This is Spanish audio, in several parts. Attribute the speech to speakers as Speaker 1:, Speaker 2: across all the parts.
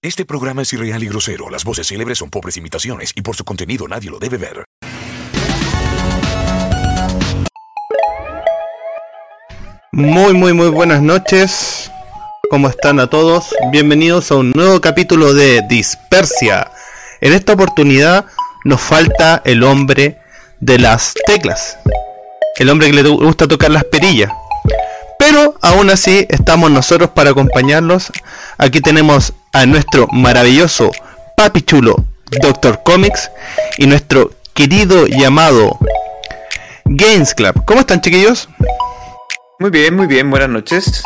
Speaker 1: Este programa es irreal y grosero. Las voces célebres son pobres imitaciones y por su contenido nadie lo debe ver.
Speaker 2: Muy, muy, muy buenas noches. ¿Cómo están a todos? Bienvenidos a un nuevo capítulo de Dispersia. En esta oportunidad nos falta el hombre de las teclas. El hombre que le gusta tocar las perillas. Pero aún así estamos nosotros para acompañarlos. Aquí tenemos a nuestro maravilloso papi chulo Doctor Comics y nuestro querido llamado Games Club. ¿Cómo están chiquillos?
Speaker 3: Muy bien, muy bien, buenas noches.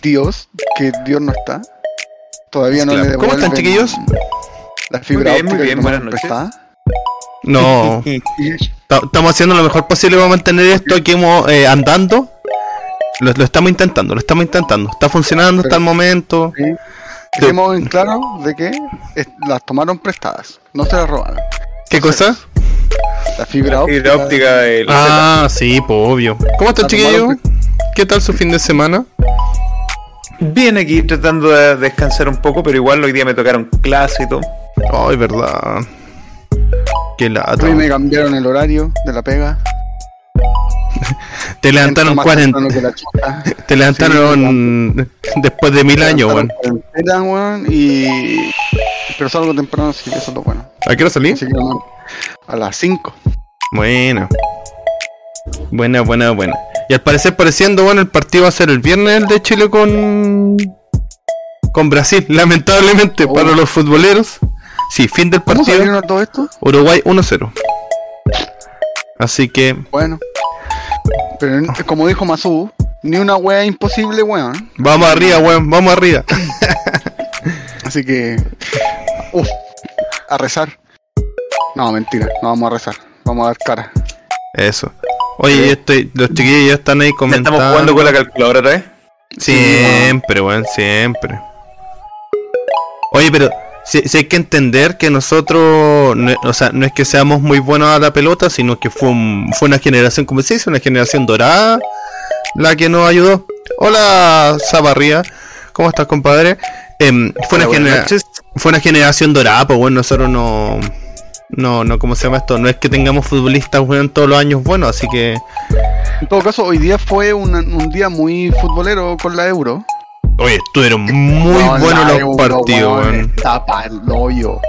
Speaker 4: Dios, que Dios no está. Todavía no
Speaker 2: Claro.
Speaker 4: le
Speaker 2: ¿Cómo están, chiquillos?
Speaker 4: La fibra
Speaker 3: Muy bien, muy bien, buenas noches.
Speaker 2: No, ta- estamos haciendo lo mejor posible para mantener esto aquí eh, andando. Lo, lo estamos intentando, lo estamos intentando. Está funcionando hasta el momento.
Speaker 4: Sí. Dejemos en claro de que las tomaron prestadas, no se las robaron.
Speaker 2: ¿Qué cosa?
Speaker 4: La fibra óptica.
Speaker 3: Fibra óptica de la
Speaker 2: Ah, sí, pues obvio. ¿Cómo están
Speaker 4: La
Speaker 2: chiquillos? ¿Qué tal su fin de semana?
Speaker 3: Bien aquí tratando de descansar un poco, pero igual hoy día me tocaron clase y todo.
Speaker 2: Ay, verdad. Qué lata.
Speaker 4: Hoy me cambiaron el horario de la pega.
Speaker 2: Te levantaron
Speaker 4: Entro más
Speaker 2: 40.
Speaker 4: temprano que la chucha.
Speaker 2: Te levantaron después de mil años, weón.
Speaker 4: Y... Pero salgo temprano, así que eso es lo bueno.
Speaker 2: ¿A qué hora salí?
Speaker 4: No- a las 5.
Speaker 2: Buena. Buena, buena, buena. Y al parecer pareciendo, bueno, el partido va a ser el viernes el de Chile con con Brasil, lamentablemente
Speaker 4: Oh.
Speaker 2: para los futboleros. Sí, fin del
Speaker 4: ¿Cómo
Speaker 2: partido.
Speaker 4: salieron todo esto?
Speaker 2: Uruguay 1-0. Así que
Speaker 4: Bueno. Pero como dijo Masu, ni una wea imposible, weón.
Speaker 2: vamos arriba, weón, vamos arriba.
Speaker 4: Así que. Uf, a rezar. No, mentira, no vamos a rezar. Vamos a dar cara.
Speaker 2: Eso. Oye, ya estoy, los chiquillos ya están ahí comentando.
Speaker 3: estamos jugando con la calculadora otra vez.
Speaker 2: Siempre, weón, siempre. Oye, pero si, si hay que entender que nosotros, no, o sea, no es que seamos muy buenos a la pelota, sino que fue, un- fue una generación, como se dice, una generación dorada la que nos ayudó. Hola, Zabarría, ¿cómo estás, compadre? Em, fue, una
Speaker 3: Hola,
Speaker 2: fue una generación dorada, pues bueno, nosotros no, no, no, ¿cómo se llama esto? No es que tengamos futbolistas, weón, todos los años buenos, así que
Speaker 4: En todo caso, hoy día fue un, un día muy futbolero con la Euro.
Speaker 2: Oye, estuvieron muy
Speaker 4: No,
Speaker 2: buenos los partidos,
Speaker 4: weón, hoyo.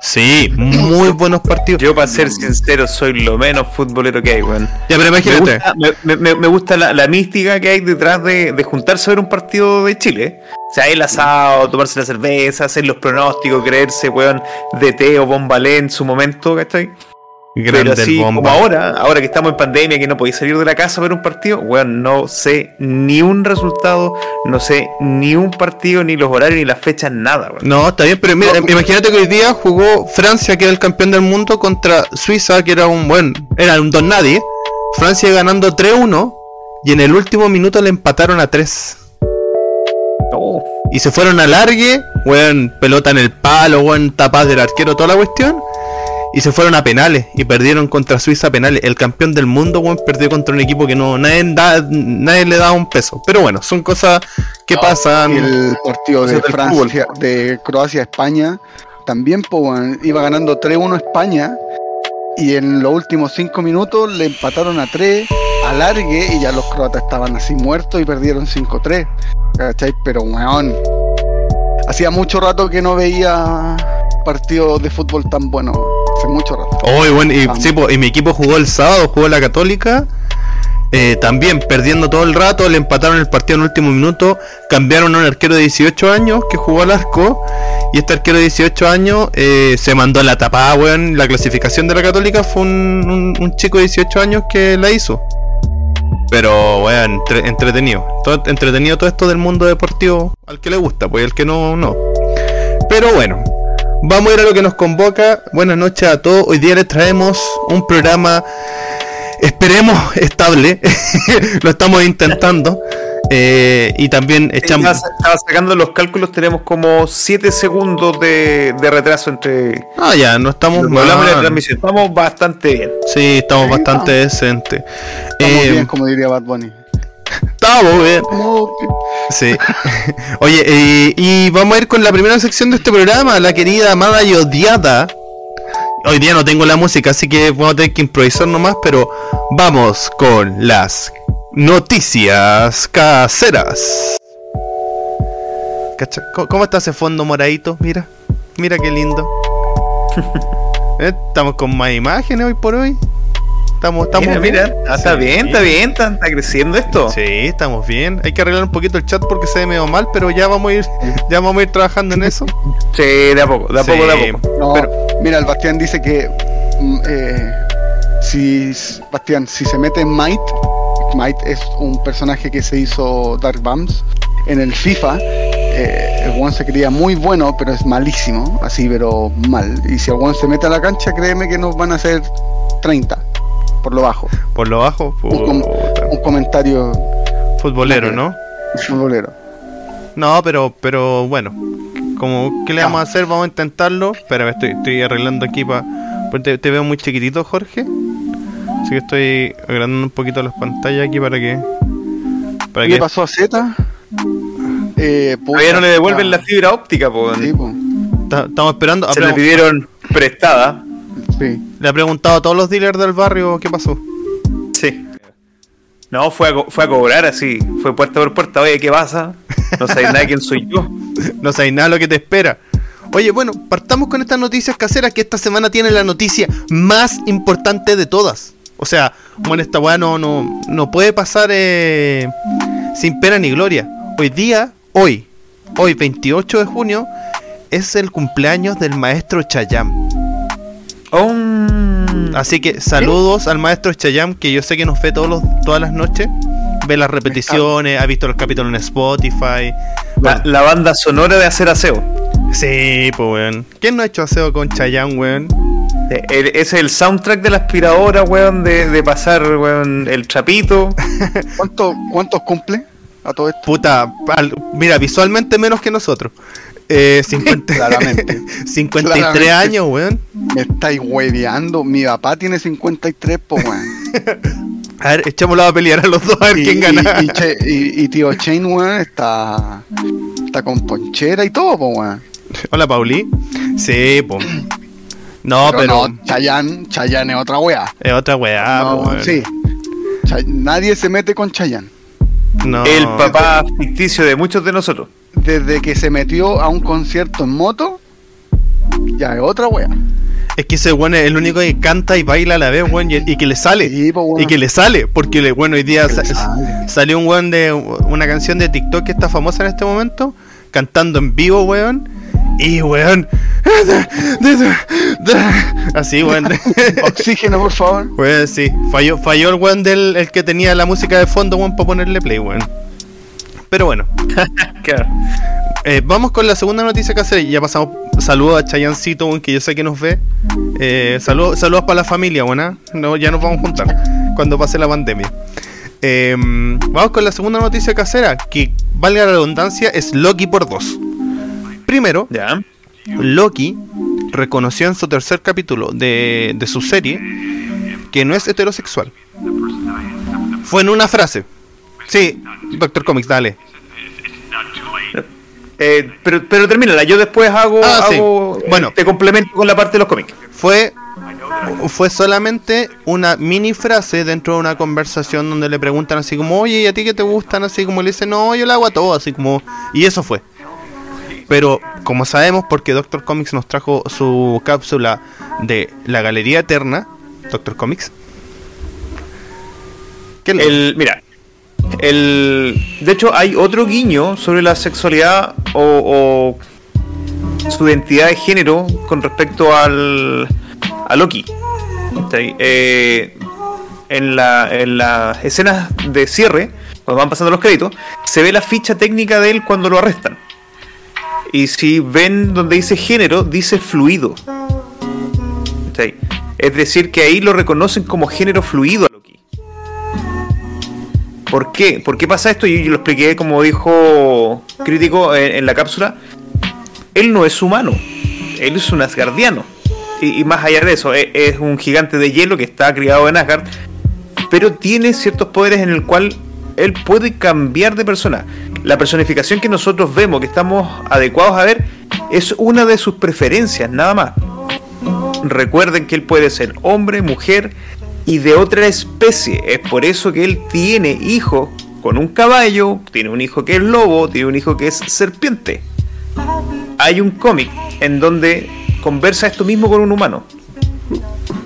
Speaker 2: Sí, muy buenos partidos.
Speaker 3: Yo, para ser sincero, soy lo menos futbolero que hay, weón.
Speaker 2: Ya, pero
Speaker 3: Me
Speaker 2: imagínate.
Speaker 3: gusta, me, me- me gusta la, la mística que hay detrás de, de juntarse a ver un partido de Chile. O sea, el asado, tomarse la cerveza, hacer los pronósticos, creerse, weón, de té o bombalé en su momento, ¿cachai?
Speaker 2: Grande
Speaker 3: Pero así
Speaker 2: bomba.
Speaker 3: como ahora, ahora que estamos en pandemia, que no podéis salir de la casa a ver un partido, weón, no sé ni un resultado, no sé ni un partido, ni los horarios, ni las fechas, nada, weón.
Speaker 2: No, está bien, pero mira, imagínate que hoy día jugó Francia, que era el campeón del mundo, contra Suiza, que era un buen, era un don nadie. Francia ganando 3-1 y en el último minuto le empataron a 3.
Speaker 3: No.
Speaker 2: Y se fueron a largue, weón, pelota en el palo, weón, tapas del arquero, toda la cuestión. Y se fueron a penales y perdieron contra Suiza a penales. El campeón del mundo, weón, perdió contra un equipo que no nadie, da- nadie le daba un peso. Pero bueno, son cosas que pasan.
Speaker 4: Y el partido de Francia, de Croacia España, también po, weón, iba ganando 3-1 España. Y en los últimos 5 minutos le empataron a 3 alargue y ya los croatas estaban así muertos y perdieron 5-3. ¿Cachai? Pero weón. Hacía mucho rato que no veía partidos de fútbol tan buenos. Hace mucho rato.
Speaker 2: Y bueno, po, y mi equipo jugó el sábado, jugó la Católica. eh, también perdiendo todo el rato, le empataron el partido en último minuto. Cambiaron a un arquero de 18 años que jugó al arco. Y este arquero de 18 años eh, se mandó a la tapada, weón. La clasificación de la Católica fue un, chico de 18 años que la hizo. Pero, weón, entre- entretenido. Todo, entretenido todo esto del mundo deportivo al que le gusta, pues al que no, no. Pero bueno, vamos a ir a lo que nos convoca. Buenas noches a todos. Hoy día les traemos un programa, esperemos, estable. lo estamos intentando. Eh, y también echamos.
Speaker 3: Estaba, sacando los cálculos, tenemos como 7 segundos de, de retraso entre.
Speaker 2: Ah, ya, no estamos
Speaker 3: Cuando hablamos de la
Speaker 2: mal.
Speaker 3: transmisión, estamos bastante bien.
Speaker 2: Sí, estamos
Speaker 4: Sí,
Speaker 2: bastante decentes.
Speaker 4: Estamos
Speaker 2: Eh,
Speaker 4: bien, como diría Bad Bunny.
Speaker 2: estamos bien. Sí. Oye, y vamos a ir con la primera sección de este programa, la querida, amada y odiada. Hoy día no tengo la música, así que vamos a tener que improvisar nomás, pero vamos con las noticias caseras. Cacha- ¿Cómo- ¿Cómo está ese fondo moradito? Mira, mira qué lindo. Eh, Estamos con más imágenes hoy por hoy. Estamos, estamos
Speaker 3: Mira,
Speaker 2: bien.
Speaker 3: mira, ah, está
Speaker 2: Sí.
Speaker 3: bien, está bien, está, está creciendo esto.
Speaker 2: Sí, estamos bien. Hay que arreglar un poquito el chat porque se ve medio mal, pero ya vamos a ir, ya vamos a ir trabajando en eso.
Speaker 3: Sí, de a poco, de a
Speaker 2: Sí.
Speaker 3: poco, de a poco.
Speaker 4: No,
Speaker 3: Pero-
Speaker 4: mira, el Bastián dice que mm, eh, si Bastián, si se mete en Might, Might es un personaje que se hizo Dark Bums en el FIFA. eh, el one se creía muy bueno, pero es malísimo, así, pero mal. Y si el one se mete a la cancha, créeme que nos van a hacer 30 por lo bajo.
Speaker 2: Por lo bajo,
Speaker 4: Un, com-
Speaker 2: puta.
Speaker 4: un comentario
Speaker 2: futbolero, ¿no?
Speaker 4: futbolero.
Speaker 2: No, pero, pero bueno, como ¿qué le vamos a hacer? Vamos a intentarlo. Espera, estoy, estoy arreglando aquí para. Te, te veo muy chiquitito, Jorge. Así que estoy agrandando un poquito las pantallas aquí para que. Para
Speaker 4: ¿Qué
Speaker 2: que.
Speaker 4: pasó a Z? Eh,
Speaker 3: Todavía no le devuelven la fibra óptica, po.
Speaker 4: Sí, po,
Speaker 2: ta- Estamos esperando.
Speaker 3: Se la
Speaker 2: pregun-
Speaker 3: pidieron prestada.
Speaker 4: Sí.
Speaker 2: le ha preguntado a todos los dealers del barrio qué pasó.
Speaker 3: Sí. No, fue a, co- fue a cobrar así. Fue puerta por puerta. Oye, ¿qué pasa? No sabéis nada de quién soy yo.
Speaker 2: No sabes nada de lo que te espera. Oye, bueno, partamos con estas noticias caseras que esta semana tiene la noticia más importante de todas. O sea, bueno, esta weá no, no, no puede pasar eh, sin pena ni gloria. Hoy día, hoy, hoy 28 de junio, es el cumpleaños del maestro Chayam.
Speaker 3: Oh, mm.
Speaker 2: Así que saludos al maestro Chayam, que yo sé que nos ve todos los, todas las noches. Ve las repeticiones, ha visto los capítulos en Spotify.
Speaker 3: la, la banda sonora de hacer aseo.
Speaker 2: Sí, pues weón. ¿Quién no ha hecho aseo con Chayam, weón?
Speaker 3: Eh, es el soundtrack de la aspiradora, weón, de, de pasar, weón, el trapito.
Speaker 4: ¿Cuánto, ¿Cuántos cumple a todo esto?
Speaker 2: Puta, al- mira, visualmente menos que nosotros. Eh, 50,
Speaker 4: Claramente.
Speaker 2: 53
Speaker 4: Claramente.
Speaker 2: años, weón.
Speaker 4: Me estáis hueveando. Mi papá tiene 53, po, weón.
Speaker 2: A ver, echémoslo a pelear a los dos a ver
Speaker 4: Y,
Speaker 2: quién gana.
Speaker 4: y- y Che- y- y tío Chain, weón, está, está con ponchera y todo, po, weón.
Speaker 2: Hola, Pauli. Sí, po. No,
Speaker 4: pero,
Speaker 2: pero,
Speaker 4: no, Chayanne, Chayanne es otra weá.
Speaker 2: es otra weá,
Speaker 4: No,
Speaker 2: po, weón.
Speaker 4: sí. Chay- nadie se mete con Chayanne.
Speaker 2: No.
Speaker 3: El papá ficticio de muchos de nosotros.
Speaker 4: Desde que se metió a un concierto en moto, ya es otra weá.
Speaker 2: Es que ese weón es el único que canta y baila a la vez, weón, y, y que le sale.
Speaker 4: Sí, weón.
Speaker 2: Y que le sale, porque le, bueno, hoy día salió un weón de una canción de TikTok que está famosa en este momento, cantando en vivo, weón. Y weón. Así, weón.
Speaker 4: Oxígeno, por favor.
Speaker 2: Pues sí, falló, falló el weón del el que tenía la música de fondo, weón, para ponerle play, weón. Pero bueno,
Speaker 3: Claro.
Speaker 2: eh, vamos con la segunda noticia que hacer. Ya pasamos. Saludos a Chayancito, que yo sé que nos ve. Eh, saludos, saludos para la familia, weón. ¿ah? No, ya nos vamos a juntar cuando pase la pandemia. Eh, vamos con la segunda noticia casera, que valga la redundancia, es Loki por dos. Primero,
Speaker 3: Ya.
Speaker 2: Loki reconoció en su tercer capítulo de, de su serie que no es heterosexual. Fue en una frase. Sí, Doctor Comics, dale.
Speaker 3: Eh, pero, pero termínala, yo después hago,
Speaker 2: Ah, sí. Bueno.
Speaker 3: te complemento con la parte de los cómics.
Speaker 2: Fue, fue solamente una mini frase dentro de una conversación donde le preguntan así como, oye, ¿y a ti qué te gustan? Así como le dice, no, yo le hago a todo, así como... Y eso fue. Pero como sabemos, porque Doctor Comics nos trajo su cápsula de la Galería Eterna, Doctor Comics. ¿Qué
Speaker 3: El, mira, el, de hecho hay otro guiño sobre la sexualidad o, su identidad de género con respecto al a Loki. Eh, en, la, las escenas de cierre, cuando van pasando los créditos, se ve la ficha técnica de él cuando lo arrestan. Y si ven donde dice género, dice fluido. Es decir, que ahí lo reconocen como género fluido. ¿Por qué? ¿Por qué pasa esto? Y yo lo expliqué como dijo crítico en, la cápsula. Él no es humano, él es un asgardiano. Y, más allá de eso, e- es, un gigante de hielo que está criado en Asgard, pero tiene ciertos poderes en el cual él puede cambiar de persona. La personificación que nosotros vemos, que estamos adecuados a ver, es una de sus preferencias, nada más. Recuerden que él puede ser hombre, mujer y de otra especie. Es por eso que él tiene hijos con un caballo, tiene un hijo que es lobo, tiene un hijo que es serpiente. Hay un cómic en donde conversa esto mismo con un humano.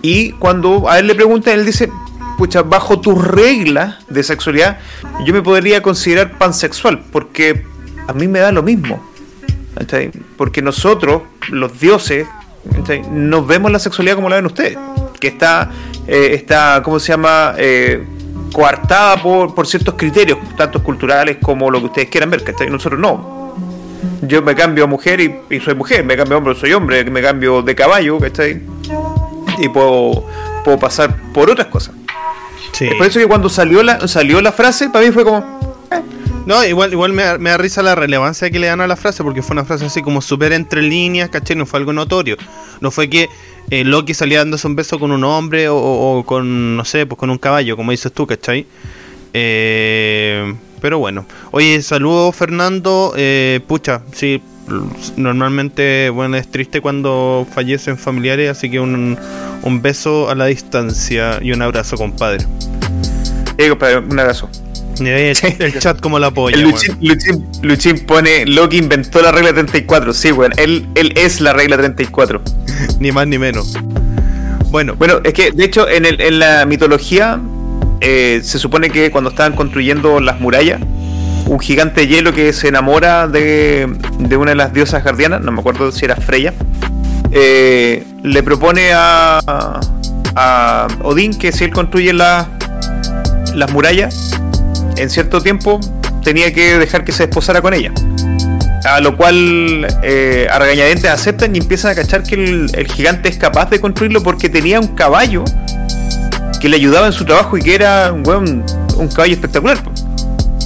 Speaker 3: Y cuando a él le preguntan, él dice, pucha, bajo tus reglas de sexualidad, yo me podría considerar pansexual, porque a mí me da lo mismo. Porque nosotros, los dioses, nos vemos la sexualidad como la ven ustedes, que está, eh, está ¿cómo se llama? Eh, coartada por, por ciertos criterios, tanto culturales como lo que ustedes quieran ver, ¿cachai? Nosotros no. Yo me cambio a mujer y, y soy mujer, me cambio a hombre, soy hombre, me cambio de caballo, ¿cachai? Y puedo, puedo pasar por otras cosas.
Speaker 2: Sí.
Speaker 3: Es por eso que cuando salió la, salió la frase, para mí fue como,
Speaker 2: No, igual, igual me, da- me da risa la relevancia que le dan a la frase, porque fue una frase así como súper entre líneas, ¿cachai? No fue algo notorio. No fue que eh, Loki salía dándose un beso con un hombre o, con, no sé, pues con un caballo, como dices tú, ¿cachai? Eh, pero bueno. Oye, saludos Fernando. Eh, pucha, sí, normalmente, bueno, es triste cuando fallecen familiares, así que un, un beso a la distancia y un abrazo, compadre.
Speaker 3: eh, compadre, un abrazo.
Speaker 2: Ahí el, el chat como la polla.
Speaker 3: Luchín, Luchín- Luchín pone, Loki inventó la regla 34. Sí, weón, él, él es la regla 34.
Speaker 2: Ni más ni menos. Bueno,
Speaker 3: Bueno, es que de hecho en, el- en la mitología eh, se supone que cuando estaban construyendo las murallas, un gigante de hielo que se enamora de, de una de las diosas guardianas, no me acuerdo si era Freya, eh, le propone a, a Odín que si él construye la- las murallas, en cierto tiempo tenía que dejar que se desposara con ella. A lo cual eh, a regañadientes aceptan y empiezan a cachar que el, el gigante es capaz de construirlo porque tenía un caballo que le ayudaba en su trabajo y que era un caballo espectacular.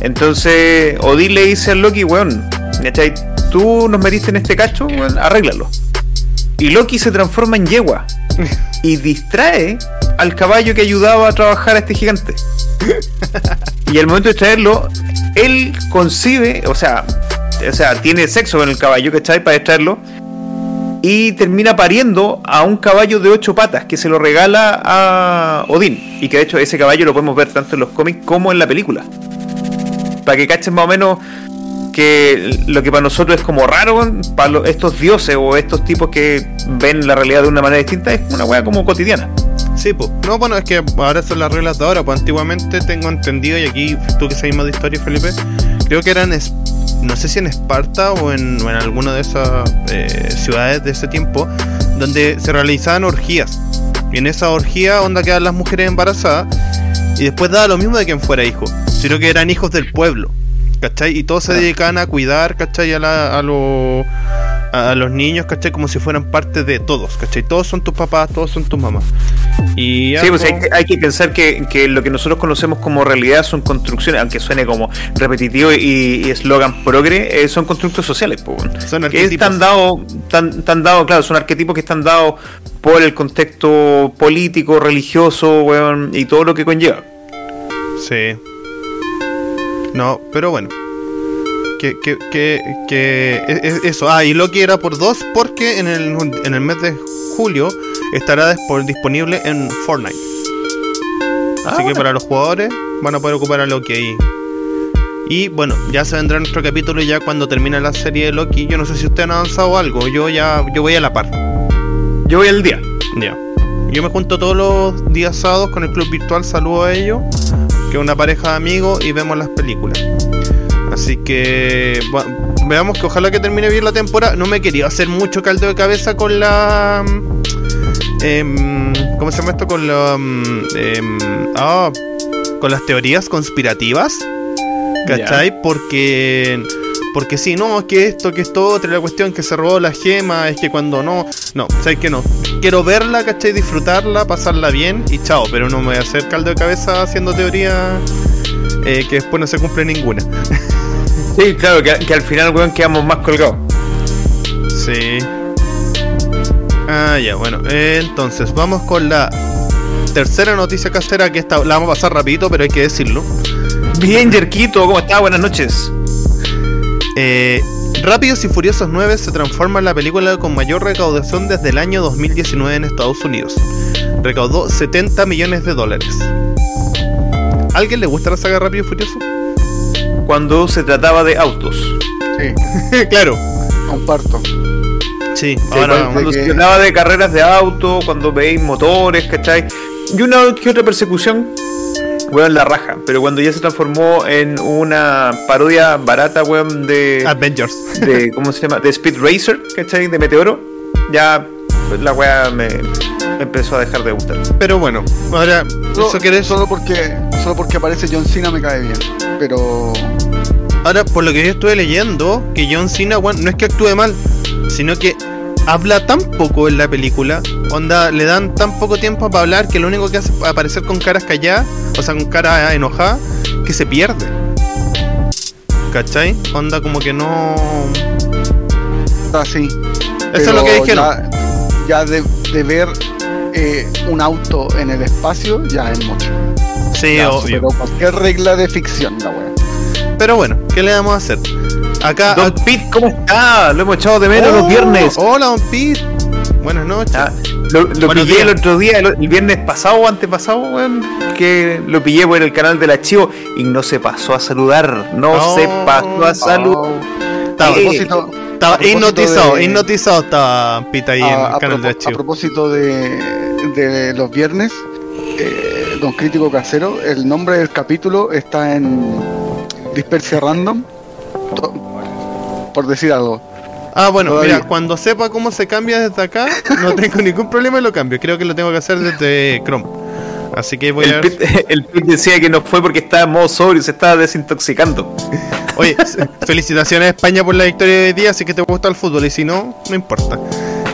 Speaker 3: Entonces Odín le dice al Loki, weón, ¿cachai? tú nos metiste en este cacho, arréglalo. Y Loki se transforma en yegua y distrae al caballo que ayudaba a trabajar a este gigante. Y al momento de traerlo, él concibe, o sea, o sea, tiene sexo con el caballo, ¿cachai? Para extraerlo. Y termina pariendo a un caballo de ocho patas que se lo regala a Odín. Y que de hecho ese caballo lo podemos ver tanto en los cómics como en la película. Para que cachen más o menos que lo que para nosotros es como raro, para lo- estos dioses o estos tipos que ven la realidad de una manera distinta, es una wea como cotidiana.
Speaker 2: Sí, pues. No, bueno, es que ahora son las reglas de ahora. Pues antiguamente tengo entendido, y aquí tú que sabes más de historia, Felipe, creo que eran, no sé si en Esparta o en, o alguna de esas eh, ciudades de ese tiempo, donde se realizaban orgías. Y en esa orgía, onda quedan las mujeres embarazadas, y después daba lo mismo de quien fuera hijo, sino que eran hijos del pueblo. ¿Cachai? Y todos se dedicaban a cuidar, ¿cachai? A, la- a, lo- a, los niños, ¿cachai? Como si fueran parte de todos, ¿cachai? Todos son tus papás, todos son tus mamás. Y
Speaker 3: Sí, pues hay que, hay que pensar que, que lo que nosotros conocemos como realidad son construcciones, aunque suene como repetitivo y eslogan progre, eh, son constructos sociales. pues, weón.
Speaker 2: Son
Speaker 3: que están dados, tan, tan claro, son arquetipos que están dados por el contexto político, religioso, weón, y todo lo que conlleva.
Speaker 2: Sí. No, pero bueno. Que, que, que, que e- e- eso. Ah, y Loki era por dos porque en el, en el mes de julio estará disponible en Fortnite. Así
Speaker 3: Ah,
Speaker 2: que para los jugadores van a poder ocupar a Loki ahí. Y bueno, ya se vendrá nuestro capítulo ya cuando termine la serie de Loki. Yo no sé si ustedes han avanzado algo. Yo ya yo voy a la par.
Speaker 3: Yo voy al día.
Speaker 2: Ya. Yo me junto todos los días sábados con el club virtual, saludo a ellos, que una pareja de amigos y vemos las películas. Así que bueno, veamos que ojalá que termine bien la temporada. No me quería hacer mucho caldo de cabeza con la... em, ¿Cómo se llama esto? Con la... mm, em, ah, con las teorías conspirativas. ¿Cachai? Porque... Porque sí, no, es que esto, que esto otro, la cuestión que se robó la gema, es que cuando no, no, ¿sabes que no? Quiero verla, ¿cachai? Disfrutarla, pasarla bien y chao, pero no me voy a hacer caldo de cabeza haciendo teoría eh, que después no se cumple ninguna.
Speaker 3: Sí, claro, que, que al final, weón, quedamos más colgados.
Speaker 2: Sí. Ah, ya, bueno. eh, entonces, vamos con la tercera noticia casera que esta la vamos a pasar rapidito, pero hay que decirlo.
Speaker 3: Bien, Yerquito, ¿cómo está? Buenas noches.
Speaker 2: Eh, Rápidos y Furiosos 9 se transforma en la película con mayor recaudación desde el año 2019 en Estados Unidos. Recaudó 70 millones de dólares. ¿Alguien le gusta la saga Rápido y Furioso?
Speaker 3: Cuando se trataba de autos.
Speaker 4: Sí,
Speaker 2: claro.
Speaker 4: comparto.
Speaker 2: Sí,
Speaker 3: Sí,
Speaker 2: ahora
Speaker 3: cuando, cuando
Speaker 4: que-
Speaker 3: se trataba de carreras de auto, cuando veis motores, ¿cachai? Y una que otra persecución, weón, la raja. Pero cuando ya se transformó en una parodia barata, weón, de,
Speaker 2: Avengers.
Speaker 3: de. ¿Cómo se llama? De Speed Racer, ¿cachai? De Meteoro, ya pues, la weá me, me empezó a dejar de gustar.
Speaker 2: Pero bueno, ahora, ¿eso querés?
Speaker 4: solo porque solo porque aparece John Cena me cae bien. Pero
Speaker 2: Ahora, por lo que yo estuve leyendo, que John Cena, weón, no es que actúe mal, sino que habla tan poco en la película, onda, le dan tan poco tiempo para hablar que lo único que hace es aparecer con caras calladas, o sea, con cara enojada, que se pierde. ¿Cachai? Onda como que no...
Speaker 4: así.
Speaker 2: Eso es lo que
Speaker 4: Pero
Speaker 2: dijeron.
Speaker 4: Ya, ya de, de ver eh, un auto en el espacio, ya es mucho.
Speaker 2: Sí,
Speaker 4: Ya
Speaker 2: obvio.
Speaker 4: superó cualquier regla de ficción, la wea.
Speaker 2: Pero bueno, ¿qué le vamos a hacer? Acá...
Speaker 3: Don Pete, ¿cómo está? Lo hemos echado de menos
Speaker 2: Oh,
Speaker 3: los viernes.
Speaker 2: Hola, Don Pete. Buenas noches.
Speaker 3: Ah, lo pillé
Speaker 2: días.
Speaker 3: el otro día, el, el viernes pasado o antepasado, weón, que lo pillé por el canal del archivo y no se pasó a saludar. No
Speaker 2: Oh,
Speaker 3: se pasó a saludar.
Speaker 4: Propósito,
Speaker 2: estaba
Speaker 4: propósito
Speaker 2: hipnotizado,
Speaker 4: de-
Speaker 2: hipnotizado estaba Pete ahí en
Speaker 4: a,
Speaker 2: el
Speaker 4: a
Speaker 2: canal de
Speaker 4: propo- a
Speaker 2: archivo.
Speaker 4: propósito de, de los viernes, eh, Don Crítico Casero, el nombre del capítulo está en Dispersia Random, to- por decir algo.
Speaker 2: Ah, bueno,
Speaker 4: Todavía.
Speaker 2: mira, cuando sepa cómo se cambia desde acá, no tengo ningún problema y lo cambio. Creo que lo tengo que hacer desde Chrome. Así que voy a
Speaker 3: El
Speaker 2: ver.
Speaker 3: Pete, el Pete decía que no fue porque estaba en modo sobrio, se estaba desintoxicando.
Speaker 2: Oye, felicitaciones a España por la victoria de hoy día, así que te gusta el fútbol y si no, no importa.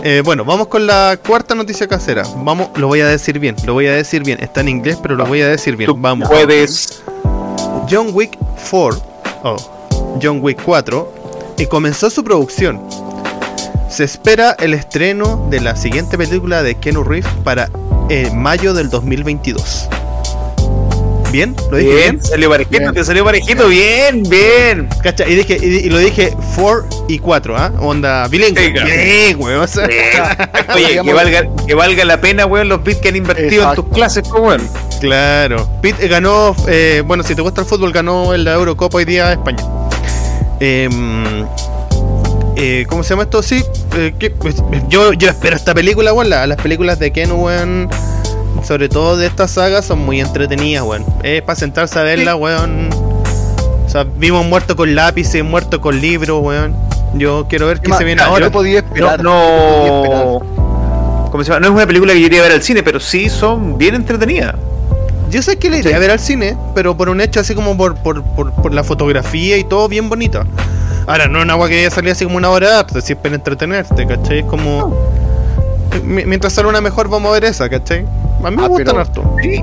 Speaker 2: Eh, bueno, vamos con la cuarta noticia casera. Vamos, lo voy a decir bien, lo voy a decir bien. Está en inglés, pero lo voy a decir bien.
Speaker 3: Tú
Speaker 2: Vamos.
Speaker 3: puedes.
Speaker 2: John Wick 4, oh, John Wick 4, y comenzó su producción. Se espera el estreno de la siguiente película de Keanu Reeves para eh, mayo del 2022. ¿Bien? ¿Lo dije bien?
Speaker 3: Bien, salió parejito,
Speaker 4: Bien.
Speaker 3: te salió parejito, bien, bien.
Speaker 2: Cacha, y, dije, y, y lo dije 4 y 4, ¿ah? Onda bilingüe.
Speaker 3: Sí, claro.
Speaker 2: Bien, güey, o sea,
Speaker 3: Oye, que valga, que valga la pena, weón, los bits que han invertido
Speaker 4: Exacto.
Speaker 3: en tus clases, pues, weón.
Speaker 2: Claro. Pete eh, ganó, eh, bueno, si te gusta el fútbol, ganó en la Eurocopa hoy día España. Em, eh, ¿Cómo se llama esto? Sí, eh, que- yo, yo espero esta película, weón. la- las películas de Ken, weón, sobre todo de esta saga, son muy entretenidas, weón. Es para sentarse a verla, weón. O sea, vimos muerto con lápices, muerto con libros, weón. Yo quiero ver qué se viene
Speaker 4: yo
Speaker 2: ahora.
Speaker 4: no podía
Speaker 3: No,
Speaker 4: esperar. no podía esperar.
Speaker 3: no. ¿Cómo se llama? No es una película que yo iría a ver al cine, pero sí son bien entretenidas.
Speaker 2: Yo sé que la iré a ver al cine, pero por un hecho así como por, por, por, por la fotografía y todo bien bonito. Ahora, no es una agua que vaya a salir así como una hora, pues si es para entretenerte, ¿cachai? Es como. Mi- Mientras sale una mejor, vamos a ver esa, ¿cachai? A mí me
Speaker 4: Ah,
Speaker 2: gustan
Speaker 4: pero-
Speaker 2: harto.
Speaker 3: Sí.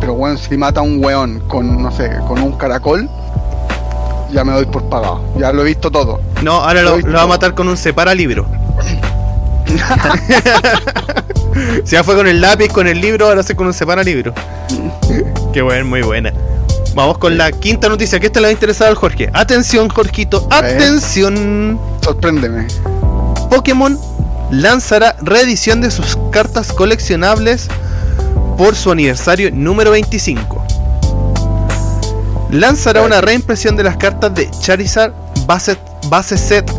Speaker 4: Pero bueno, si mata a un weón con, no sé, con un caracol, ya me doy por pagado. Ya lo he visto todo.
Speaker 2: No, ahora lo,
Speaker 4: lo
Speaker 2: va a matar con un separa libro. si ya fue con el lápiz, con el libro, ahora sí con un separa libro. Qué buena, muy buena. Vamos con la quinta noticia, que esta le va a interesar al Jorge. Atención, Jorgito, atención.
Speaker 4: Sorpréndeme.
Speaker 2: Pokémon lanzará reedición de sus cartas coleccionables por su aniversario número 25. Lanzará una reimpresión de las cartas de Charizard base, base set,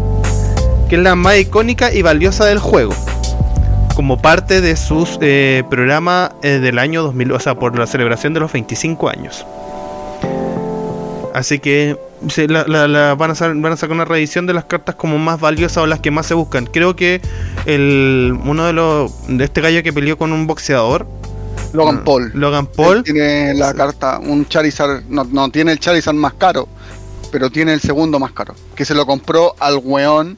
Speaker 2: que es la más icónica y valiosa del juego, como parte de sus eh, programa eh, del año 2000, o sea, por la celebración de los 25 años. Así que sí, la- la- la- van, a sa- van a sacar una reedición de las cartas como más valiosas o las que más se buscan. Creo que el uno de los de este gallo que peleó con un boxeador,
Speaker 4: Logan
Speaker 2: Mm,
Speaker 4: Paul.
Speaker 2: Logan
Speaker 4: Él
Speaker 2: Paul,
Speaker 4: tiene la carta, un Charizard, no, no tiene el Charizard más caro, pero tiene el segundo más caro. Que se lo compró al weón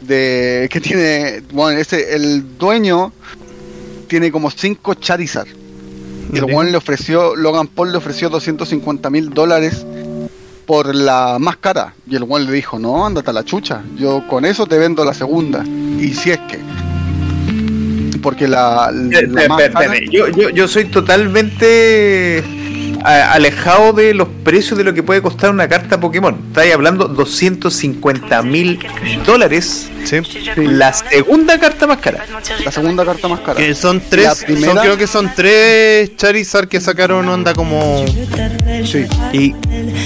Speaker 4: de que tiene, bueno, ese, el dueño tiene como 5 Charizard. Y el weón le ofreció, Logan Paul le ofreció 250 mil dólares por la más cara. Y el weón le dijo, no, ándate a la chucha. Yo con eso te vendo la segunda. Y si es que. Porque la, la
Speaker 3: Espera,
Speaker 4: más
Speaker 3: espera,
Speaker 4: cara-
Speaker 3: espera. Yo, yo, yo soy totalmente alejado de los precios de lo que puede costar una carta Pokémon. Estáis hablando 250 mil dólares.
Speaker 2: Sí.
Speaker 3: La segunda carta más cara.
Speaker 4: La segunda carta más cara.
Speaker 2: Que son tres,
Speaker 4: primera-
Speaker 2: son, creo que son tres Charizard que sacaron onda como...
Speaker 4: Sí.
Speaker 3: ¿Y,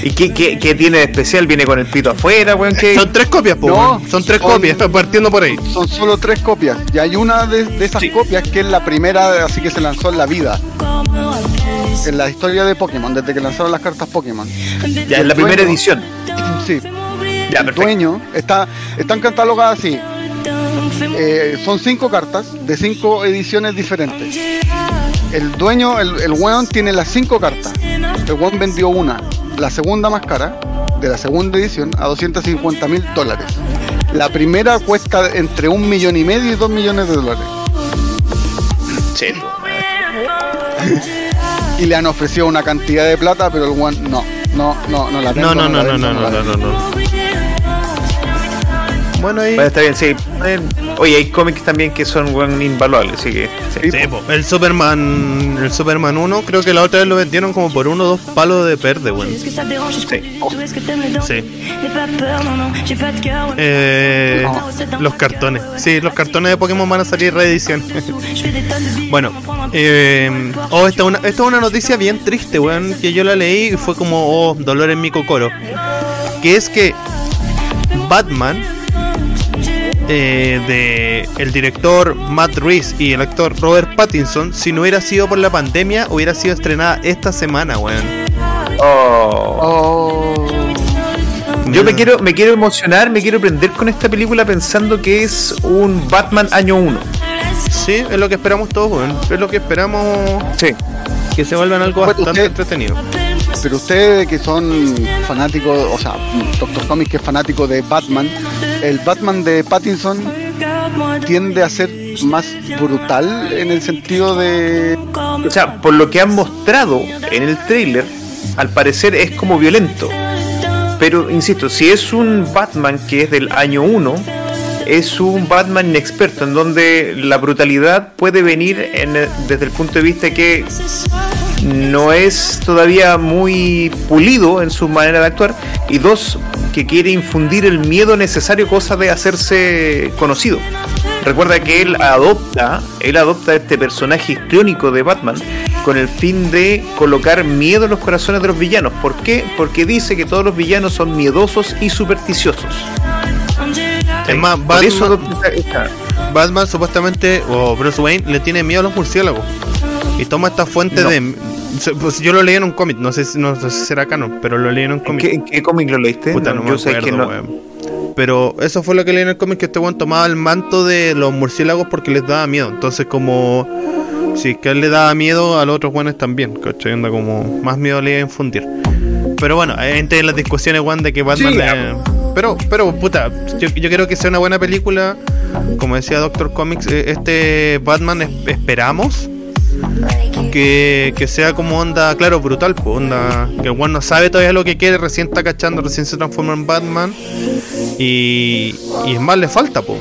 Speaker 3: y qué, qué- qué tiene de especial? ¿Viene con el pito afuera, weón? ¿Qué?
Speaker 2: Son tres copias, po,
Speaker 4: No,
Speaker 2: son tres
Speaker 4: son-
Speaker 2: copias, partiendo por ahí.
Speaker 4: Son solo tres copias. Y hay una de, de esas
Speaker 3: Sí.
Speaker 4: copias que es la primera, así que se lanzó en la vida. En la historia de Pokémon, desde que lanzaron las cartas Pokémon.
Speaker 3: Ya es la primera edición.
Speaker 4: Sí.
Speaker 3: Ya,
Speaker 4: el dueño está, están catalogadas así. Eh, son cinco cartas de cinco ediciones diferentes. El dueño, el, el weón tiene las cinco cartas. El weón vendió una, la segunda más cara, de la segunda edición, a 250 mil dólares. La cuesta entre un millón y medio y dos millones de dólares.
Speaker 3: Cheto,
Speaker 4: Y le han ofrecido una cantidad de plata, pero el weón no, no, no, no la tengo.
Speaker 2: No, no, no, no, no, no, no, no. Bueno, ahí...
Speaker 3: Bueno, está bien, sí. Oye, hay cómics también que son invaluables, así que. sí.
Speaker 2: El Superman, el Superman 1, creo que la otra vez lo vendieron como por uno o dos palos de
Speaker 5: si je
Speaker 3: Sí.
Speaker 2: Sí. Eh,
Speaker 5: No.
Speaker 2: los cartones. Sí, los cartones de Pokémon van a salir reedición. Bueno, eh, oh, esta, es una, esta es una noticia bien triste, weón, que yo la leí y fue como, oh, dolor en mi cocoro. Que es que Batman, eh, de el director Matt Reeves y el actor Robert Pattinson, si no hubiera sido por la pandemia, hubiera sido estrenada esta semana, weón.
Speaker 3: Oh.
Speaker 4: Oh,
Speaker 3: Yo me quiero, me quiero emocionar, me quiero prender con esta película pensando que es un Batman año 1.
Speaker 2: Sí, es lo que esperamos todos, weón. Es lo que esperamos
Speaker 3: Sí.
Speaker 2: que se vuelvan algo
Speaker 4: Bueno,
Speaker 2: bastante
Speaker 4: usted-
Speaker 2: entretenido.
Speaker 4: Pero ustedes que son fanáticos, o sea, Doctor Comics que es fanático de Batman, el Batman de Pattinson tiende a ser más brutal en el sentido de
Speaker 3: O sea, por lo que han mostrado en el trailer, al parecer es como violento. Pero, insisto, si es un Batman que es del año 1, es un Batman inexperto, en donde la brutalidad puede venir en desde el punto de vista que no es todavía muy pulido en su manera de actuar, y dos, que quiere infundir el miedo necesario, cosa de hacerse conocido. Recuerda que él adopta, él adopta este personaje histriónico de Batman con el fin de colocar miedo en los corazones de los villanos. ¿Por qué? Porque dice que todos los villanos son miedosos y supersticiosos.
Speaker 2: Es más, Batman, Batman supuestamente, o Bruce Wayne, le tiene miedo a los murciélagos. Y toma esta fuente
Speaker 3: No.
Speaker 2: de... Pues yo lo leí en un cómic, no sé, si- no sé si será canon, pero lo leí en un
Speaker 3: ¿En
Speaker 2: cómic.
Speaker 3: qué, en qué cómic lo leíste?
Speaker 2: Puta,
Speaker 3: No,
Speaker 2: no me
Speaker 3: sé
Speaker 2: acuerdo,
Speaker 3: que no.
Speaker 2: weón. Pero eso fue lo que leí en el cómic, que este weón tomaba el manto de los murciélagos porque les daba miedo. Entonces como... Si es que a él le daba miedo, a los otros weones también, ¿cachai? Onda como más miedo le iba a infundir. Pero bueno, entre las discusiones, weón, de que Batman...
Speaker 3: Sí,
Speaker 2: eh, pero, pero, puta, yo, yo quiero que sea una buena película. Como decía Doctor Comics, eh, este Batman es- esperamos que, que sea como onda, claro, brutal, pues onda, que el no sabe todavía lo que quiere, recién está cachando, recién se transforma en Batman y, y es más, le falta, pues.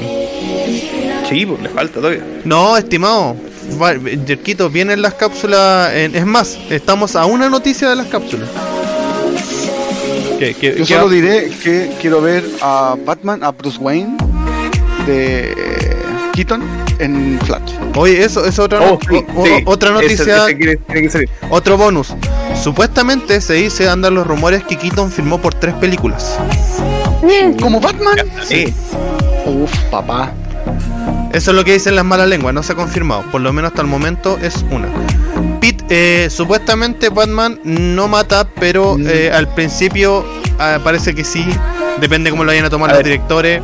Speaker 3: Sí, pues le falta todavía.
Speaker 2: No, estimado, Yerquito, vienen las cápsulas, en- es más, estamos a una noticia de las cápsulas.
Speaker 4: Yo solo diré que quiero ver a Batman, a Bruce Wayne de Keaton en Flash.
Speaker 2: Oye, eso es otra,
Speaker 3: Oh, sí,
Speaker 2: o- o-
Speaker 3: sí.
Speaker 2: otra noticia,
Speaker 3: ese quiere- tiene que salir.
Speaker 2: otro bonus. Supuestamente se dice, andan los rumores que Keaton firmó por tres películas.
Speaker 4: ¿Como Batman?
Speaker 3: Sí.
Speaker 4: Uf, papá.
Speaker 2: Eso es lo que dicen las malas lenguas, no se ha confirmado. Por lo menos hasta el momento es una. Pete, eh, supuestamente Batman no mata, pero
Speaker 3: Mm.
Speaker 2: eh, al principio ah, parece que sí. Depende cómo lo vayan a tomar
Speaker 3: A
Speaker 2: los
Speaker 3: ver.
Speaker 2: directores.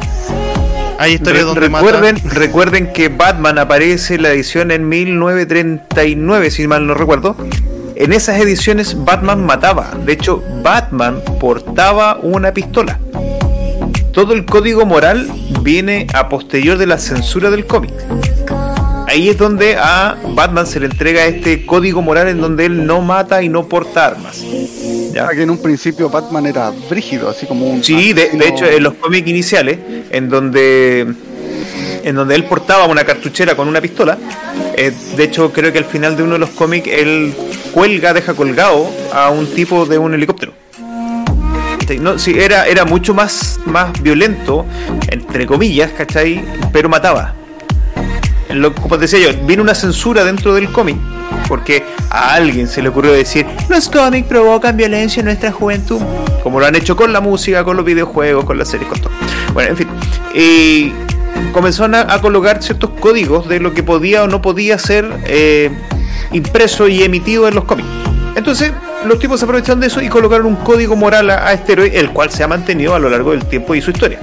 Speaker 3: Recuerden, recuerden que Batman aparece en la edición en 1939, si mal no recuerdo. En esas ediciones Batman mataba. De hecho, Batman portaba una pistola. Todo el código moral viene a posterior de la censura del cómic. Ahí es donde a Batman se le entrega este código moral en donde él no mata y no porta armas. ¿Ya?
Speaker 4: Que en un principio Batman era brígido, así como un.
Speaker 3: Sí, de, hecho, en los cómics iniciales, en donde en donde él portaba una cartuchera con una pistola, eh, de hecho creo que al final de uno de los cómics él cuelga, deja colgado a un tipo de un helicóptero. No, sí, era, era mucho más, más violento, entre comillas, ¿cachai? Pero mataba. Lo, como decía yo, vino una censura dentro del cómic. Porque a alguien se le ocurrió decir, los cómics provocan violencia en nuestra juventud. Como lo han hecho con la música, con los videojuegos, con las series, con todo. Bueno, en fin. Y comenzaron a, colocar ciertos códigos de lo que podía o no podía ser eh, impreso y emitido en los cómics. Entonces, los tipos aprovecharon de eso y colocaron un código moral a, a este héroe, el cual se ha mantenido a lo largo del tiempo y su historia.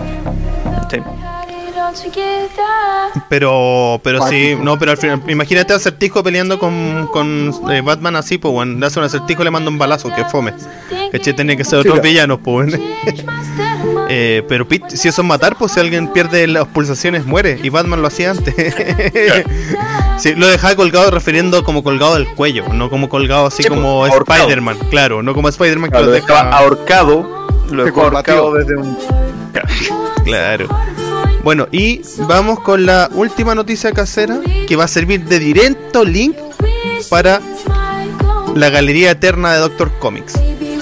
Speaker 2: Pero, pero sí, no, pero al final, imagínate a acertijo peleando con, con eh, Batman así, pues, bueno, le hace un acertijo y le manda un balazo, que fome. Que tenía que ser
Speaker 3: Sí,
Speaker 2: otros
Speaker 3: claro.
Speaker 2: villanos, pues. bueno. Eh, pero Pete, si eso es matar, pues si alguien pierde las pulsaciones muere. Y Batman lo hacía antes. sí, lo dejaba colgado refiriendo como colgado del cuello, no como colgado así
Speaker 3: Sí,
Speaker 2: como. Spider-Man, claro, no como Spider-Man que
Speaker 3: Claro,
Speaker 2: lo
Speaker 3: dejaba
Speaker 2: deja
Speaker 3: ahorcado, lo dejó ahorcado desde un.
Speaker 2: Claro. Bueno, y vamos con la última noticia casera que va a servir de directo link para la galería eterna de Doctor Comics.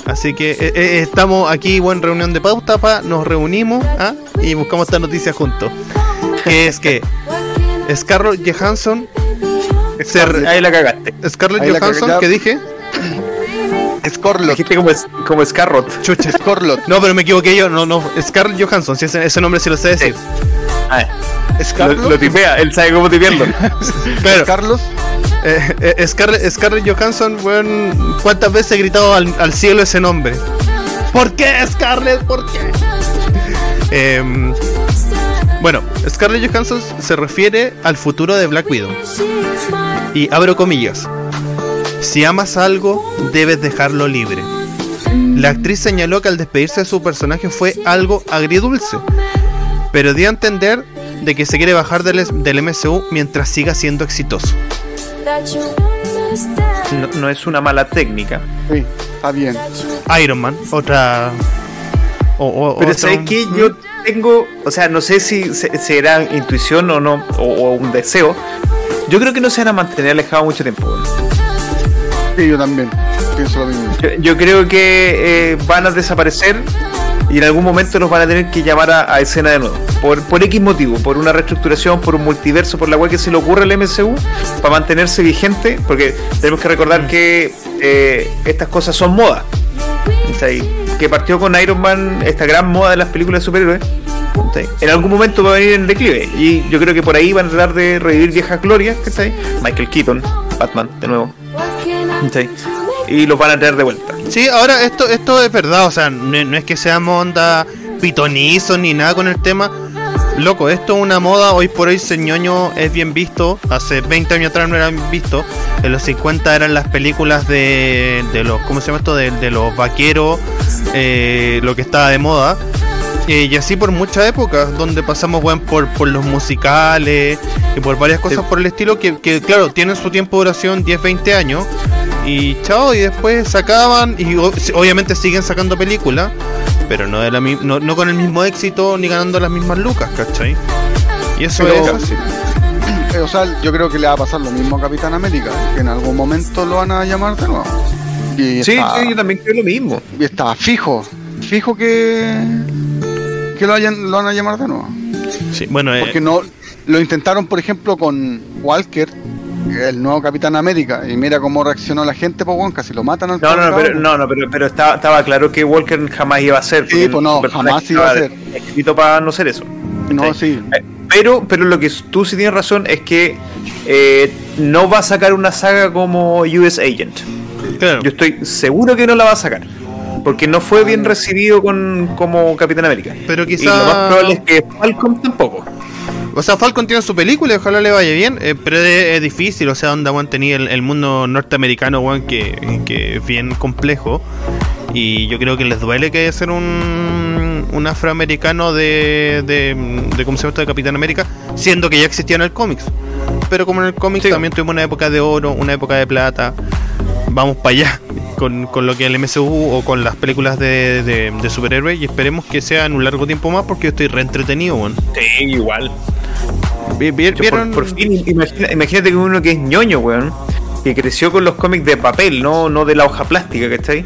Speaker 2: Así que eh, eh, estamos aquí, buena reunión de pauta, pa, nos reunimos ¿ah? y buscamos esta noticia juntos. Que es que Scarlett Johansson, se
Speaker 3: Ahí la cagaste.
Speaker 2: Scarlett
Speaker 4: Ahí
Speaker 2: Johansson, que dije,
Speaker 4: Scorlot.
Speaker 3: Dijiste como, es- como Scarrot.
Speaker 2: chucha,
Speaker 4: Scorlot.
Speaker 2: no, pero me equivoqué yo, no, no, Scarlett Johansson, si ese, ese nombre sí lo sé decir.
Speaker 3: Ah, lo,
Speaker 4: Scarlot.
Speaker 3: lo tipea, él sabe cómo tipearlo.
Speaker 2: Claro.
Speaker 4: Carlos.
Speaker 2: Eh, eh, Scarlett, Scarlett Johansson, weón, ¿cuántas veces he gritado al, al cielo ese nombre? ¿Por qué, Scarlett? ¿Por qué? Em, bueno, Scarlett Johansson se refiere al futuro de Black Widow. Y abro comillas. Si amas algo, debes dejarlo libre. La actriz señaló que al despedirse de su personaje fue algo agridulce, pero dio a entender de que se quiere bajar del, del MCU mientras siga siendo exitoso.
Speaker 3: No, no es una mala técnica.
Speaker 4: Sí, está bien.
Speaker 2: Iron Man, otra. o- o-
Speaker 3: Pero
Speaker 2: otro-
Speaker 3: ¿sabes qué? Yo tengo, o sea, no sé si se- será intuición o no, o, o un deseo. Yo creo que no se van a mantener alejados mucho tiempo.
Speaker 4: Sí, yo también. Pienso lo mismo.
Speaker 3: Yo, yo creo que eh, van a desaparecer y en algún momento los van a tener que llamar a, a escena de nuevo. Por, por X motivo, por una reestructuración, por un multiverso, por la cual que se le ocurre al MCU, para mantenerse vigente, porque tenemos que recordar que eh, estas cosas son moda. Que partió con Iron Man, esta gran moda de las películas de superhéroes. En algún momento va a venir en declive. Y yo creo que por ahí van a tratar de revivir viejas glorias. Michael Keaton, Batman, de nuevo. Y los van a traer de vuelta.
Speaker 2: Sí, ahora esto, esto es verdad, o sea, no, no es que seamos onda pitonizo ni nada con el tema. Loco, esto es una moda, hoy por hoy ser ñoño es bien visto, hace 20 años atrás no era bien visto, en los 50 eran las películas de, de los, ¿cómo se llama esto? De, de los vaqueros, eh, lo que estaba de moda. Eh, y así por muchas épocas, donde pasamos weón, por, por los musicales y por varias cosas
Speaker 3: Sí.
Speaker 2: por el estilo que, que, claro, tienen su tiempo de duración 10, 20 años y chao, y después se acaban y obviamente siguen sacando películas, pero no, de la, no, no con el mismo éxito ni ganando las mismas lucas, ¿cachai? Y eso
Speaker 4: Pero-
Speaker 2: es.
Speaker 4: Eh, o sea, yo creo que le va a pasar lo mismo a Capitán América, que en algún momento lo van a llamar de nuevo. Y
Speaker 3: Sí,
Speaker 4: está,
Speaker 3: sí, yo también creo lo mismo.
Speaker 4: y está fijo, fijo que, que lo, hayan- lo van a llamar de nuevo.
Speaker 2: Sí, bueno, eh,
Speaker 4: Porque no lo intentaron, por ejemplo, con Walker, el nuevo Capitán América, y mira cómo reaccionó la gente, pues bueno, casi lo matan al
Speaker 3: No, no, pero, no, no, pero, pero estaba, estaba claro que Walker jamás iba a ser.
Speaker 4: Sí,
Speaker 3: porque
Speaker 4: pues no, jamás iba a ser.
Speaker 3: Escrito para no ser eso.
Speaker 4: No,
Speaker 3: Sí.
Speaker 4: sí.
Speaker 3: Eh, Pero, pero lo que tú sí tienes razón es que eh, no va a sacar una saga como US Agent.
Speaker 2: claro.
Speaker 3: Yo estoy seguro que no la va a sacar. Porque no fue bien recibido con, como Capitán América.
Speaker 2: Pero
Speaker 3: Y lo más probable es que Falcon tampoco.
Speaker 2: O sea, Falcon tiene su película y ojalá le vaya bien, eh, pero es, es difícil, o sea, onda, weón, tenía el, el mundo norteamericano, weón, que, que es bien complejo. Y yo creo que les duele que ser un, un afroamericano de, de, de, ¿cómo se llama esto? de Capitán América, siendo que ya existía en el cómics. Pero como en el cómics
Speaker 3: Sí.
Speaker 2: también tuvimos una época de oro, una época de plata, vamos para allá con, con lo que es el MCU o con las películas de, de, de superhéroes y esperemos que sea en un largo tiempo más porque yo estoy re entretenido, weón.
Speaker 3: Sí, igual. Por-
Speaker 2: ¿Vieron?
Speaker 3: Por, fin, imagina- imagínate que uno que es ñoño, weón. que creció con los cómics de papel, no, no de la hoja plástica, ¿cachai?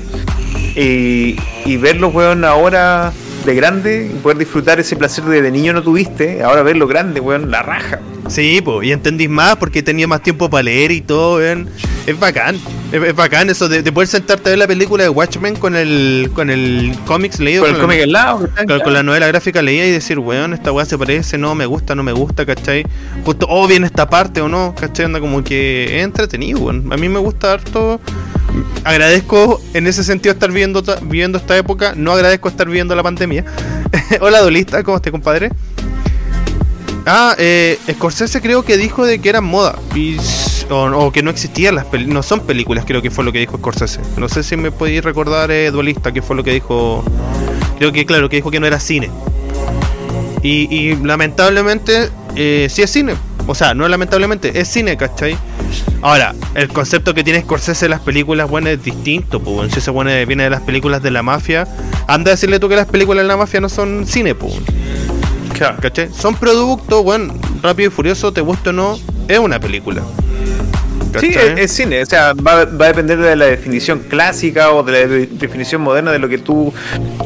Speaker 3: Y, y verlos, weón, ahora de grande y poder disfrutar ese placer de de niño no tuviste, ahora verlo grande, weón, la raja.
Speaker 2: Sí, po, y entendís más porque tenía más tiempo para leer y todo, weón. Es bacán, es, es bacán eso de, de poder sentarte a ver la película de Watchmen con el con el cómics leído.
Speaker 3: Con el
Speaker 2: la-
Speaker 3: cómic al lado,
Speaker 2: con, con la novela gráfica leía y decir, weón, esta weá se parece, no, me gusta, no me gusta, ¿cachai? Justo, o bien esta parte o no, ¿cachai? Anda como que es entretenido, weón. A mí me gusta harto. Agradezco en ese sentido estar viendo, ta- viviendo esta época, no agradezco estar viviendo la pandemia. Hola, Dolista, ¿cómo estás, compadre? Ah, eh, Scorsese creo que dijo de que eran moda o, que no existían las películas, no son películas, creo que fue lo que dijo Scorsese. No sé si me podéis recordar, eh, Duelista, qué fue lo que dijo. Creo que, claro, que dijo que no era cine. Y, lamentablemente, eh, sí es cine. O sea, no lamentablemente, es cine, ¿cachai? Ahora, el concepto que tiene Scorsese de las películas, bueno, es distinto, pues. Si ese bueno viene de las películas de la mafia, anda a decirle tú que las películas de la mafia no son cine, pues.
Speaker 3: Claro.
Speaker 2: ¿Cachai? Son productos, bueno, Rápido y Furioso, te gusta o no, es una película.
Speaker 3: Sí, es, es cine, o sea, va, va a depender de la definición clásica o de la de- definición moderna de lo que tú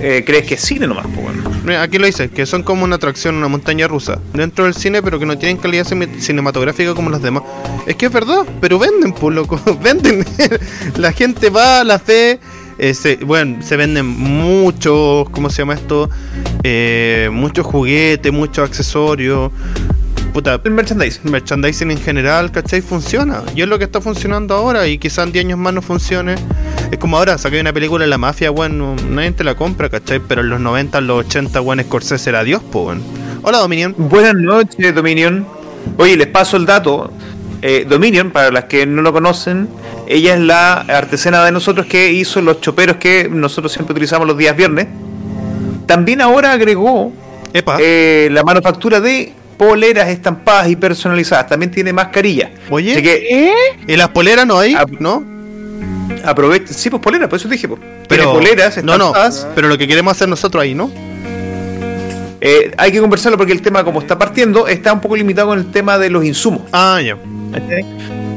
Speaker 3: eh, crees que es cine nomás, pues, bueno.
Speaker 2: Mira, aquí lo dice, que son como una atracción, una montaña rusa dentro del cine, pero que no tienen calidad cine- cinematográfica como las demás. Es que es verdad, pero venden, pues loco, venden. la gente va, la fe. eh, se- bueno, se venden muchos, ¿cómo se llama esto? Eh, muchos juguetes, muchos accesorios. Puta,
Speaker 3: El merchandising.
Speaker 2: merchandising en general, ¿cachai? Funciona. Y es lo que está funcionando ahora y quizás en 10 años más no funcione. Es como ahora, saqué una película de la mafia, bueno, nadie te la compra, ¿cachai? Pero en los 90, en los 80, bueno, Scorsese era Dios, po, weón. Hola, Dominion.
Speaker 3: Buenas noches, Dominion. Oye, les paso el dato. Eh, Dominion, para las que no lo conocen, ella es la artesana de nosotros que hizo los choperos que nosotros siempre utilizamos los días viernes. También ahora agregó eh, la manufactura de poleras estampadas y personalizadas. También tiene mascarilla.
Speaker 2: Oye.
Speaker 3: Así que
Speaker 2: ¿y las poleras no hay?
Speaker 3: Ah,
Speaker 2: ¿No?
Speaker 3: aprovechen. Sí, pues poleras, por eso dije. Pues. Tiene
Speaker 2: Pero,
Speaker 3: poleras
Speaker 2: no, no,
Speaker 3: estampadas.
Speaker 2: pero lo que queremos hacer nosotros ahí, ¿no?
Speaker 3: Eh, hay que conversarlo porque el tema, como está partiendo, está un poco limitado con el tema de los insumos.
Speaker 2: Ah, ya.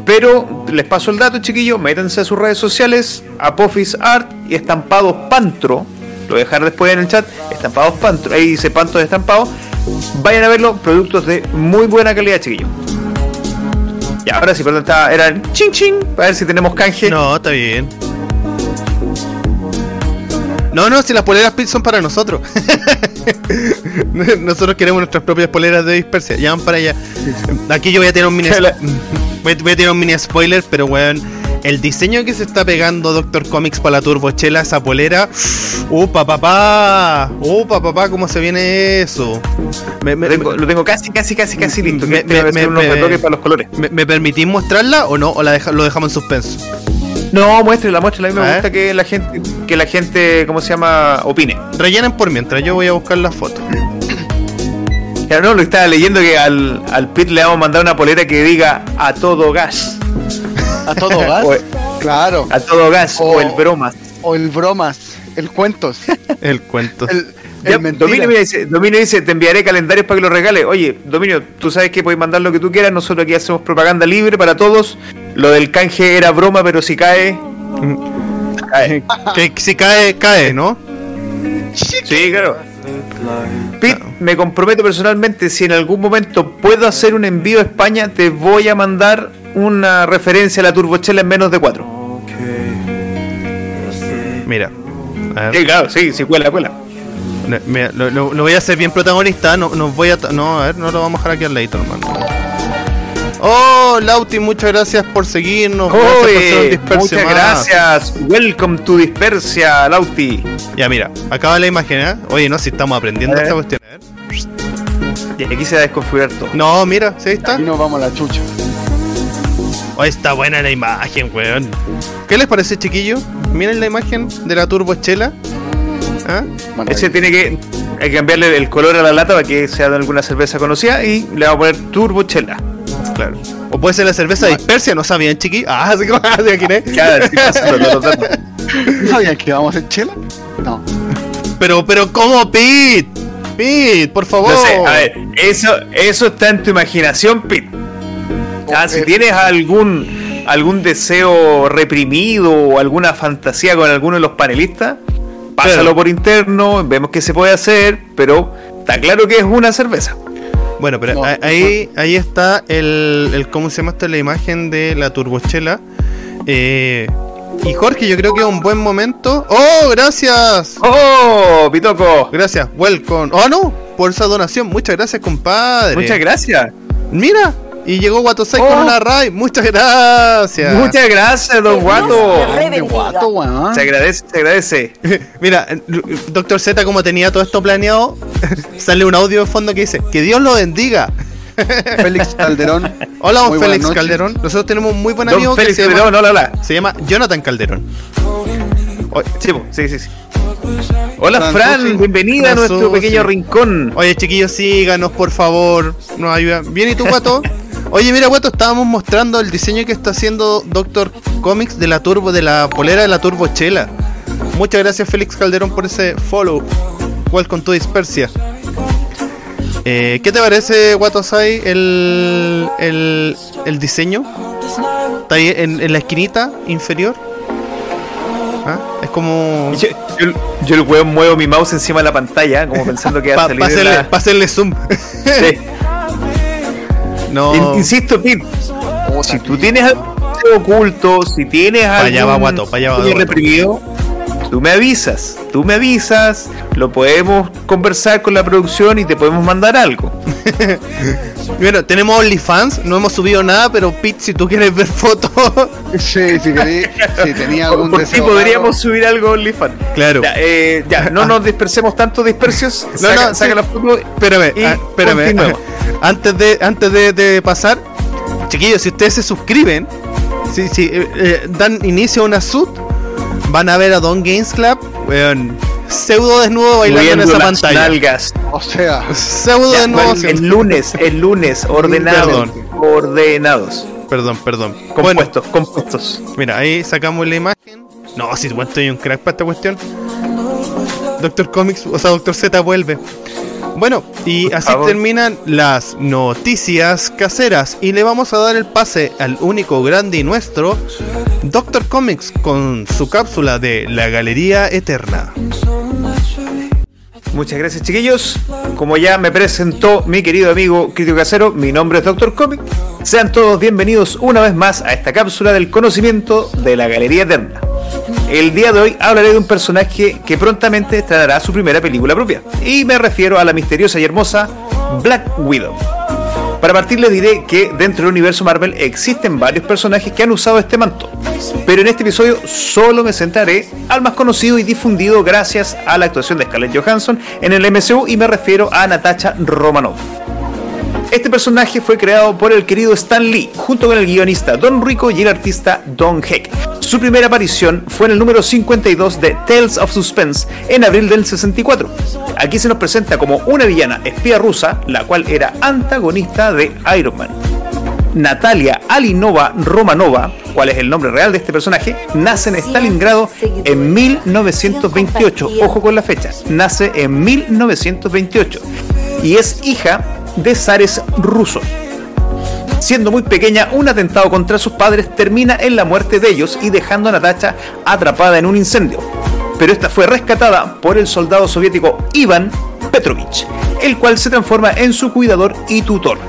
Speaker 3: Pero les paso el dato, chiquillos. Métanse a sus redes sociales, Apophis Art y Estampados Pantro. Lo voy a dejar después en el chat. Estampados Pantro. Ahí dice Panto de estampado. Vayan a verlo. Productos de muy buena calidad, chiquillos. Y ahora sí, perdón, estaba, era el ching ching. Para ver si tenemos canje.
Speaker 2: No, está bien. No, no, si las poleras Pit son para nosotros. nosotros queremos nuestras propias poleras de dispersia. Ya van para allá. Aquí yo voy a tener un mini. Voy a, voy a tener un mini spoiler, pero weón. El diseño que se está pegando Doctor Comics para la turbochela, esa polera. ¡Upa, papá! ¡Upa, papá! ¿Cómo se viene eso? Me, me-
Speaker 3: Lo tengo, lo tengo casi, casi, casi, casi listo.
Speaker 2: Me-
Speaker 3: Que me,
Speaker 2: me- me-
Speaker 3: unos
Speaker 2: me-
Speaker 3: retoques para los colores.
Speaker 2: me- ¿me permitís mostrarla o no? ¿O la deja- lo dejamos en suspenso?
Speaker 3: No, muéstrela, muéstrela. A mí
Speaker 2: A
Speaker 3: me
Speaker 2: ver.
Speaker 3: gusta que la gente, que la gente, ¿cómo se llama? Opine.
Speaker 2: Rellenen por mientras, yo voy a buscar la foto.
Speaker 3: Claro, no, lo estaba leyendo que al, al Pit le vamos a mandar una polera que diga a todo gas.
Speaker 4: A todo gas.
Speaker 3: O,
Speaker 4: claro.
Speaker 3: a todo gas o
Speaker 4: O-
Speaker 3: el bromas.
Speaker 4: O el bromas. El cuentos.
Speaker 2: El cuento.
Speaker 4: El,
Speaker 3: Ya. Dominio, mira, dice, Dominio dice, te enviaré calendarios para que lo regales. Oye, Dominio, tú sabes que puedes mandar lo que tú quieras. Nosotros aquí hacemos propaganda libre para todos. Lo del canje era broma, pero si cae... cae.
Speaker 2: Que si cae, cae, ¿no?
Speaker 3: Sí, claro. Pete, me comprometo personalmente, si en algún momento puedo hacer un envío a España, te voy a mandar una referencia a la turbochela en menos de cuatro.
Speaker 2: Mira.
Speaker 3: Sí, claro, sí, sí, cuela, cuela.
Speaker 2: mira, lo, lo- lo voy a hacer bien protagonista. No, no voy a. No, a ver, no lo vamos a dejar aquí al ladito, hermano. Oh, Lauti, muchas gracias por seguirnos. gracias por
Speaker 3: muchas
Speaker 2: más.
Speaker 3: gracias. Welcome to Dispersia, Lauti.
Speaker 2: Ya, mira, acaba la imagen, ¿eh? Oye, no, si estamos aprendiendo esta cuestión. A ver.
Speaker 3: Y aquí se va a desconfigurar todo.
Speaker 2: No, mira, ¿sí ahí está?
Speaker 4: Y nos vamos a la chucha.
Speaker 2: Oh, está buena la imagen, weón. ¿Qué les parece, chiquillo? Miren la imagen de la turbochela. ¿Ah?
Speaker 3: Ese tiene que, hay que cambiarle el color a la lata para que sea de alguna cerveza conocida y le vamos a poner turbochela.
Speaker 2: Claro. O puede ser la cerveza dispersia, ¿no sabían, chiqui? Ah, así como así aquí, ¿eh?
Speaker 3: Claro, sí, pasando todos los datos.
Speaker 4: ¿No sabían que íbamos a hacer chela? No.
Speaker 2: Pero, pero, ¿cómo, Pete? Pete, por favor.
Speaker 3: No sé, a ver, eso, eso está en tu imaginación, Pete. Ah, si tienes algún algún deseo reprimido o alguna fantasía con alguno de los panelistas, pásalo
Speaker 2: Claro.
Speaker 3: por interno, vemos qué se puede hacer, pero está claro que es una cerveza.
Speaker 2: Bueno, pero
Speaker 4: No,
Speaker 2: ahí, ahí está el, el cómo se llama esta la imagen de la turbochela. Eh, y Jorge, yo creo que es un buen momento. ¡Oh, gracias!
Speaker 3: ¡Oh, Pitoco!
Speaker 2: Gracias, welcome. ¡Oh, no! Por esa donación, muchas gracias, compadre.
Speaker 3: Muchas gracias.
Speaker 2: Mira, y llegó Watosai
Speaker 3: Oh.
Speaker 2: con una raid. Muchas gracias.
Speaker 3: Muchas gracias, don Guato.
Speaker 4: Guato.
Speaker 3: Se agradece, se agradece.
Speaker 2: Mira, Doctor Z, como tenía todo esto planeado, sale un audio de fondo que dice: Que Dios lo bendiga.
Speaker 4: Félix Calderón.
Speaker 2: Hola, don Félix
Speaker 4: noches.
Speaker 2: Calderón. Nosotros tenemos un muy buen amigo
Speaker 3: Don
Speaker 2: que
Speaker 3: Félix
Speaker 2: se llama,
Speaker 3: Calderón, hola, hola.
Speaker 2: se llama Jonathan Calderón.
Speaker 3: Sí, po, sí, sí, sí. Hola,
Speaker 4: Fran
Speaker 3: bienvenida a nuestro pequeño rincón.
Speaker 2: Oye, chiquillos, síganos, por favor. Nos ayudan. Bien, ¿y tú, Guato? Oye, mira, Guato, estábamos mostrando el diseño que está haciendo Doctor Comics de la turbo, de la polera de la Turbo Chela. Muchas gracias, Félix Calderón, por ese follow. Welcome to Dispersia. Eh, ¿Qué te parece, Watosai, el, el, el diseño? Está ahí en, en la esquinita inferior. ¿Ah? Es como...
Speaker 3: Yo, yo, yo el weón muevo mi mouse encima de la pantalla, como pensando que va a
Speaker 2: Para
Speaker 3: salir de
Speaker 2: hacerle,
Speaker 3: la-
Speaker 2: pa' hacerle zoom.
Speaker 3: Sí.
Speaker 2: no.
Speaker 3: In- Insisto, Pete, si tú tienes algo oculto, si tienes algo
Speaker 2: allá va Guato, pa' allá va Guato.
Speaker 3: reprimido, tú me avisas, tú me avisas, lo podemos conversar con la producción y te podemos mandar algo.
Speaker 2: Bueno, tenemos OnlyFans, no hemos subido nada, pero Pete, si tú quieres ver fotos,
Speaker 4: Sí, si queréis, si tenía algún
Speaker 3: Por si
Speaker 4: deseo.
Speaker 3: podríamos
Speaker 4: raro.
Speaker 3: subir algo a OnlyFans.
Speaker 2: Claro.
Speaker 3: Ya, eh, ya, no nos dispersemos tanto dispersios.
Speaker 2: No,
Speaker 3: saca,
Speaker 2: no,
Speaker 3: saca
Speaker 2: sí.
Speaker 3: la foto.
Speaker 2: espérame,
Speaker 3: Y
Speaker 2: ah, espérame. Antes de, antes de, de pasar, chiquillos, si ustedes se suscriben, si, si eh, eh, dan inicio a una sud, van a ver a Don Games Club, weón, pseudo desnudo bailando en esa pantalla.
Speaker 3: nalgas.
Speaker 4: O sea,
Speaker 2: Pseudo
Speaker 3: Ya,
Speaker 2: desnudo.
Speaker 3: el, el lunes, el lunes, ordenados.
Speaker 2: Perdón.
Speaker 3: Ordenados.
Speaker 2: Perdón, perdón. Bueno,
Speaker 3: Compuestos, compuestos.
Speaker 2: Mira, ahí sacamos la imagen. No, si bueno, estoy un crack para esta cuestión. Doctor Comics, o sea, Doctor Z vuelve. Bueno, y así terminan las noticias caseras. Y le vamos a dar el pase al único grande y nuestro, Doctor Comics, con su cápsula de la Galería Eterna.
Speaker 3: Muchas gracias, chiquillos. Como ya me presentó mi querido amigo Crítico Casero, mi nombre es Doctor Comic. Sean todos bienvenidos una vez más a esta cápsula del conocimiento de la Galería Eterna. El día de hoy hablaré de un personaje que prontamente estrenará su primera película propia. Y me refiero a la misteriosa y hermosa Black Widow. Para partir les diré que dentro del universo Marvel existen varios personajes que han usado este manto. Pero en este episodio solo me centraré al más conocido y difundido gracias a la actuación de Scarlett Johansson en el MCU y me refiero a Natasha Romanoff. Este personaje fue creado por el querido Stan Lee, junto con el guionista Don Rico y el artista Don Heck. Su primera aparición fue en el número 52 de Tales of Suspense en abril del 64. Aquí se nos presenta como una villana espía rusa, la cual era antagonista de Iron Man. Natalia Alinova Romanova, cuál es el nombre real de este personaje, nace en Stalingrado en 1928. Ojo con la fecha, nace en 1928 y es hija de zares rusos. Siendo muy pequeña, un atentado contra sus padres termina en la muerte de ellos y dejando a Natacha atrapada en un incendio. Pero esta fue rescatada por el soldado soviético Ivan Petrovich, el cual se transforma en su cuidador y tutor.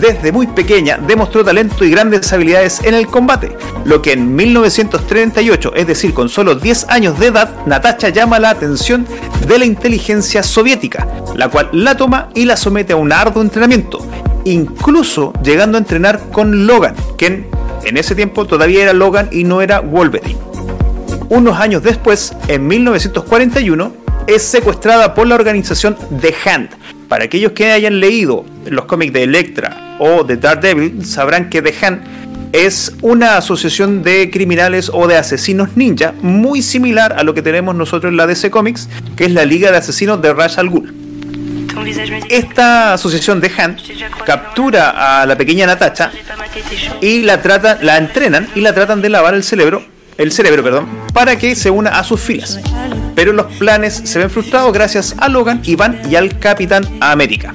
Speaker 3: Desde muy pequeña demostró talento y grandes habilidades en el combate, lo que en 1938, es decir, con solo 10 años de edad, Natasha llama la atención de la inteligencia soviética, la cual la toma y la somete a un arduo entrenamiento, incluso llegando a entrenar con Logan, quien en ese tiempo todavía era Logan y no era Wolverine. Unos años después, en 1941, es secuestrada por la organización The Hand. Para aquellos que hayan leído los cómics de Elektra o de Daredevil, sabrán que The Hand es una asociación de criminales o de asesinos ninja muy similar a lo que tenemos nosotros en la DC Comics, que es la Liga de Asesinos de Ra's al Ghul. Esta asociación de Hand captura a la pequeña Natacha y la la entrenan y la tratan de lavar el cerebro, el cerebro, perdón, para que se una a sus filas. Pero los planes se ven frustrados gracias a Logan, Iván y al Capitán América.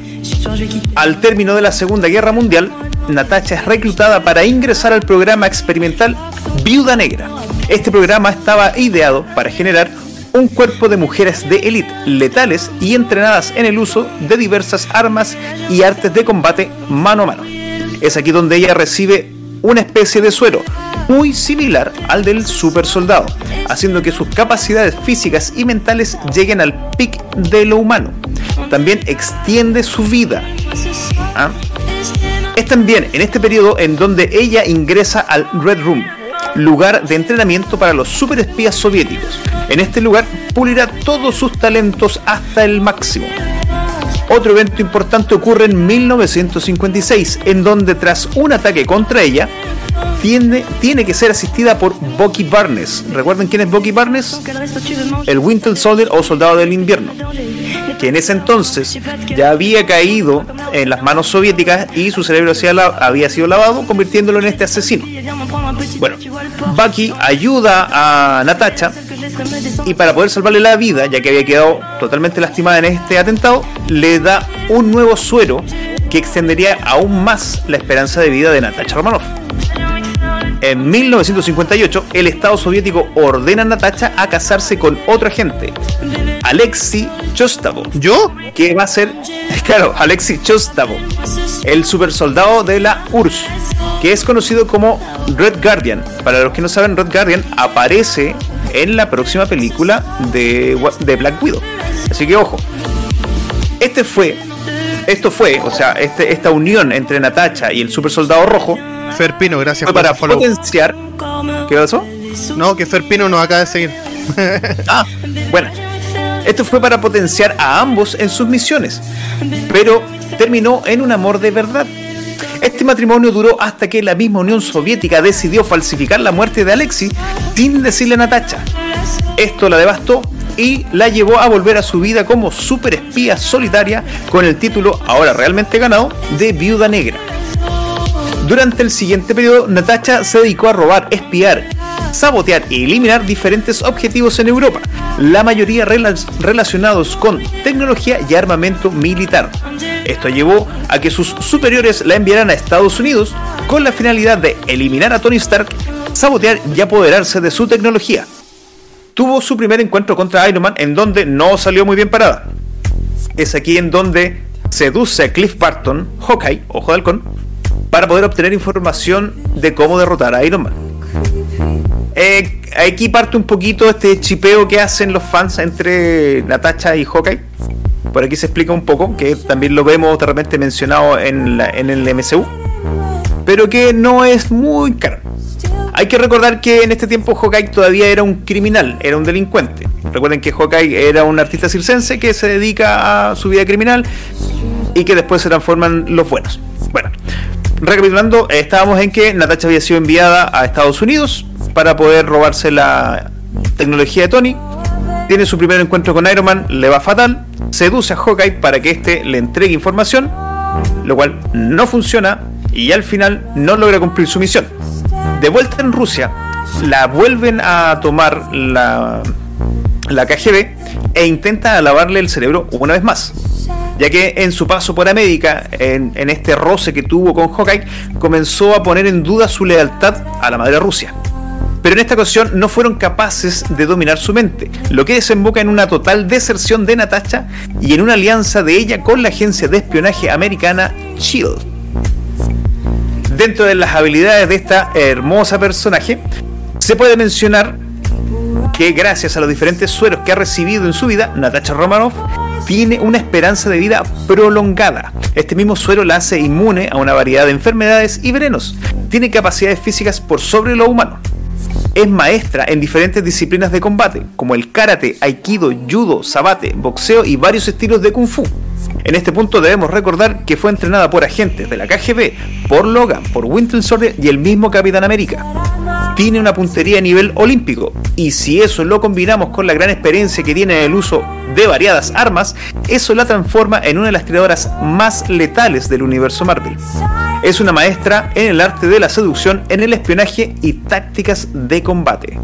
Speaker 3: Al término de la Segunda Guerra Mundial, Natacha es reclutada para ingresar al programa experimental Viuda Negra. Este programa estaba ideado para generar un cuerpo de mujeres de élite, letales y entrenadas en el uso de diversas armas y artes de combate mano a mano. Es aquí donde ella recibe una especie de suero muy similar al del super soldado, haciendo que sus capacidades físicas y mentales lleguen al pic de lo humano. También extiende su vida. ¿Ah? Es también en este periodo en donde ella ingresa al Red Room, lugar de entrenamiento para los superespías soviéticos. En este lugar pulirá todos sus talentos hasta el máximo. Otro evento importante ocurre en 1956, en donde tras un ataque contra ella, tiene, tiene que ser asistida por Bucky Barnes. ¿Recuerden quién es Bucky Barnes? El Winter Soldier o Soldado del Invierno, que en ese entonces ya había caído en las manos soviéticas y su cerebro había sido lavado, convirtiéndolo en este asesino. Bueno, Bucky ayuda a Natacha y para poder salvarle la vida, ya que había quedado totalmente lastimada en este atentado, le da un nuevo suero que extendería aún más la esperanza de vida de Natacha Romanoff. En 1958, el Estado soviético ordena a Natacha a casarse con otro agente, Alexei Chostavo.
Speaker 2: ¿Yo?
Speaker 3: Que va a ser, claro, Alexei Chostavo, el supersoldado de la URSS, que es conocido como Red Guardian. Para los que no saben, Red Guardian aparece en la próxima película de, de Black Widow. Así que ojo. Este fue, esto fue, o sea, este, esta unión entre Natacha y el super soldado rojo
Speaker 2: Ferpino, gracias
Speaker 3: fue
Speaker 2: por
Speaker 3: para
Speaker 2: follow.
Speaker 3: potenciar. ¿Qué pasó?
Speaker 2: No, que Ferpino nos acaba de seguir.
Speaker 3: Ah, bueno. Esto fue para potenciar a ambos en sus misiones, pero terminó en un amor de verdad. Este matrimonio duró hasta que la misma Unión Soviética decidió falsificar la muerte de Alexis sin decirle a Natacha. Esto la devastó y la llevó a volver a su vida como superespía solitaria con el título, ahora realmente ganado, de Viuda Negra. Durante el siguiente periodo, Natacha se dedicó a robar, espiar, sabotear y eliminar diferentes objetivos en Europa, la mayoría rela- relacionados con tecnología y armamento militar. Esto llevó a que sus superiores la enviaran a Estados Unidos con la finalidad de eliminar a Tony Stark, sabotear y apoderarse de su tecnología. Tuvo su primer encuentro contra Iron Man en donde no salió muy bien parada. Es aquí en donde seduce a Cliff Barton, Hawkeye, ojo de halcón, para poder obtener información de cómo derrotar a Iron Man. Eh, aquí parte un poquito este chipeo que hacen los fans entre Natasha y Hawkeye. Por aquí se explica un poco, que también lo vemos de repente mencionado en, en el MCU, pero que no es muy caro. Hay que recordar que en este tiempo Hawkeye todavía era un criminal, era un delincuente. Recuerden que Hawkeye era un artista circense que se dedica a su vida criminal y que después se transforman los buenos. Bueno, recapitulando, eh, estábamos en que Natasha había sido enviada a Estados Unidos para poder robarse la tecnología de Tony. Tiene su primer encuentro con Iron Man, le va fatal. Seduce a Hawkeye para que éste le entregue información, lo cual no funciona y al final no logra cumplir su misión. De vuelta en Rusia, la vuelven a tomar la, la KGB e intenta lavarle el cerebro una vez más. Ya que en su paso por América, en, este roce que tuvo con Hawkeye, comenzó a poner en duda su lealtad a la madre Rusia. Pero en esta ocasión no fueron capaces de dominar su mente, lo que desemboca en una total deserción de Natasha y en una alianza de ella con la agencia de espionaje americana SHIELD. Dentro de las habilidades de esta hermosa personaje, se puede mencionar que gracias a los diferentes sueros que ha recibido en su vida, Natasha Romanoff tiene una esperanza de vida prolongada. Este mismo suero la hace inmune a una variedad de enfermedades y venenos. Tiene capacidades físicas por sobre lo humano. Es maestra en diferentes disciplinas de combate, como el karate, aikido, judo, sabate, boxeo y varios estilos de kung fu. En este punto debemos recordar que fue entrenada por agentes de la KGB, por Logan, por Winter Soldier y el mismo Capitán América. Tiene una puntería a nivel olímpico y si eso lo combinamos con la gran experiencia que tiene en el uso de variadas armas, eso la transforma en una de las tiradoras más letales del universo Marvel. Es una maestra en el arte de la seducción, en el espionaje y tácticas de combate.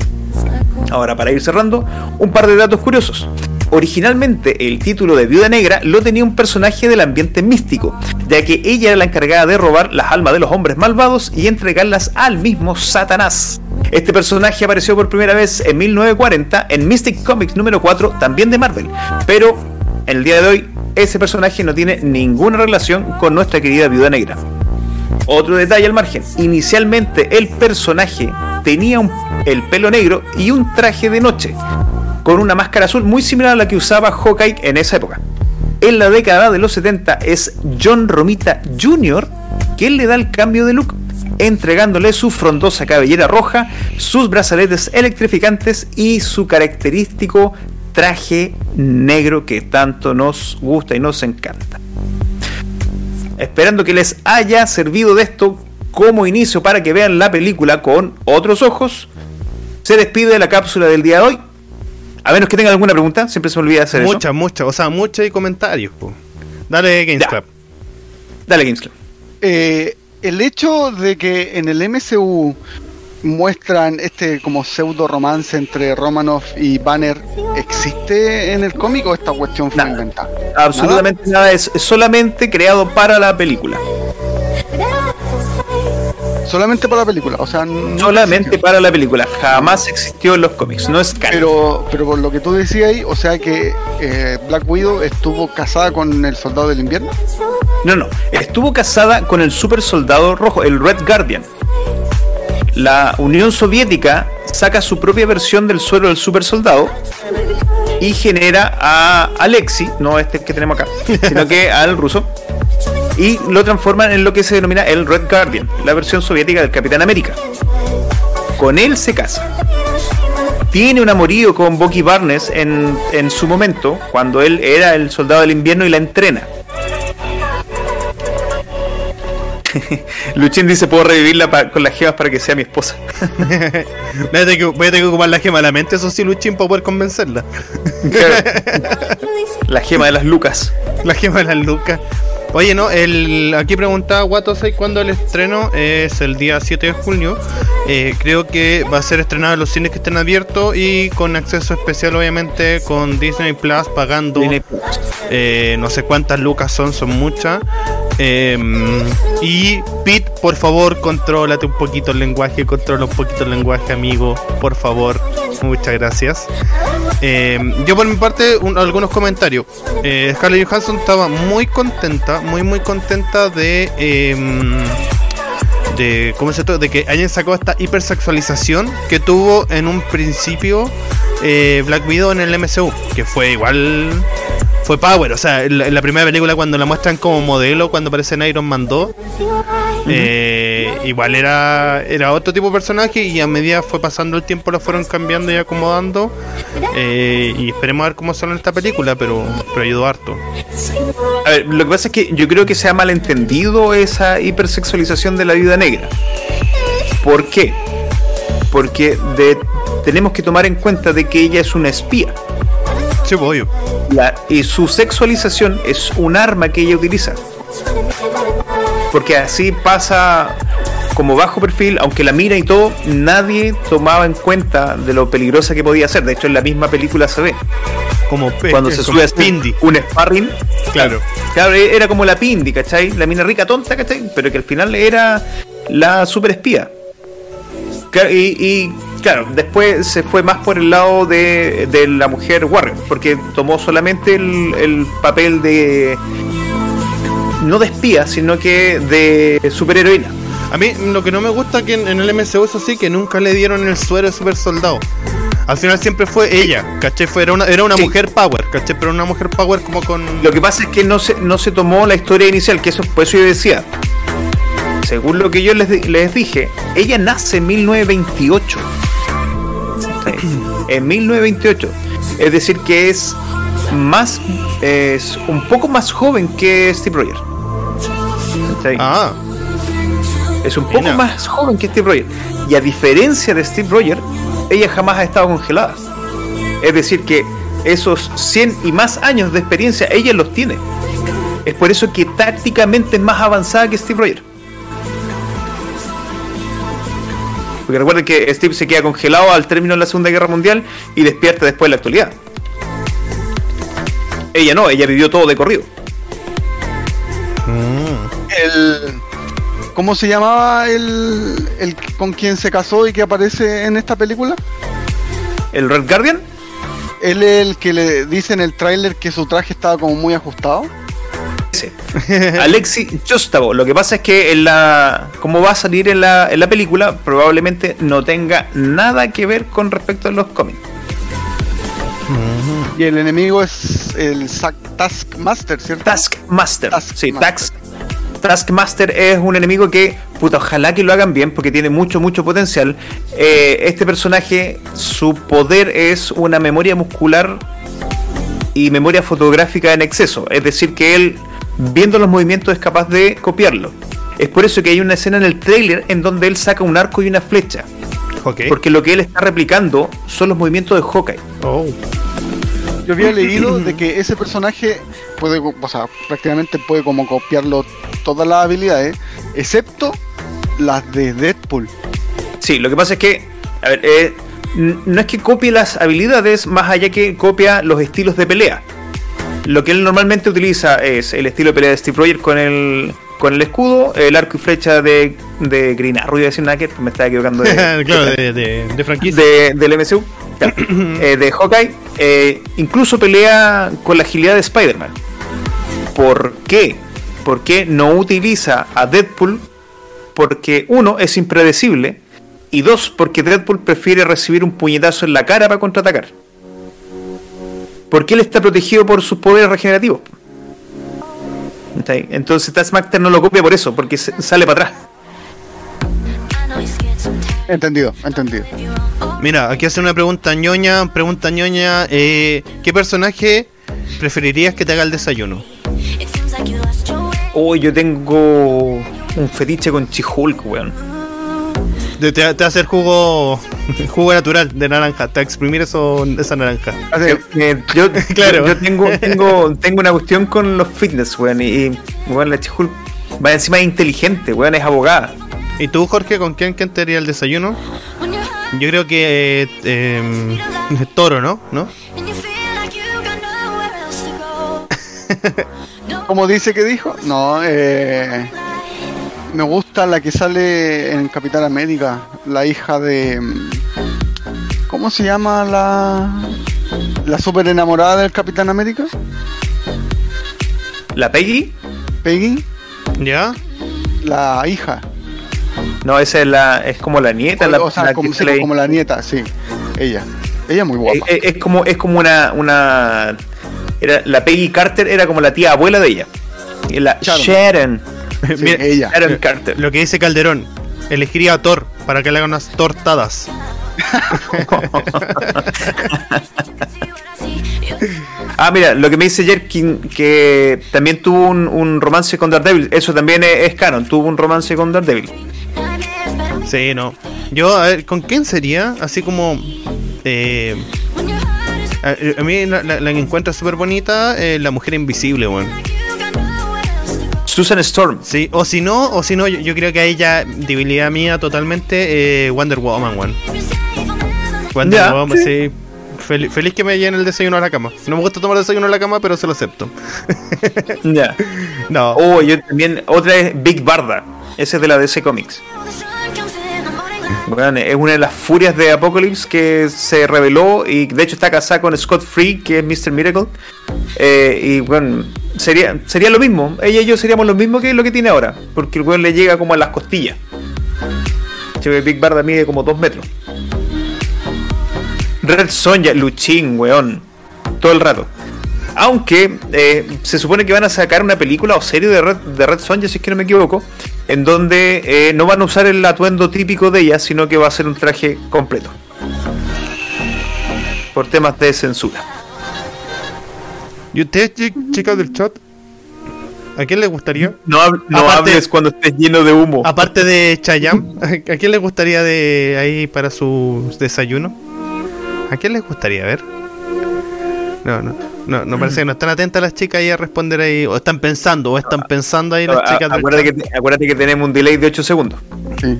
Speaker 3: Ahora, para ir cerrando, un par de datos curiosos. Originalmente el título de Viuda Negra lo tenía un personaje del ambiente místico, ya que ella era la encargada de robar las almas de los hombres malvados y entregarlas al mismo Satanás. Este personaje apareció por primera vez en 1940 en Mystic Comics número 4, también de Marvel, pero en el día de hoy ese personaje no tiene ninguna relación con nuestra querida Viuda Negra. Otro detalle al margen, inicialmente el personaje tenía un- el pelo negro y un traje de noche, con una máscara azul muy similar a la que usaba Hawkeye en esa época. En la década de los 70 es John Romita Jr. quien le da el cambio de look, entregándole su frondosa cabellera roja, sus brazaletes electrificantes y su característico traje negro que tanto nos gusta y nos encanta. Esperando que les haya servido de esto como inicio para que vean la película con otros ojos, se despide la cápsula del día de hoy. A menos que tengan alguna pregunta, siempre se me olvida hacer
Speaker 2: Muchas, muchas, o sea, muchas y comentarios. po. Dale,
Speaker 3: eso. Dale, Gamesclub.
Speaker 4: Eh, el hecho de que en el MCU muestran este como pseudo romance entre Romanoff y Banner, ¿existe en el cómic o esta cuestión fue inventada?
Speaker 3: Absolutamente nada, es solamente creado para la película.
Speaker 4: Solamente para la película, o sea, no
Speaker 3: Solamente
Speaker 4: existió.
Speaker 3: para la película. Jamás existió en los cómics, no es canon.
Speaker 4: Pero, pero por lo que tú decías ahí, o sea que eh, Black Widow estuvo casada con el soldado del invierno.
Speaker 3: No, no. Estuvo casada con el super soldado rojo, el Red Guardian. La Unión Soviética saca su propia versión del suero del super soldado y genera a Alexi, no este que tenemos acá, sino que al ruso, y lo transforman en lo que se denomina el Red Guardian, la versión soviética del Capitán América. Con él se casa. Tiene un amorío con Bucky Barnes en, en su momento, cuando él era el soldado del invierno y la entrena. Luchín dice, puedo revivirla pa- con las gemas para que sea mi esposa.
Speaker 2: Voy a tener que, voy a tener que ocupar la gema de la mente, eso sí, Luchín, para poder convencerla.
Speaker 3: la gema de las lucas.
Speaker 2: La gema de las lucas. Oye, no, el, aquí preguntaba Watosai cuándo el estreno es el día 7 de junio. Eh, creo que va a ser estrenado en los cines que estén abiertos y con acceso especial, obviamente, con Disney Plus pagando
Speaker 3: Disney Plus.
Speaker 2: eh, no sé cuántas lucas son, son muchas. Eh, y Pete, por favor, contrólate un poquito el lenguaje, controla un poquito el lenguaje, amigo, por favor. Muchas gracias. Eh, yo por mi parte, un- algunos comentarios. Eh, Scarlett Johansson estaba muy contenta, muy muy contenta de... em, de ¿cómo se de que hayan sacado esta hipersexualización que tuvo en un principio eh, Black Widow en el MCU, que fue igual fue Power, o sea, en la, en la primera película cuando la muestran como modelo, cuando aparece en Iron Man 2, eh, igual era, era otro tipo de personaje y a medida fue pasando el tiempo lo fueron cambiando y acomodando eh, y esperemos a ver cómo sale esta película, pero, pero ayudó harto.
Speaker 3: A ver, lo que pasa es que yo creo que se ha malentendido esa hipersexualización de la vida negra. ¿Por qué? Porque de- tenemos que tomar en cuenta de que ella es una espía.
Speaker 2: Sí, pues, obvio.
Speaker 3: La- y su sexualización es un arma que ella utiliza. Porque así pasa como bajo perfil, aunque la mira y todo, nadie tomaba en cuenta de lo peligrosa que podía ser. De hecho, en la misma película se ve.
Speaker 2: Como
Speaker 3: Cuando se sube a hacer
Speaker 2: Pindy.
Speaker 3: un sparring,
Speaker 2: Claro.
Speaker 3: Claro, era como la Pindi, ¿cachai? La mina rica tonta, ¿cachai? Pero que al final era la super espía. Y, y, claro, después se fue más por el lado de, de la mujer Warrior, porque tomó solamente el, el papel de. No de espía, sino que de superheroína.
Speaker 2: A mí lo que no me gusta que en, en el MCU eso sí, que nunca le dieron el suero de super soldado. Al final siempre fue ella, ¿cachai? Fue, era una, era una
Speaker 3: Sí.
Speaker 2: mujer power, ¿cachai? Pero una mujer power como con...
Speaker 3: Lo que pasa es que no se, no se tomó la historia inicial, que eso por eso yo decía. Según lo que yo les, di- les dije, ella nace en 1928. Sí, En 1928. Es decir, que es más. Es un poco más joven que Steve Rogers.
Speaker 2: Ah,
Speaker 3: Es un poco
Speaker 2: Mira.
Speaker 3: más joven que Steve Rogers. Y a diferencia de Steve Rogers, ella jamás ha estado congelada. Es decir, que esos 100 y más años de experiencia ella los tiene. Es por eso que tácticamente es más avanzada que Steve Rogers. Porque recuerden que Steve se queda congelado al término de la Segunda Guerra Mundial y despierta después de la actualidad. Ella no, ella vivió todo de corrido.
Speaker 4: El, ¿Cómo se llamaba el, el con quien se casó y que aparece en esta película?
Speaker 3: ¿El Red Guardian?
Speaker 4: Él es el que le dice en el tráiler que su traje estaba como muy ajustado.
Speaker 3: Alexi Justavo. Lo que pasa es que en la. como va a salir en la, en la película, probablemente no tenga nada que ver con respecto a los cómics.
Speaker 4: Y el enemigo es el Taskmaster, ¿cierto?
Speaker 3: Taskmaster. Sí,
Speaker 4: Taskmaster.
Speaker 3: Task, Taskmaster es un enemigo que, puta, ojalá que lo hagan bien porque tiene mucho, mucho potencial. Eh, este personaje, su poder es una memoria muscular y memoria fotográfica en exceso. Es decir, que él, viendo los movimientos, es capaz de copiarlo. Es por eso que hay una escena en el trailer en donde él saca un arco y una flecha. Porque lo que él está replicando son los movimientos de Hawkeye.
Speaker 2: Oh.
Speaker 4: Yo había leído de que ese personaje puede, o sea, prácticamente puede como copiarlo todas las habilidades, excepto las de Deadpool.
Speaker 3: Sí, lo que pasa es que, a ver, eh, no es que copie las habilidades, más allá que copia los estilos de pelea. Lo que él normalmente utiliza es el estilo de pelea de Steve Rogers con el, con el escudo, el arco y flecha de, de Green Arrow, iba a decir Nugget, me estaba equivocando de,
Speaker 2: claro, de, de, de franquicia.
Speaker 3: de- del MCU. Eh, de Hawkeye, eh, incluso pelea con la agilidad de Spider-Man. ¿Por qué? ¿Por qué no utiliza a Deadpool? Porque uno, es impredecible. Y dos, porque Deadpool prefiere recibir un puñetazo en la cara para contraatacar. Porque él está protegido por sus poderes regenerativos. ¿Está ahí? Entonces Taskmaster no lo copia por eso, porque sale para atrás.
Speaker 4: Entendido, entendido.
Speaker 2: Mira, aquí hace una pregunta ñoña, pregunta ñoña, eh, ¿qué personaje preferirías que te haga el desayuno?
Speaker 3: Uy, yo tengo un fetiche con Chihulk, weón.
Speaker 2: Te, te va a hacer jugo jugo natural de naranja, te va a exprimir eso, esa naranja.
Speaker 3: Eh, eh, yo,
Speaker 2: Claro.
Speaker 3: yo tengo, tengo, tengo una cuestión con los fitness, weón. Y, y, weón, la Chihulk va encima es inteligente, weón, es abogada.
Speaker 2: ¿Y tú, Jorge, con quién, quién te haría el desayuno? Yo creo que eh, eh, Toro, ¿no? ¿No?
Speaker 4: ¿Cómo dice que dijo? No, eh, me gusta la que sale en Capitán América, la hija de... ¿Cómo se llama la... La super enamorada del Capitán América?
Speaker 3: La Peggy,
Speaker 4: Peggy,
Speaker 2: ¿Ya?
Speaker 4: la hija.
Speaker 3: no, esa es la, es como la nieta, la,
Speaker 4: o, o sea,
Speaker 3: la
Speaker 4: como, sí, como la nieta, sí. Ella. Ella es muy guapa.
Speaker 3: Es, es- es como, es como una, una, era, la Peggy Carter era como la tía abuela de ella. Y la
Speaker 4: Sharon.
Speaker 3: Sharon,
Speaker 4: Sí,
Speaker 2: Mira,
Speaker 4: ella.
Speaker 3: Sharon Carter.
Speaker 2: Lo que dice Calderón, elegiría a Thor para que le haga unas tortadas.
Speaker 3: Ah, mira, lo que me dice Jerkin, que también tuvo un, un romance con Daredevil. Eso también es, es canon, tuvo un romance con Daredevil.
Speaker 2: Sí, no. Yo, a ver, ¿con quién sería? Así como... Eh, a, a mí la, la- la que encuentro súper bonita, eh, la mujer invisible, weón.
Speaker 3: Susan Storm.
Speaker 2: Sí, o si no, o si no, yo, yo creo que a ella, debilidad mía totalmente, eh, Wonder Woman, weón. Wonder
Speaker 3: Ya,
Speaker 2: Woman,
Speaker 3: sí.
Speaker 2: sí. Fel- feliz que me llene el desayuno a la cama. No me gusta tomar desayuno a la cama, pero se lo acepto.
Speaker 3: Ya.
Speaker 2: No.
Speaker 3: Oh, yo también. Otra es Big Barda. Ese es de la DC Comics. Es una de las furias de Apocalypse que se reveló y de hecho está casada con Scott Free, que es Mr. Miracle. Eh, y bueno, sería, sería lo mismo. Ella y yo seríamos lo mismo que lo que tiene ahora, porque el weón le llega como a las costillas. Che, Big Barda mide como 2 metros. Red Sonja, Luchín, weón. Todo el rato. Aunque eh, se supone que van a sacar una película o serie de Red, de Red Sonja, si es que no me equivoco, en donde eh, no van a usar el atuendo típico de ella, sino que va a ser un traje completo. Por temas de censura.
Speaker 2: ¿Y ustedes, chi- chicas del chat? ¿A quién les gustaría?
Speaker 3: No, hab- no
Speaker 2: Aparte-
Speaker 3: hables cuando estés lleno de humo.
Speaker 2: Aparte de Chayam, ¿a quién les gustaría de ahí para su desayuno? ¿A quién les gustaría? A ver. No, no, no, no parece que no están atentas las chicas ahí a responder ahí, o están pensando, o están pensando ahí las
Speaker 3: A-
Speaker 2: chicas
Speaker 3: acuérdate, que, te- acuérdate que tenemos un delay de 8 segundos.
Speaker 4: Sí.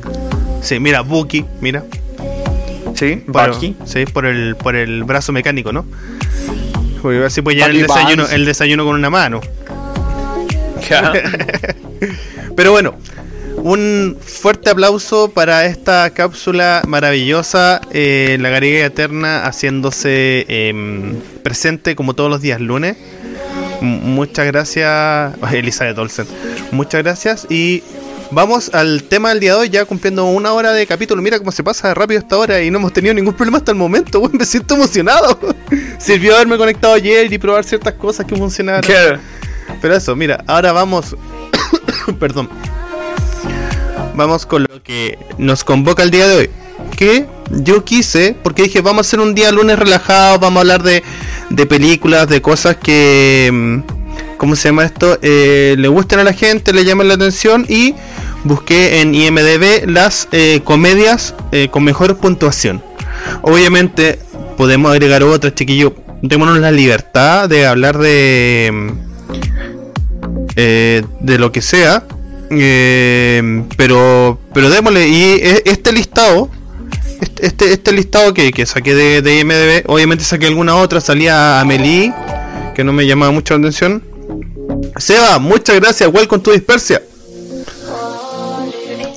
Speaker 2: Sí, mira, Buki, mira.
Speaker 3: ¿Sí?
Speaker 2: Por-
Speaker 3: Bucky.
Speaker 2: Sí, por el, por el brazo mecánico, ¿no? Porque así puede llevar el desayuno, el desayuno con una mano.
Speaker 3: Ya.
Speaker 2: Pero bueno, un fuerte aplauso para esta cápsula maravillosa, eh, la Garriga Eterna haciéndose em, presente como todos los días lunes. M- muchas gracias, Elizabeth Olsen. Muchas gracias y vamos al tema del día de hoy, ya cumpliendo una hora de capítulo. Mira cómo se pasa rápido esta hora y no hemos tenido ningún problema hasta el momento. me siento emocionado. Sirvió haberme conectado ayer y probar ciertas cosas que funcionaron. Pero eso, mira, ahora vamos. Perdón. Vamos con lo que nos convoca el día de hoy. Que yo quise, porque dije, vamos a hacer un día lunes relajado, vamos a hablar de, de películas, de cosas que. mm, ¿Cómo se llama esto? Eh, le gusten a la gente, le llaman la atención y busqué en IMDB las eh, comedias eh, con mejor puntuación. Obviamente podemos agregar otras, chiquillos. Démonos la libertad de hablar de. mm, de lo que sea. Eh, pero pero démosle. Y e- este listado. Este, este, listado que, que saqué de, de IMDB. Obviamente saqué alguna otra. Salía Amelie. Que no me llamaba mucho la atención. Seba, muchas gracias. Welcome to Dispersia.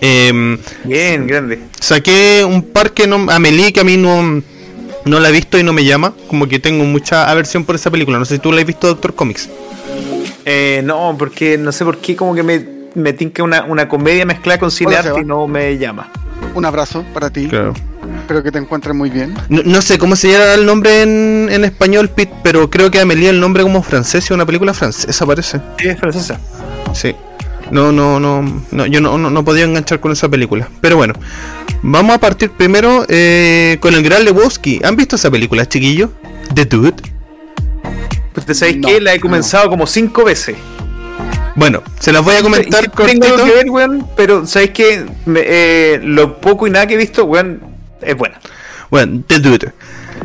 Speaker 2: Em,
Speaker 3: Bien, grande.
Speaker 2: saqué un par que no. Amelie que a mí no. No la he visto y no me llama. Como que tengo mucha aversión por esa película. No sé si tú la has visto, Doctor Comics.
Speaker 3: Eh, no, porque no sé por qué, como que me, me tinca una, una comedia mezclada con cine arte y no me llama.
Speaker 4: Un abrazo para ti.
Speaker 2: Claro.
Speaker 4: Espero que te encuentres muy bien.
Speaker 2: No, no sé cómo se llama el nombre en, en español, Pete, pero creo que Amelie el nombre como francés, es una película francesa parece.
Speaker 3: Sí, es francesa.
Speaker 2: Sí. No, no, no, no yo no, no, no podía enganchar con esa película. Pero bueno, vamos a partir primero eh, con el Gran Lebowski. ¿Han visto esa película, chiquillos? The Dude.
Speaker 3: Pues te sabéis
Speaker 4: No,
Speaker 3: que la he
Speaker 4: no.
Speaker 3: comenzado como cinco veces.
Speaker 2: Bueno, se las voy a comentar
Speaker 3: Tengo que ver, weón, pero sabéis que me- eh, lo poco y nada que he visto, weón, es buena.
Speaker 2: Bueno, The Dude.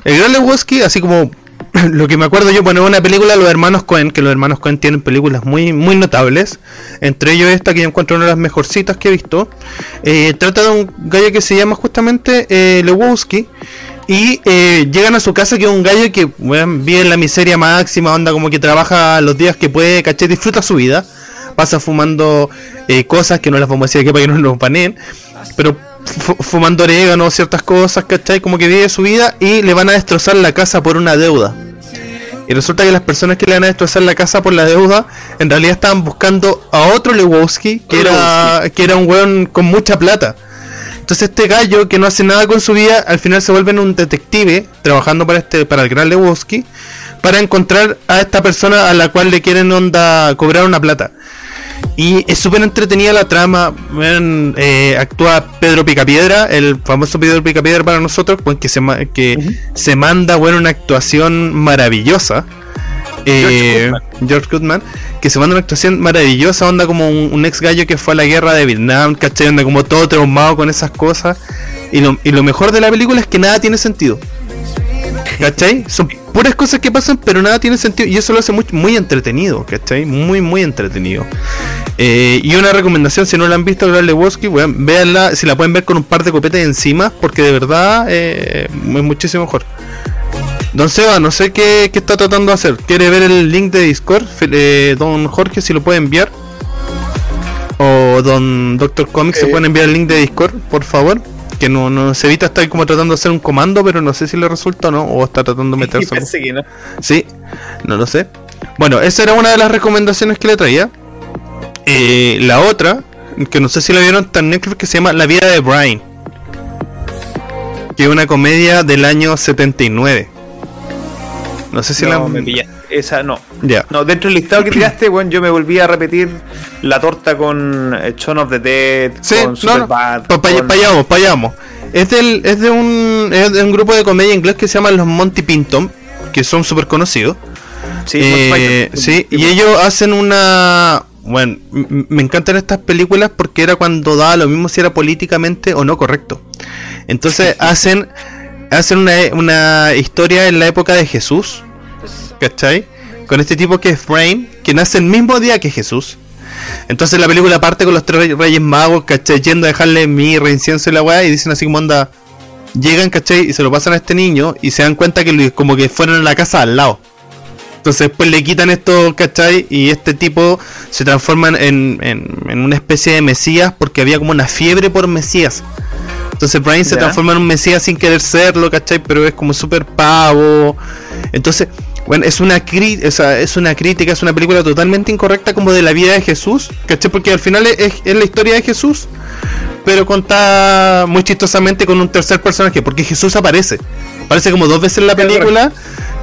Speaker 2: El Gran Lebowski, así como lo que me acuerdo yo, bueno, una película de los hermanos Cohen, que los hermanos Cohen tienen películas muy, muy notables. Entre ellos esta que yo encuentro una de las mejorcitas que he visto. Eh, trata de un gallo que se llama justamente eh, Lebowski. Y eh, llegan a su casa que es un gallo que weón, vive en la miseria máxima, onda como que trabaja los días que puede, caché, disfruta su vida. Pasa fumando eh, cosas que no las vamos a decir aquí para que no nos paneen. Pero fu- fumando orégano, ciertas cosas, ¿cachai? Como que vive su vida y le van a destrozar la casa por una deuda. Y resulta que las personas que le van a destrozar la casa por la deuda, en realidad estaban buscando a otro Lebowski, que era, que era un weón con mucha plata. Entonces este gallo que no hace nada con su vida, al final se vuelve en un detective, trabajando para este, para el gran Lebowski, para encontrar a esta persona a la cual le quieren onda cobrar una plata. Y es súper entretenida la trama. eh, actúa Pedro Picapiedra, el famoso Pedro Picapiedra para nosotros, pues, que, se, que se manda bueno, una actuación maravillosa. Eh, George Goodman, que se manda una actuación maravillosa, onda como un, un ex gallo que fue a la guerra de Vietnam, ¿cachai? Onda como todo traumado con esas cosas. Y lo, y lo mejor de la película es que nada tiene sentido. ¿Cachai? Son puras cosas que pasan, pero nada tiene sentido. Y eso lo hace muy, muy entretenido, ¿cachai? Muy, muy entretenido. Eh, y una recomendación, si no la han visto, Gran Lebowski, weón, véanla, si la pueden ver con un par de copetes encima, porque de verdad eh, es muchísimo mejor. Don Seba, no sé qué, qué está tratando de hacer. ¿Quiere ver el link de Discord? Eh, don Jorge, si lo puede enviar. O Don Doctor Comics, ¿se
Speaker 4: Eh.
Speaker 2: pueden enviar el link de Discord, por favor? Que no, no se evita estar como tratando de hacer un comando, pero no sé si le resulta o no. O está tratando de meterse.
Speaker 3: Parece que no.
Speaker 2: Sí, no lo sé. Bueno, esa era una de las recomendaciones que le traía. Eh, la otra, que no sé si la vieron, en Netflix, que se llama La vida de Brian. Que es una comedia del año 79. No sé si la...
Speaker 3: Me. Esa no.
Speaker 2: Ya.
Speaker 3: No, dentro del listado que tiraste, bueno, yo me volví a repetir la torta con eh, Shaun of the Dead,
Speaker 2: Sí,
Speaker 3: con
Speaker 2: no,
Speaker 3: Superbad.
Speaker 2: no, pa- pa-
Speaker 3: con-
Speaker 2: pa' allá vamos, pa' allá vamos. Es, del, es, de un, es de un grupo de comedia inglés que se llama los Monty Python, que son súper conocidos.
Speaker 3: Sí,
Speaker 2: Eh, sí, y ellos hacen una... Bueno, me encantan estas películas porque era cuando daba lo mismo si era políticamente o no correcto. Entonces hacen hacen una, una historia en la época de Jesús, ¿cachai? Con este tipo que es Frame, que nace el mismo día que Jesús. Entonces la película parte con los tres reyes magos, ¿cachai? Yendo a dejarle mirra, incienso y la weá y dicen así como onda... Llegan, ¿cachai? Y se lo pasan a este niño y se dan cuenta que como que fueron a la casa al lado. Entonces después le quitan esto, ¿cachai? Y este tipo se transforma en, en, en una especie de mesías porque había como una fiebre por mesías. Entonces Brian se transforma en un mesías sin querer serlo, ¿cachai? Pero es como súper pavo. Entonces, bueno, es una, cri- o sea, es una crítica, es una película totalmente incorrecta como de la vida de Jesús, ¿cachai? Porque al final es, es la historia de Jesús, pero contada muy chistosamente con un tercer personaje, porque Jesús aparece. Aparece como dos veces en la película,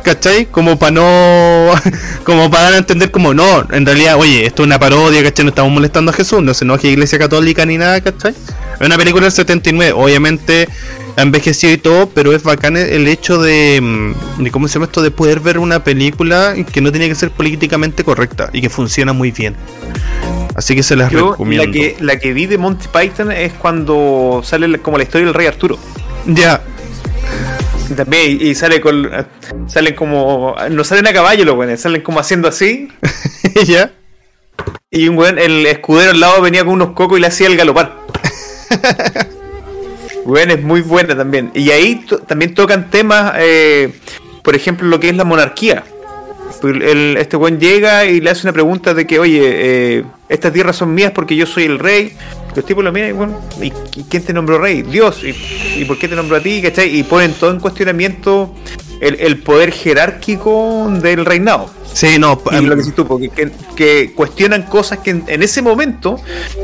Speaker 2: ¿cachai? Como para no. como para dar a entender, como no, en realidad, oye, esto es una parodia, ¿cachai? No estamos molestando a Jesús, no se enoje Iglesia Católica ni nada, ¿cachai? Es una película del 79, obviamente ha envejecido y todo, pero es bacán el hecho de, mm, de ¿cómo se llama esto? De poder ver una película que no tiene que ser políticamente correcta y que funciona muy bien. Así que se las
Speaker 3: Yo,
Speaker 2: recomiendo.
Speaker 3: la que, la que vi de Monty Python es cuando sale como la historia del rey Arturo.
Speaker 2: Ya,
Speaker 3: También, y, y sale con. Salen como. No salen a caballo los buenos, salen como haciendo así.
Speaker 2: ya.
Speaker 3: Y un buen, el escudero al lado venía con unos cocos y le hacía el galopar. Bueno, es muy buena también. Y ahí también tocan temas, eh, por ejemplo, lo que es la monarquía. El- el- este buen llega y le hace una pregunta de que, oye, eh, estas tierras son mías porque yo soy el rey. Los tipos lo miran y bueno, ¿y, quién te nombró rey? Dios. ¿Y, y por qué te nombró a ti? ¿Cachai? Y ponen todo en cuestionamiento el, el poder jerárquico del reinado.
Speaker 2: Sí, no,
Speaker 3: Y
Speaker 2: em,
Speaker 3: lo que dices tú, porque que, que cuestionan cosas que en, en ese momento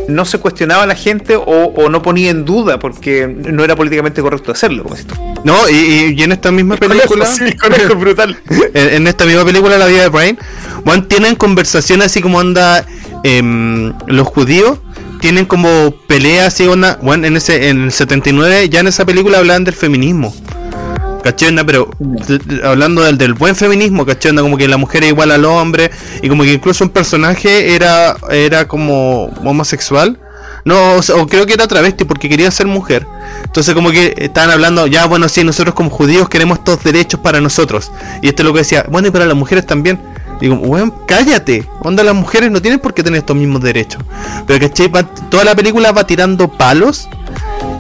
Speaker 3: no se cuestionaba la gente o, o no ponía en duda porque no era políticamente correcto hacerlo. Como
Speaker 2: no, y, en esta misma película.
Speaker 3: Conejo, sí, conejo, brutal.
Speaker 2: en, en esta misma película, La vida de Brian, bueno, tienen conversaciones así como anda em, los judíos. Tienen como peleas así, onda, bueno, en ese en el 79 ya en esa película hablaban del feminismo. ¿Cachai? Onda, Pero hablando del, del buen feminismo, ¿cachai? Onda, Como que la mujer es igual al hombre y como que incluso un personaje era, era como homosexual. No, o, o creo que era travesti porque quería ser mujer. Entonces como que estaban hablando, ya bueno, sí, nosotros como judíos queremos estos derechos para nosotros. Y este lo que decía, bueno, y para las mujeres también. Digo, weón, cállate. Onda, las mujeres no tienen por qué tener estos mismos derechos. Pero ¿cachai? Va- toda la película va tirando palos.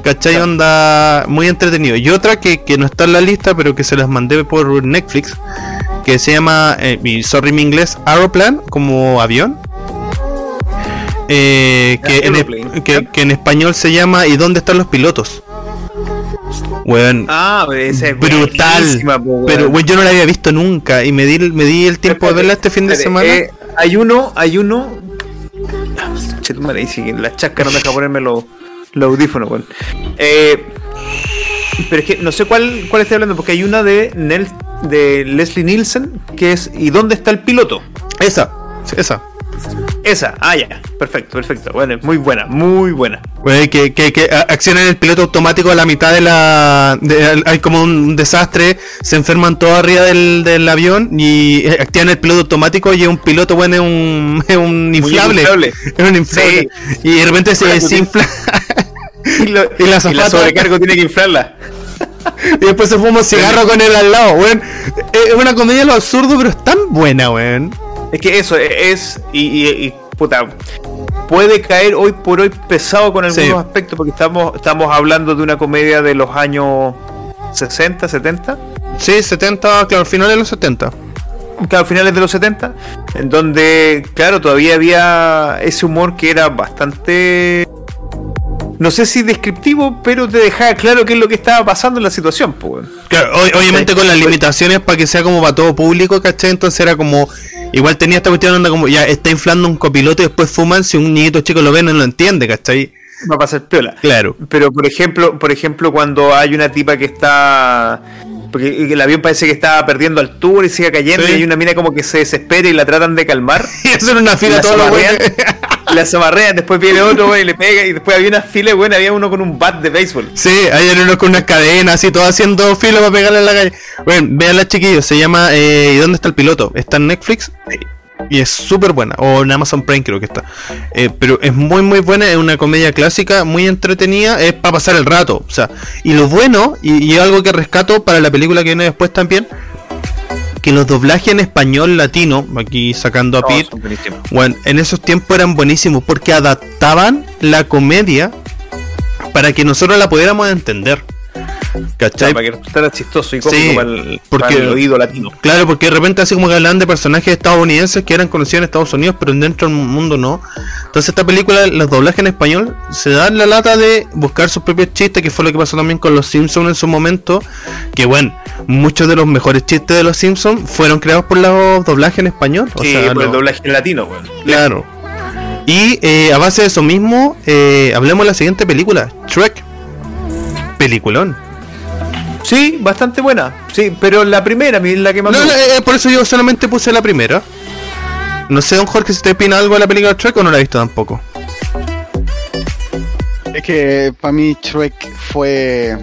Speaker 2: ¿Cachai? Onda muy entretenido. Y otra que, que no está en la lista, pero que se las mandé por Netflix. Que se llama, eh, y sorry mi inglés, Aeroplan, como avión. Eh, que, en, que en español se llama ¿Y dónde están los pilotos? Weón,
Speaker 3: Ah, esa es
Speaker 2: brutal.
Speaker 3: po, weón.
Speaker 2: Pero weón, yo no la había visto nunca y me di, me di el tiempo de verla este fin de semana.
Speaker 3: eh, hay uno, hay uno. Che, tu madre, ahí sí, la chasca no me deja ponerme los, los audífonos, weón. Eh, pero es que no sé cuál, cuál estoy hablando, porque hay una de, Nel, de Leslie Nielsen que es ¿Y dónde está el piloto?
Speaker 2: Esa, esa.
Speaker 3: Esa, ah, ya, perfecto, perfecto. Bueno, es muy buena, muy buena.
Speaker 2: Weón, que, que, que a- acciona el piloto automático a la mitad de la. de- hay como un desastre, se enferman todos arriba del, del avión y eh, activan el piloto automático y es un piloto, bueno, es un, es un inflable.
Speaker 3: inflable.
Speaker 2: Es un inflable. Y de repente se desinfla.
Speaker 3: Y, lo-
Speaker 2: Y la
Speaker 3: y la sobrecargo tiene que inflarla.
Speaker 2: y después se fuma un cigarro con él al lado, weón. Es una comedia de lo absurdo, pero es tan buena, weón.
Speaker 3: Es que eso es. Y, y- y, puta. Puede caer hoy por hoy pesado con algunos
Speaker 2: Sí.
Speaker 3: aspectos, porque estamos, estamos hablando de una comedia de los años 60, 70.
Speaker 2: Sí, 70, claro, finales de los 70.
Speaker 3: Claro, finales de los 70, en donde, claro, todavía había ese humor que era bastante. No sé si descriptivo, pero te dejaba claro qué es lo que estaba pasando en la situación, pues. weón.
Speaker 2: Claro, o- obviamente con las limitaciones para que sea como para todo público, ¿cachai? Entonces era como, igual tenía esta cuestión onda como, ya está inflando un copiloto y después fuman, si un niñito chico lo ve no lo entiende, ¿cachai?
Speaker 3: Va a pasar piola.
Speaker 2: Claro.
Speaker 3: Pero por ejemplo, por ejemplo, cuando hay una tipa que está. Porque el avión parece que está perdiendo altura y sigue cayendo
Speaker 2: Sí.
Speaker 3: y hay una mina como que se desespera y la tratan de calmar.
Speaker 2: Y era una fila
Speaker 3: la
Speaker 2: todos los
Speaker 3: zamarrean,
Speaker 2: güeyes.
Speaker 3: la zamarrean, después viene otro y le pega y después había una fila, bueno, había uno con un bat de béisbol.
Speaker 2: Sí, hay unos con unas cadenas así, todo haciendo filo para pegarle en la calle. Bueno, veanla chiquillos, se llama eh, ¿Y dónde está el piloto? Está en Netflix y es súper buena, o en Amazon Prime creo que está. Eh, pero es muy muy buena, es una comedia clásica, muy entretenida, es para pasar el rato. O sea, y lo bueno, y, y algo que rescato para la película que viene después también, que los doblajes en español latino, aquí sacando a Pete, bueno, en esos tiempos eran buenísimos porque adaptaban la comedia para que nosotros la pudiéramos entender. ¿Cachai?
Speaker 3: para que resultara chistoso y cómico
Speaker 2: Sí,
Speaker 3: para, el,
Speaker 2: porque-
Speaker 3: para el oído latino.
Speaker 2: Claro, porque de repente así como que hablan de personajes estadounidenses que eran conocidos en Estados Unidos, pero dentro del mundo no. Entonces esta película, los doblajes en español, se dan la lata de buscar sus propios chistes, que fue lo que pasó también con los Simpsons en su momento. Que bueno, muchos de los mejores chistes de los Simpsons fueron creados por los doblajes en español. O
Speaker 3: Sí,
Speaker 2: sea,
Speaker 3: por el doblaje en latino, weón.
Speaker 2: Claro. Y eh, a base de eso mismo, eh, hablemos de la siguiente película, Shrek. Peliculón.
Speaker 3: Sí, bastante buena. Sí, pero la primera, la que más
Speaker 2: No,
Speaker 3: me gusta.
Speaker 2: eh, por eso yo solamente puse la primera. No sé, don Jorge, si te opina algo de la película Shrek o no la ha visto tampoco.
Speaker 4: Es que para mí Shrek fue.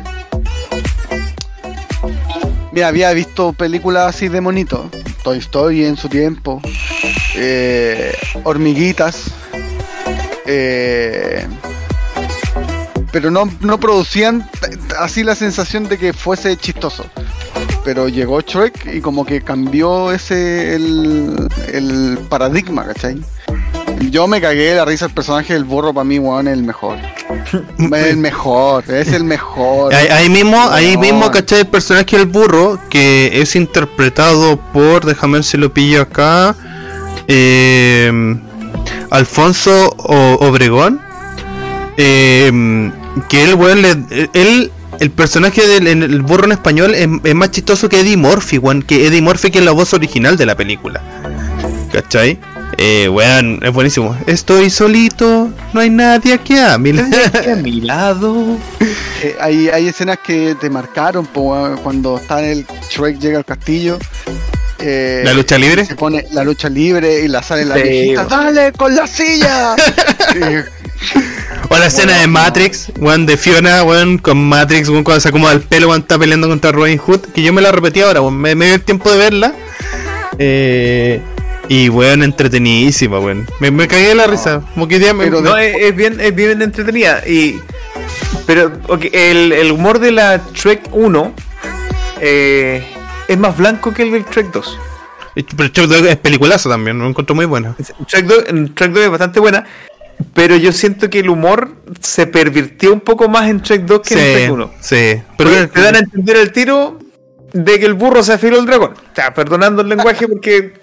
Speaker 4: Había visto películas así de monito. Toy Story en su tiempo. eh, hormiguitas. eh, pero no, no producían así la sensación de que fuese chistoso. Pero llegó Shrek y como que cambió ese el, el paradigma, ¿cachai? Yo me cagué de la risa el personaje del burro para mí, weón, es el mejor. El mejor, es el mejor.
Speaker 2: Ahí, ahí mismo, ahí
Speaker 4: No.
Speaker 2: mismo, ¿cachai? El personaje del burro, que es interpretado por, déjame ver si lo pillo acá, eh, Alfonso O- Obregón. eh, que él, weón, le- él, el personaje del el burro en español es, es más chistoso que Eddie Murphy, weón, que Eddie Murphy que es la voz original de la película. ¿Cachai? Eh, weón, es buenísimo. Estoy solito, no hay nadie aquí a mi lado.
Speaker 3: a mi lado.
Speaker 4: Eh, hay, hay escenas que te marcaron po, cuando está en el Shrek llega al castillo. eh,
Speaker 2: ¿La lucha libre?
Speaker 4: Se pone la lucha libre y la sale la
Speaker 3: Sí,
Speaker 4: viejita. ¡Dale con la silla!
Speaker 2: O la escena de Matrix, weón, de Fiona, weón, con Matrix, weón, cuando se acomoda el pelo, weón, está peleando contra Robin Hood, que yo me la repetí ahora, weón, me, me dio el tiempo de verla. Eh, y weón, entretenidísima, weón. Me, me cagué de la risa, como que ya me...
Speaker 4: Pero
Speaker 3: No, es, es bien, es bien entretenida. Y, pero ok, el, el humor de la Trek 1 eh, es más blanco que el del Trek 2.
Speaker 2: Pero Chuck Dog es peliculazo también, me encuentro muy buena.
Speaker 3: Trek 2, en Trek 2 es bastante buena. Pero yo siento que el humor se pervirtió un poco más en Trek 2 que en Trek 1.
Speaker 2: sí.
Speaker 3: Pero
Speaker 2: Pero
Speaker 3: te dan a entender el tiro de que el burro se afiló el dragón. O sea, perdonando el lenguaje porque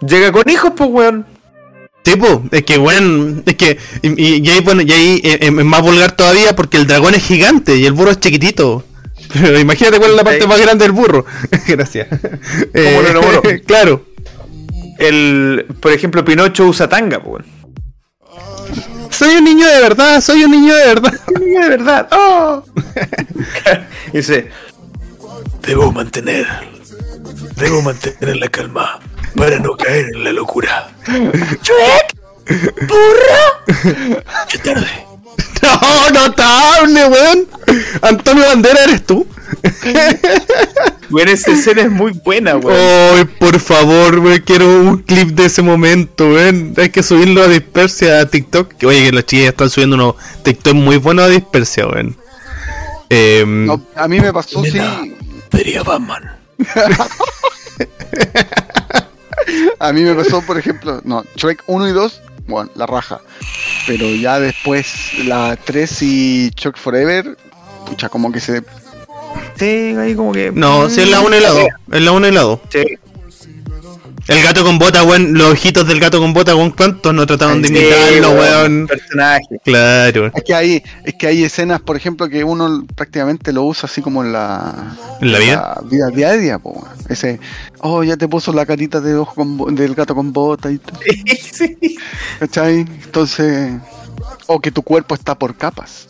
Speaker 3: llega con hijos, pues, weón.
Speaker 2: Tipo, es que weón, es que y, y- y ahí bueno, y ahí eh, es más vulgar todavía porque el dragón es gigante y el burro es chiquitito. Pero imagínate cuál es la parte
Speaker 3: Sí.
Speaker 2: más grande del burro. Gracias. Eh,
Speaker 3: Como lo enamoró.
Speaker 2: claro.
Speaker 3: El, por ejemplo, Pinocho usa tanga, pues, weón.
Speaker 2: Soy un niño de verdad, soy un niño de verdad.
Speaker 3: de verdad. ¡Oh! Dice, debo mantener, debo mantener la calma para no caer en la locura. ¡Shrek! ¡Burro! ¡Qué tarde!
Speaker 2: No, notable, weón. Antonio Bandera eres tú.
Speaker 3: Bueno, esa escena es muy buena, weón.
Speaker 2: Ay, por favor, weón, quiero un clip de ese momento, weón. Hay que subirlo a Dispersia a TikTok. Que, Oye, que los chicos están subiendo unos TikTok muy buenos a Dispersia, weón. Em,
Speaker 4: no, a mí me pasó, sí.
Speaker 3: Sería Batman.
Speaker 4: A mí me pasó, por ejemplo, no, Shrek 1 y 2, bueno, la raja. Pero ya después la 3 y Shrek Forever, pucha, como que se.
Speaker 3: Sí, ahí como que.
Speaker 2: no, si es la 1 y la 2. Es la 1 y la 2.
Speaker 3: Sí.
Speaker 2: El gato con bota, weón. Los ojitos del gato con bota, weón. ¿Cuántos no trataron de
Speaker 3: Sí,
Speaker 2: imitarlo,
Speaker 3: weón,
Speaker 2: weón?
Speaker 3: Personaje.
Speaker 2: Claro.
Speaker 4: Es que hay, es que hay escenas, por ejemplo, que uno prácticamente lo usa así como en la,
Speaker 2: ¿En la vida?
Speaker 4: vida diaria, po, weón. Ese, oh, ya te puso la carita de ojo con bo- del gato con bota y todo,
Speaker 3: sí.
Speaker 4: ¿cachai? Entonces, o que tu cuerpo está por capas.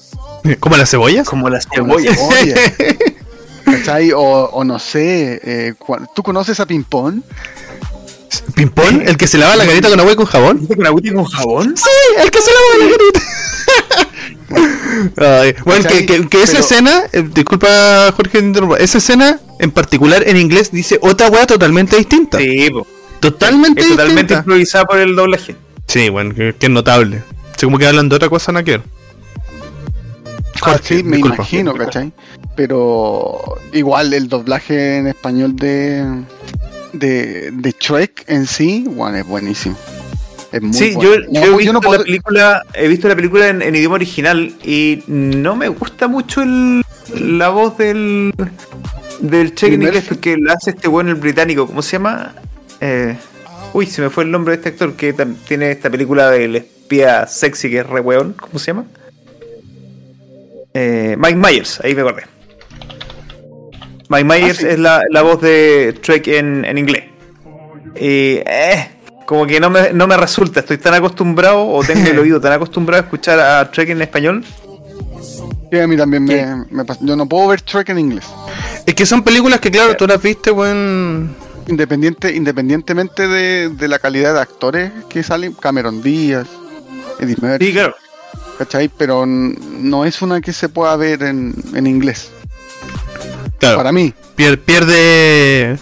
Speaker 2: ¿Como las cebollas?
Speaker 3: Como las
Speaker 4: como
Speaker 3: cebollas.
Speaker 4: cebolla, ¿Cachai? O, o no sé, eh, ¿tú conoces a Pimpón?
Speaker 2: ¿Pimpón? ¿El que se lava la carita con agua y con jabón?
Speaker 3: ¿Con agüita y con jabón?
Speaker 2: Sí, el que se lava la carita. Ay, bueno, que,
Speaker 4: ¿Cachai?
Speaker 2: que- que esa
Speaker 4: Pero-
Speaker 2: escena, eh, disculpa Jorge, esa escena en particular en inglés dice otra weá totalmente distinta.
Speaker 3: Sí, po.
Speaker 2: Totalmente
Speaker 3: Es totalmente
Speaker 2: distinta.
Speaker 3: improvisada por el doblaje.
Speaker 2: Sí, bueno, que, que es notable. Sí, como que hablan de otra cosa, no quiero.
Speaker 4: Ah, sí, me
Speaker 2: disculpa.
Speaker 4: imagino, ¿cachai? Pero igual el doblaje en español de de, de Shrek en sí, bueno, es buenísimo. Es muy
Speaker 3: Sí,
Speaker 4: bueno.
Speaker 3: yo, he visto
Speaker 4: no puedo-
Speaker 3: la película, he visto la película en, en idioma original y no me gusta mucho el, la voz del. Del
Speaker 4: ¿Eddie
Speaker 3: que, lo hace este bueno el británico. ¿Cómo se llama? Eh, uy, se me fue el nombre de este actor que tiene esta película del espía sexy que es re weón. ¿Cómo se llama? Eh, Mike Myers, ahí me acordé. Mike Myers
Speaker 4: sí.
Speaker 3: es la, la voz de Trek en, en inglés. Y eh, como que no me, no me resulta, estoy tan acostumbrado o tengo el oído tan acostumbrado a escuchar a Trek en español.
Speaker 4: Sí, a mí también me, me pasa. Yo no puedo ver Trek en inglés.
Speaker 2: Es que son películas que, claro, tú las viste, weón.
Speaker 4: Independiente, independientemente de, de la calidad de actores que salen, Cameron Díaz, Eddie Murphy,
Speaker 3: Sí, claro.
Speaker 4: ¿cachai? Pero no es una que se pueda ver en, en inglés.
Speaker 2: Claro,
Speaker 4: Para mí.
Speaker 2: pier- pierde.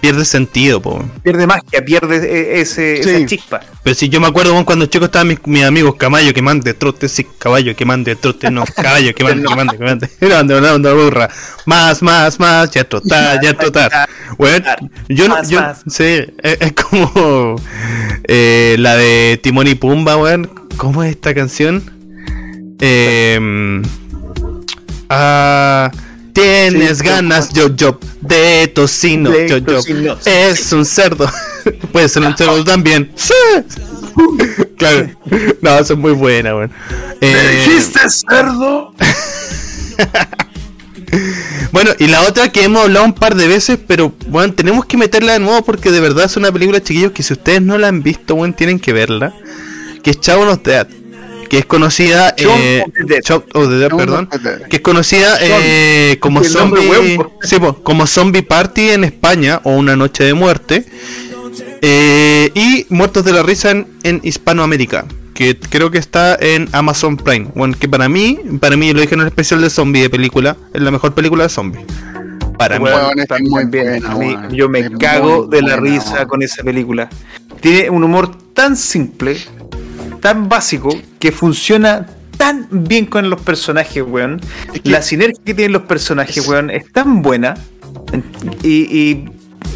Speaker 2: Pierde sentido, po.
Speaker 3: Pierde magia, pierde eh, ese,
Speaker 4: Sí.
Speaker 3: esa chispa.
Speaker 2: Pero si yo me acuerdo weón, cuando chico estaban mis, mis amigos caballo que mande trote, sí, caballo que mande trote, no, caballo que mande, que mande, que mande. Era donde una onda burra. Más, más, más, ya trotar, ya trotar. Weón, yo no, yo, sí, es, es como eh, la de Timón y Pumba, weón. ¿Cómo es esta canción? Eh, ah, tienes
Speaker 4: Sí,
Speaker 2: ganas, yo, yo, de tocino,
Speaker 3: De
Speaker 2: yo, yo,
Speaker 3: tocino.
Speaker 2: es un cerdo. Puede ser un cerdo también. Sí. Claro. No, eso es muy buena, weón. Eh,
Speaker 3: cerdo?
Speaker 2: bueno, y la otra que hemos hablado un par de veces, pero bueno, tenemos que meterla de nuevo porque de verdad es una película, chiquillos, que si ustedes no la han visto, bueno, tienen que verla. Que es of the Dead. Que es conocida. Eh. Shaun of the Dead, perdón. Que es conocida eh, como zombie.
Speaker 3: huevo.
Speaker 2: sí, po, como Zombie Party en España o Una Noche de Muerte. Eh, y Muertos de la Risa en, en Hispanoamérica. Que creo que está en Amazon Prime. Bueno, que para mí, para mí, lo dije en el especial de zombie de película, es la mejor película de zombie. Para mí.
Speaker 4: Es
Speaker 3: también,
Speaker 4: muy
Speaker 3: también.
Speaker 4: buena,
Speaker 3: A mí- yo me cago de la
Speaker 4: buena,
Speaker 3: risa con esa película. Tiene un humor tan simple, tan básico, que funciona tan bien con los personajes, weón.
Speaker 4: Es que-
Speaker 3: La sinergia que tienen los personajes, weón, es tan buena. Y, y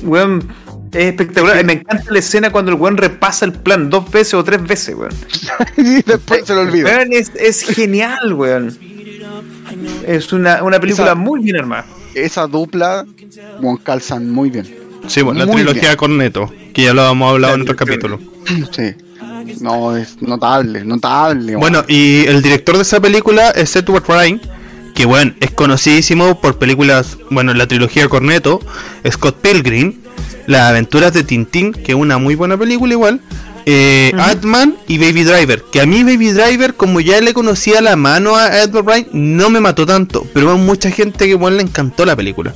Speaker 3: weón, es espectacular. Me encanta la escena cuando el weón repasa el plan dos veces o tres veces, weón.
Speaker 4: y después se lo olvida.
Speaker 3: Weón, es, es genial, weón. Es una, una película
Speaker 4: Esa-
Speaker 3: muy bien armada.
Speaker 4: Esa dupla, weón, calzan muy bien.
Speaker 2: Sí, bueno, la
Speaker 4: Muy
Speaker 2: trilogía
Speaker 4: bien.
Speaker 2: Corneto, que ya lo hemos hablado en otro capítulo.
Speaker 4: Sí. No, es notable, notable.
Speaker 2: Bueno, y el director de esa película es Edward Ryan, que bueno, es conocidísimo por películas, bueno, la trilogía Corneto, Scott Pilgrim, Las aventuras de Tintín, que es una muy buena película igual, eh, Ant-Man y Baby Driver, que a mí Baby Driver, como ya le conocía la mano a Edward Ryan, no me mató tanto, pero hay mucha gente que bueno, le encantó la película.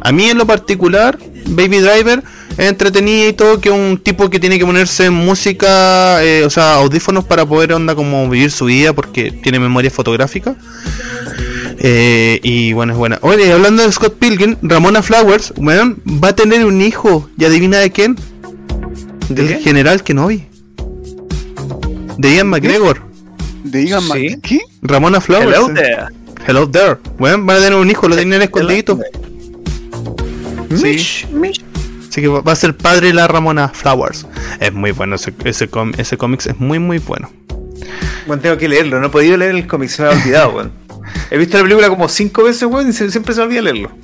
Speaker 2: A mí en lo particular, Baby Driver entretenida y todo, que es un tipo que tiene que ponerse música, eh, o sea, audífonos para poder onda como vivir su vida porque tiene memoria fotográfica. Eh, y bueno, es buena. Oye, hablando de Scott Pilgrim, Ramona Flowers, weón, va a tener un hijo. ¿Y adivina de quién?
Speaker 3: ¿De
Speaker 2: Del
Speaker 3: qué?
Speaker 2: general Kenobi. De Ian McGregor.
Speaker 4: Más.
Speaker 3: Sí.
Speaker 4: ¿Qué?
Speaker 2: Ramona Flowers.
Speaker 3: Hello there.
Speaker 2: Hello there. Weón, van a tener un hijo, lo tienen escondidito. Sí.
Speaker 3: Mish, mish.
Speaker 2: Así que va a ser padre la Ramona Flowers. Es muy bueno ese, ese, ese cómics, es muy muy bueno.
Speaker 3: Bueno, tengo que leerlo, no he podido leer el cómic, se me ha olvidado, weón. He visto la película como cinco veces, weón, y siempre se me olvida leerlo.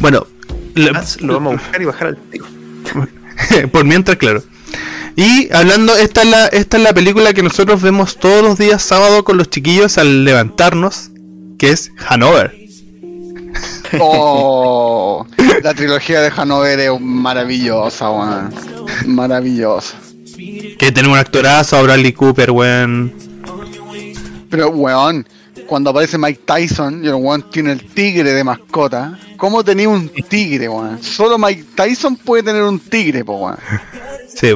Speaker 2: Bueno,
Speaker 3: Además, lo vamos a buscar y bajar al tío.
Speaker 2: por mientras, claro. Y hablando, esta es, la, esta es la película que nosotros vemos todos los días sábado con los chiquillos al levantarnos, que es Hanover.
Speaker 4: Oh, la trilogía de Hanover es maravillosa, weón. Maravillosa.
Speaker 2: Que tiene un actorazo, Bradley Cooper, weón.
Speaker 4: Pero, weón, cuando aparece Mike Tyson y el weón tiene el tigre de mascota, ¿cómo tenía un tigre, weón? Solo Mike Tyson puede tener un tigre, po, weón.
Speaker 2: Sí.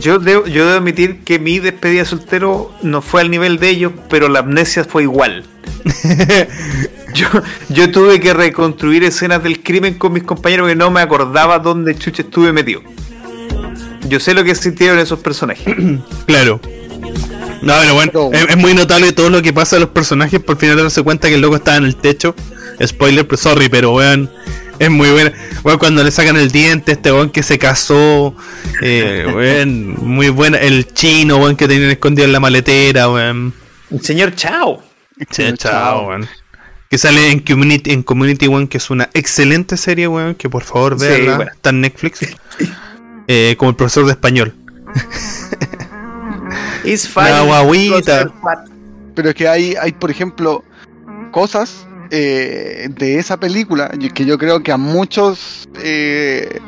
Speaker 3: Yo debo, yo debo admitir que mi despedida de soltero no fue al nivel de ellos, pero la amnesia fue igual. yo, yo tuve que reconstruir escenas del crimen con mis compañeros que no me acordaba dónde chucha estuve metido. Yo sé lo que sintieron esos personajes.
Speaker 2: Claro. No, pero bueno,
Speaker 4: No.
Speaker 2: es, es muy notable todo lo que pasa a los personajes por final darse cuenta que el loco estaba en el techo. Spoiler, pero sorry, pero weón, es muy buena. Weón, cuando le sacan el diente, este weón que se casó, eh, weón, muy buena. El chino, weón, que tenían escondido en la maletera, weón.
Speaker 3: Señor Chao.
Speaker 2: Sí, chao, weón. Que sale en Community, en Community One, que es una excelente serie, weón. Que por favor
Speaker 3: Sí,
Speaker 2: veanla.
Speaker 3: bueno.
Speaker 2: Está en Netflix. Eh, como el profesor de español.
Speaker 3: Fine.
Speaker 2: La guaguita.
Speaker 4: Pero es que hay, hay por ejemplo, cosas eh, de esa película que yo creo que a muchos, eh,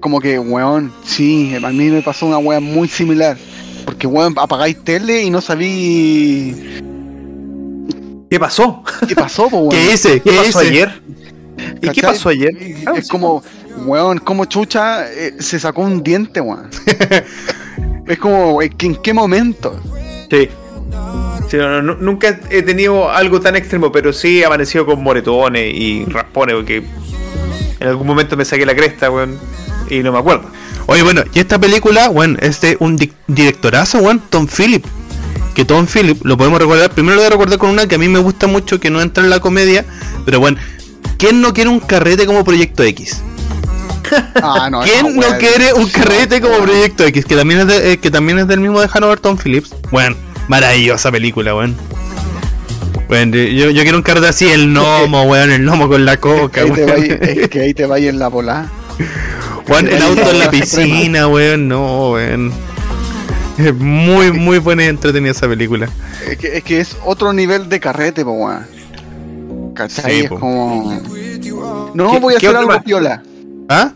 Speaker 4: como que, weón, sí, a mí me pasó una weá muy similar. Porque, weón, apagáis tele y no sabí
Speaker 3: ¿Qué pasó?
Speaker 4: qué pasó, po, weón.
Speaker 2: ¿Qué hice?
Speaker 3: ¿Qué
Speaker 2: ¿Qué
Speaker 3: pasó
Speaker 2: hice?
Speaker 3: ayer? ¿Y qué pasó ayer? Ah,
Speaker 4: Es como, weón, como chucha eh, se sacó un diente, weón. es como, ¿en qué momento?
Speaker 3: Sí. Sí, no, no, nunca he tenido algo tan extremo, pero sí he amanecido con moretones y raspones, porque en algún momento me saqué la cresta, weón, y no me acuerdo.
Speaker 2: Oye, bueno, y esta película, bueno, es de un di- directorazo, weón, Tom Phillip. Que Tom Phillip lo podemos recordar, primero lo voy a recordar con una que a mí me gusta mucho, que no entra en la comedia, pero bueno, ¿quién no quiere un carrete como Proyecto X?
Speaker 4: Ah, no,
Speaker 2: ¿Quién no quiere un carrete como
Speaker 4: weón.
Speaker 2: Proyecto X? Que también es, de- eh, que también es del mismo de Hanover Tom Phillips. Bueno, maravillosa película, weón. Bueno, yo, yo quiero un carrete así, el gnomo, weón, el gnomo con la coca,
Speaker 4: Ahí te
Speaker 2: weón.
Speaker 4: vaya- es que ahí te vaya en la volá.
Speaker 2: Weón, el auto en la piscina, weón, no, weón. Es muy, muy buena y entretenida esa película.
Speaker 4: Es que, es que es otro nivel de carrete, po, weón. ¿Cachai?
Speaker 2: Sí,
Speaker 4: es
Speaker 2: po.
Speaker 4: como. No,
Speaker 3: ¿Qué-
Speaker 4: voy a hacer algo
Speaker 3: más?
Speaker 4: piola.
Speaker 2: ¿Ah?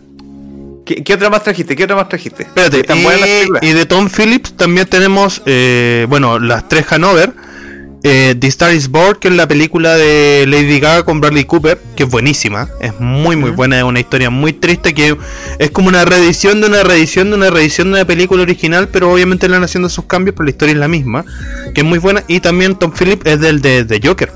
Speaker 3: ¿Qué, qué otra más trajiste? ¿Qué otra más trajiste?
Speaker 2: Espérate,
Speaker 3: Están buenas las
Speaker 2: y, y de Tom Phillips también tenemos, eh, bueno, las tres Hanover. Eh, The Star is Born, que es la película de Lady Gaga con Bradley Cooper, que es buenísima, es muy muy buena, es una historia muy triste que es como una reedición de una reedición de una reedición de una película original, pero obviamente le han haciendo sus cambios, pero la historia es la misma, que es muy buena. Y también Tom Phillips es del de, de Joker,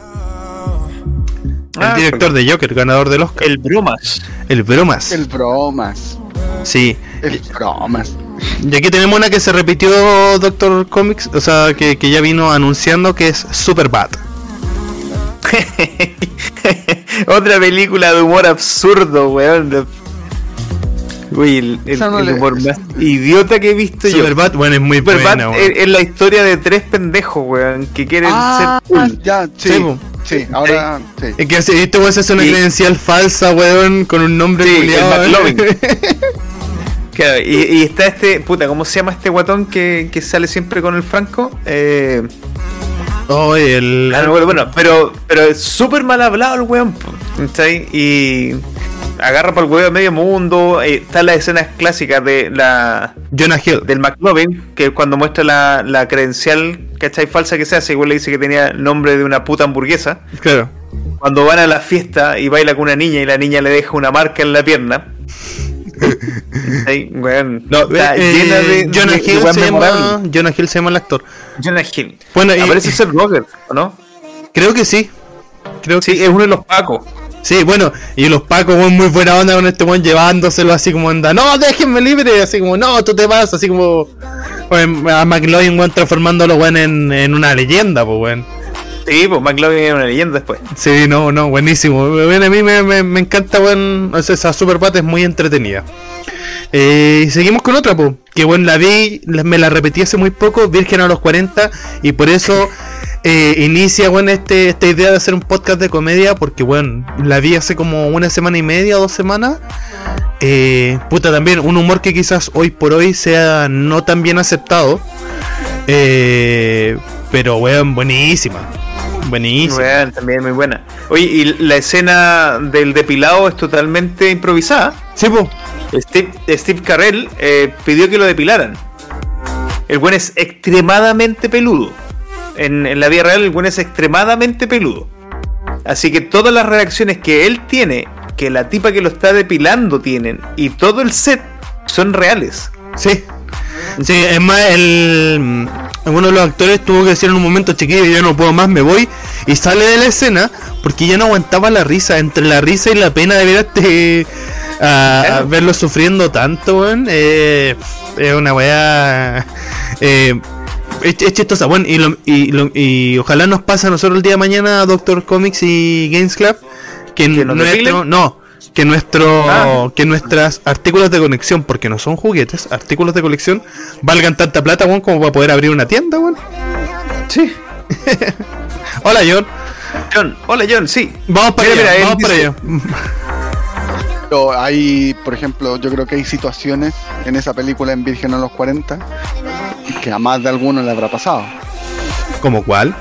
Speaker 2: el
Speaker 3: Ah,
Speaker 2: director de Joker, ganador del Oscar,
Speaker 3: El bromas.
Speaker 2: el bromas,
Speaker 4: El bromas.
Speaker 2: Sí.
Speaker 4: El bromas.
Speaker 2: Y aquí tenemos una que se repitió Doctor Comics, o sea, que, que ya vino anunciando que es Super Bad.
Speaker 3: Otra película de humor absurdo, weón. Uy, el, el-
Speaker 4: Esa no
Speaker 3: el
Speaker 4: le-
Speaker 3: humor más idiota que he visto yo.
Speaker 2: Super Bad, bueno, es muy
Speaker 3: Superbad
Speaker 2: buena,
Speaker 3: es, es la historia de tres pendejos, weón, que quieren
Speaker 4: Ah,
Speaker 3: ser cool.
Speaker 4: ya,
Speaker 2: Sí,
Speaker 4: sí. ahora. Sí.
Speaker 2: Es que este weón se hace una credencial falsa, weón, con un nombre
Speaker 3: Sí, el. Claro, y, y está este, puta, ¿cómo se llama este guatón que, que sale siempre con el Franco? Eh,
Speaker 2: Oh, el.
Speaker 3: ah, no, bueno, bueno, pero, pero es súper mal hablado el weón, ¿cachai? Y agarra para el weón medio mundo. eh, están las escenas clásicas de la
Speaker 2: Jonah Hill.
Speaker 3: del McLovin, que cuando muestra la, la credencial, ¿cachai? Falsa que se hace, igual le dice que tenía el nombre de una puta hamburguesa.
Speaker 2: Claro.
Speaker 3: Cuando van a la fiesta y baila con una niña y la niña le deja una marca en la pierna. Ahí, weón,
Speaker 2: No,
Speaker 3: está
Speaker 2: eh,
Speaker 3: llena de.
Speaker 2: Jonah
Speaker 3: de
Speaker 2: Hill se llama.
Speaker 3: memorable.
Speaker 2: Jonah Hill se llama el actor.
Speaker 3: Jonah Hill.
Speaker 2: Bueno, y-
Speaker 3: Aparece Seth Rogen, ¿o no?
Speaker 2: Creo que sí. Creo que
Speaker 3: Sí, es uno de los pacos.
Speaker 2: Sí, bueno, y los pacos, muy buena onda con este weón llevándoselo así como anda, no, déjenme libre, así como, no, tú te vas, así como, a weón, transformándolo, weón, en, en una leyenda, pues, weón.
Speaker 3: Sí, pues McLovin es una leyenda después.
Speaker 2: Sí, no, no, buenísimo. Weón, a mí me, me, me encanta, weón, o sea, esa Super es muy entretenida. Eh, seguimos con otra, pues, que bueno, la vi, me la repetí hace muy poco, Virgen a los 40, y por eso eh, inicia, bueno, este, esta idea de hacer un podcast de comedia, porque, bueno, la vi hace como una semana y media, dos semanas. Eh, puta, también un humor que quizás hoy por hoy sea no tan bien aceptado. Eh, pero, weón, buenísima. Buenísima.
Speaker 3: Weón, también muy buena. Oye, y la escena del depilado es totalmente improvisada.
Speaker 2: Sí, po.
Speaker 3: Steve, Steve Carell eh, pidió que lo depilaran. El buen es extremadamente peludo. En, en la vida real, el buen es extremadamente peludo. Así que todas las reacciones que él tiene, que la tipa que lo está depilando tienen, y todo el set son reales.
Speaker 2: Sí. Sí, es más, el, uno de los actores tuvo que decir en un momento, chiquillo, yo no puedo más, me voy. Y sale de la escena porque ya no aguantaba la risa. Entre la risa y la pena de ver a este, a, a
Speaker 3: Claro.
Speaker 2: verlo sufriendo tanto, weón. eh, es una weá. eh, es, es chistosa, bueno, y, lo- y, lo- y ojalá nos pase a nosotros el día de mañana, Doctor Comics y Games Club, que,
Speaker 3: ¿Que nos
Speaker 2: nuestro,
Speaker 3: depilen?
Speaker 2: no, que nuestro,
Speaker 3: Ah.
Speaker 2: que nuestras artículos de conexión, porque no son juguetes, artículos de colección, valgan tanta plata, weón, como para poder abrir una tienda, weón.
Speaker 3: Sí.
Speaker 2: Hola, John.
Speaker 3: John, hola John, sí.
Speaker 2: Vamos para
Speaker 3: Mira,
Speaker 2: allá,
Speaker 3: mira, él
Speaker 2: vamos para allá.
Speaker 4: Pero hay, por ejemplo, yo creo que hay situaciones en esa película en Virgen a los 40 que a más de alguno le habrá pasado.
Speaker 2: ¿Como cuál?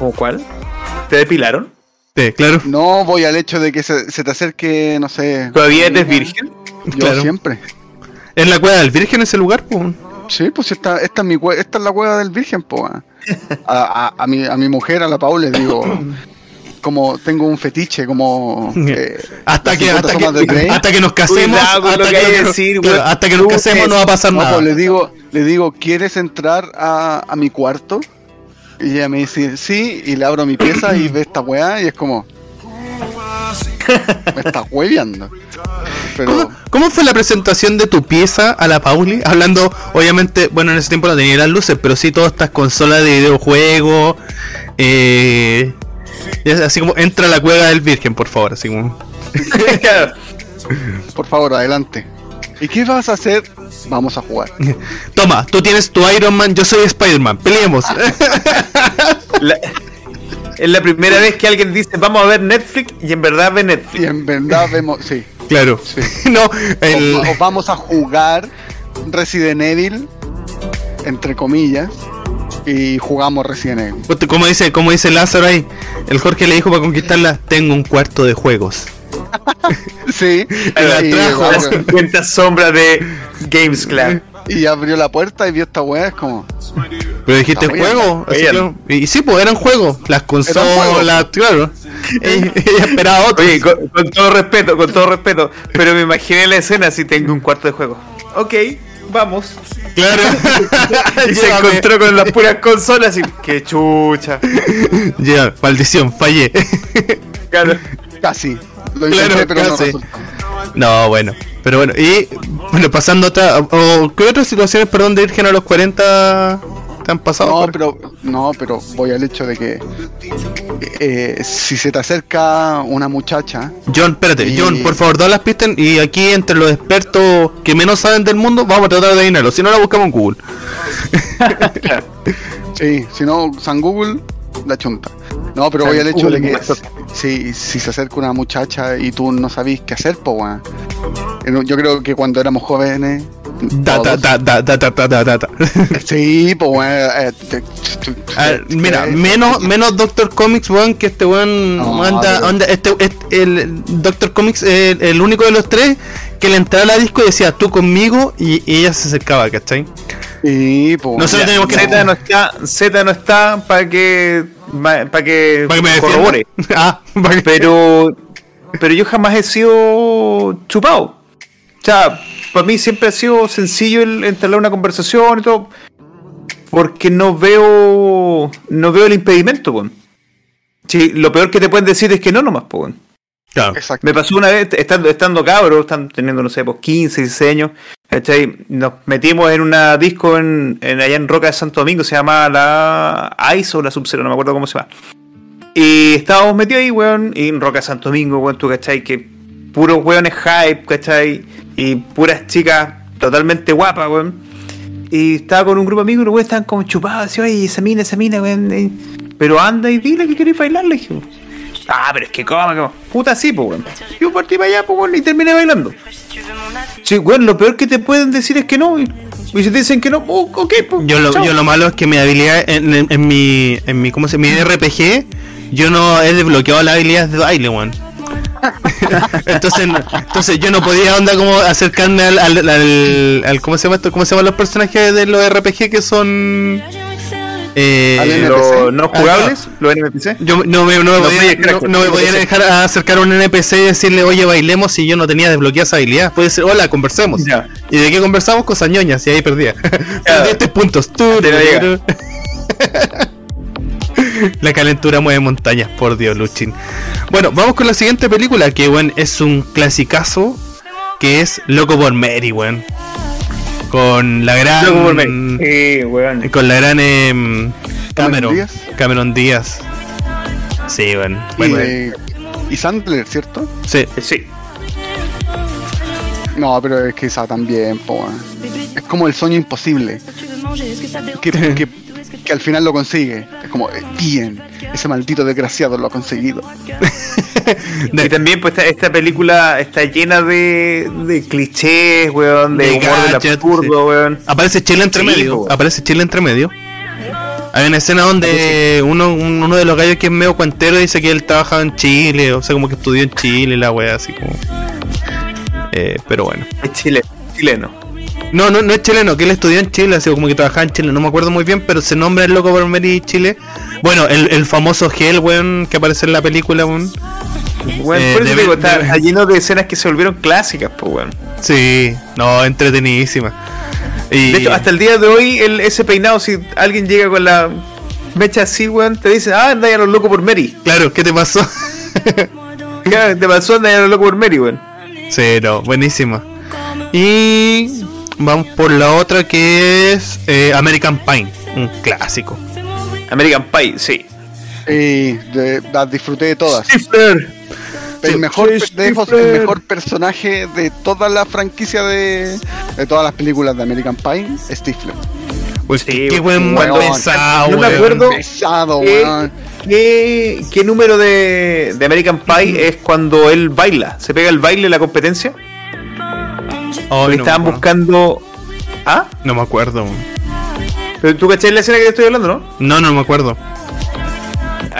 Speaker 3: ¿Cómo cuál? ¿Te depilaron?
Speaker 2: Sí, claro.
Speaker 4: No voy al hecho de que se, se te acerque, no sé.
Speaker 3: ¿Todavía eres virgen?
Speaker 4: Yo
Speaker 2: Claro.
Speaker 4: siempre.
Speaker 2: ¿Es la cueva del Virgen ese lugar? po?
Speaker 4: Sí, pues esta, esta, es mi, cue- esta es la cueva del Virgen, po. ah. A, a, a mi, a mi mujer, a la Paul, le digo, como tengo un fetiche, como... eh,
Speaker 2: Hasta que,
Speaker 4: 50
Speaker 2: hasta, que,
Speaker 4: de Grey.
Speaker 2: hasta que nos casemos,
Speaker 3: Cuidado
Speaker 2: hasta que, nos-
Speaker 3: decir,
Speaker 2: claro,
Speaker 3: weón.
Speaker 2: hasta que nos
Speaker 3: Tú
Speaker 2: casemos
Speaker 3: es-
Speaker 2: no va a pasar
Speaker 4: No,
Speaker 2: nada.
Speaker 4: pues le digo, le digo, ¿quieres entrar a, a mi cuarto? Y ella me dice, sí, y le abro mi pieza y ve esta weá y es como... Me está hueveando. Pero...
Speaker 2: ¿Cómo, cómo fue la presentación de tu pieza a la Pauli? Hablando, obviamente, bueno, en ese tiempo no tenía las luces, pero sí todas estas consolas de videojuegos. Eh, así como entra a la cueva del Virgen, por favor. Así como.
Speaker 4: Por favor, adelante. ¿Y qué vas a hacer? Vamos a jugar.
Speaker 2: Toma, tú tienes tu Iron Man, yo soy Spider-Man, peleemos.
Speaker 3: La- es la primera vez que alguien dice vamos a ver Netflix y en verdad ve
Speaker 4: Y
Speaker 3: Netflix.
Speaker 4: en verdad vemos, sí.
Speaker 2: claro.
Speaker 4: Sí.
Speaker 2: No, el.
Speaker 4: O, o vamos a jugar Resident Evil, entre comillas, y jugamos Resident Evil.
Speaker 2: Como dice, como dice Lázaro ahí, el Jorge le dijo para conquistarla, tengo un cuarto de juegos.
Speaker 4: Sí,
Speaker 2: la
Speaker 4: y,
Speaker 2: trajo.
Speaker 3: Las 50 sombras de Games Club.
Speaker 4: y abrió la puerta y vio esta weá, es como,
Speaker 2: Pero dijiste
Speaker 4: bien,
Speaker 2: juego, así que- y sí, pues eran juegos, las consolas, claro. Ella esperaba otro.
Speaker 3: Oye, con, con todo respeto, con todo respeto, pero me imaginé la escena si tengo un cuarto de juego. Ok, vamos.
Speaker 2: claro.
Speaker 3: Y se encontró con las puras consolas y qué chucha.
Speaker 2: Ya, maldición, fallé.
Speaker 3: Claro.
Speaker 4: casi. Lo
Speaker 2: Claro,
Speaker 4: intenté, pero no resultó.
Speaker 2: no, bueno. Pero bueno, y bueno, pasando otra. O, ¿Qué otras situaciones, perdón, de Virgen a los 40 te han pasado?
Speaker 4: No,
Speaker 2: por-
Speaker 4: pero, no, pero voy al hecho de que eh, si se te acerca una muchacha,
Speaker 2: John, espérate,
Speaker 4: Y-
Speaker 2: John, por favor, da las pistas y aquí entre los expertos que menos saben del mundo, vamos a tratar de adivinarlo. Si no, la buscamos en Google.
Speaker 4: sí, si no, San Google, la chunta. No, pero voy al hecho de que si, si se acerca una muchacha y tú no sabís qué hacer, pues weón. Eh, Yo creo que cuando éramos jóvenes. Sí, pues weón. eh, te- te-
Speaker 2: A ver,
Speaker 4: te-
Speaker 2: mira, menos, menos Doctor Comics, weón, que este weón
Speaker 4: No,
Speaker 2: anda, anda- este, este- el Doctor Comics, el, el único de los tres que le entraba a la disco y decía tú conmigo y, y ella se acercaba, ¿cachai?
Speaker 4: Sí, pues
Speaker 2: Nosotros
Speaker 3: Ya,
Speaker 2: tenemos que-
Speaker 3: Z no está, Z no está para que para que,
Speaker 2: Para que me
Speaker 3: corrobore.
Speaker 2: ah, que-
Speaker 3: Pero pero yo jamás he sido chupado. O sea, para mí siempre ha sido sencillo el entablar una conversación y todo. Porque no veo no veo el impedimento. Sí, lo peor que te pueden decir es que no nomás, weón.
Speaker 2: Claro.
Speaker 3: Me pasó una vez, estando, estando cabros, están teniendo, no sé, pues 15, 16 años, ¿cachai? Nos metimos en una disco en, en- allá en Roca de Santo Domingo, se llama la ICE o la Sub-Zero, no me acuerdo cómo se llama. Y estábamos metidos ahí, weón, y en Roca de Santo Domingo, weón, tú, ¿cachai? Que puros weones hype, ¿cachai? Y puras chicas totalmente guapas, weón. Y estaba con un grupo de amigos y los weones estaban como chupados, así, oye, esa mina, esa mina, weón. eh, Pero anda y dile que queréis bailar, le dije. Ah, pero es que cómo, cómo. Puta sí, pues, weón. Yo partí para allá, pues, weón, y terminé bailando. Sí, weón, lo peor que te pueden decir es que no. Y, y si te dicen que no, oh, ok, pues.
Speaker 2: Yo lo,
Speaker 3: chao.
Speaker 2: yo lo malo es que mi habilidad en, en, en mi, en mi, ¿cómo se mi RPG, yo no he desbloqueado las habilidades de baile, weón. entonces, no- entonces yo no podía onda como acercarme al, al, al, al- ¿cómo se llama esto? ¿Cómo se llaman los personajes de los RPG que son eh,
Speaker 3: no
Speaker 2: Ah,
Speaker 3: jugables, los NPC.
Speaker 2: yo no me, no me podía, no, no me dejar acercar a un NPC y decirle, oye, bailemos si yo no tenía desbloqueada esa habilidad. Puede ser, hola, conversemos.
Speaker 3: Ya.
Speaker 2: ¿Y de qué conversamos? Cosas ñoñas, y ahí perdía. Perdí tres puntos. Tú. La calentura mueve montañas, por Dios, Luchín. Bueno, vamos con la siguiente película, que bueno, es un clasicazo, que es Loco por Mary, weón. Con la gran.
Speaker 3: Eh, weón.
Speaker 2: Con la gran em, Cameron.
Speaker 4: Díaz.
Speaker 2: Cameron Díaz. Sí.
Speaker 4: Y,
Speaker 2: Bueno,
Speaker 4: eh, y Sandler, ¿cierto?
Speaker 2: sí.
Speaker 3: Sí.
Speaker 4: No, pero es que esa también, po. Es como el sueño imposible,
Speaker 5: que,
Speaker 4: que, al final lo consigue. Es como, eh, bien, ese maldito desgraciado lo ha conseguido.
Speaker 3: Y también, pues, esta, esta película está llena de, de clichés, weón, de,
Speaker 2: De
Speaker 3: humor del
Speaker 2: gadgets,
Speaker 3: absurdo,
Speaker 2: sí.
Speaker 3: weón.
Speaker 2: Aparece Chile entre medio.
Speaker 3: po.
Speaker 2: Aparece Chile entre medio. Hay una escena donde uno, un- uno de los gallos que es medio cuentero dice que él trabajaba en Chile, o sea, como que estudió en Chile, la wea, así como. Eh, pero bueno.
Speaker 3: Es chile, chileno.
Speaker 2: No, no, no es chileno, que él estudió en Chile, así como que trabajaba en Chile, no me acuerdo muy bien, pero se nombra el loco por Mary Chile. Bueno, el, el famoso Gel, weón, que aparece en la película, weón.
Speaker 3: Weón,
Speaker 2: Eh,
Speaker 3: por eso digo, está, lleno de escenas que se volvieron clásicas, pues, weón.
Speaker 2: Sí, no, entretenidísima. Y,
Speaker 3: De hecho, hasta el día de hoy, el, ese peinado, si alguien llega con la mecha así, weón, te dice, ah, anda ya los locos por Mary.
Speaker 2: Claro, ¿qué te pasó?
Speaker 3: Ya, te pasó, anda ya los locos por Mary, weón.
Speaker 2: Sí, no, buenísima. Y vamos por la otra que es eh, American Pie, un clásico.
Speaker 3: American Pie, sí.
Speaker 4: Y de- las disfruté de todas.
Speaker 3: Stifler.
Speaker 4: El mejor, de
Speaker 3: Stifler.
Speaker 4: el mejor personaje de toda la franquicia de, de todas las películas de American Pie, Stifler.
Speaker 2: Pues
Speaker 3: Sí,
Speaker 2: qué buen
Speaker 3: cuando-
Speaker 2: pesado,
Speaker 3: no me
Speaker 2: weón.
Speaker 3: acuerdo.
Speaker 4: Pesado, weón.
Speaker 3: ¿Qué, qué número de, de American Pie es cuando él baila? ¿Se pega el baile en la competencia?
Speaker 2: No,
Speaker 3: estaban buscando. ¿Ah?
Speaker 2: no me acuerdo.
Speaker 3: Pero tú cachai la escena que te estoy hablando, ¿no?
Speaker 2: No, no me acuerdo.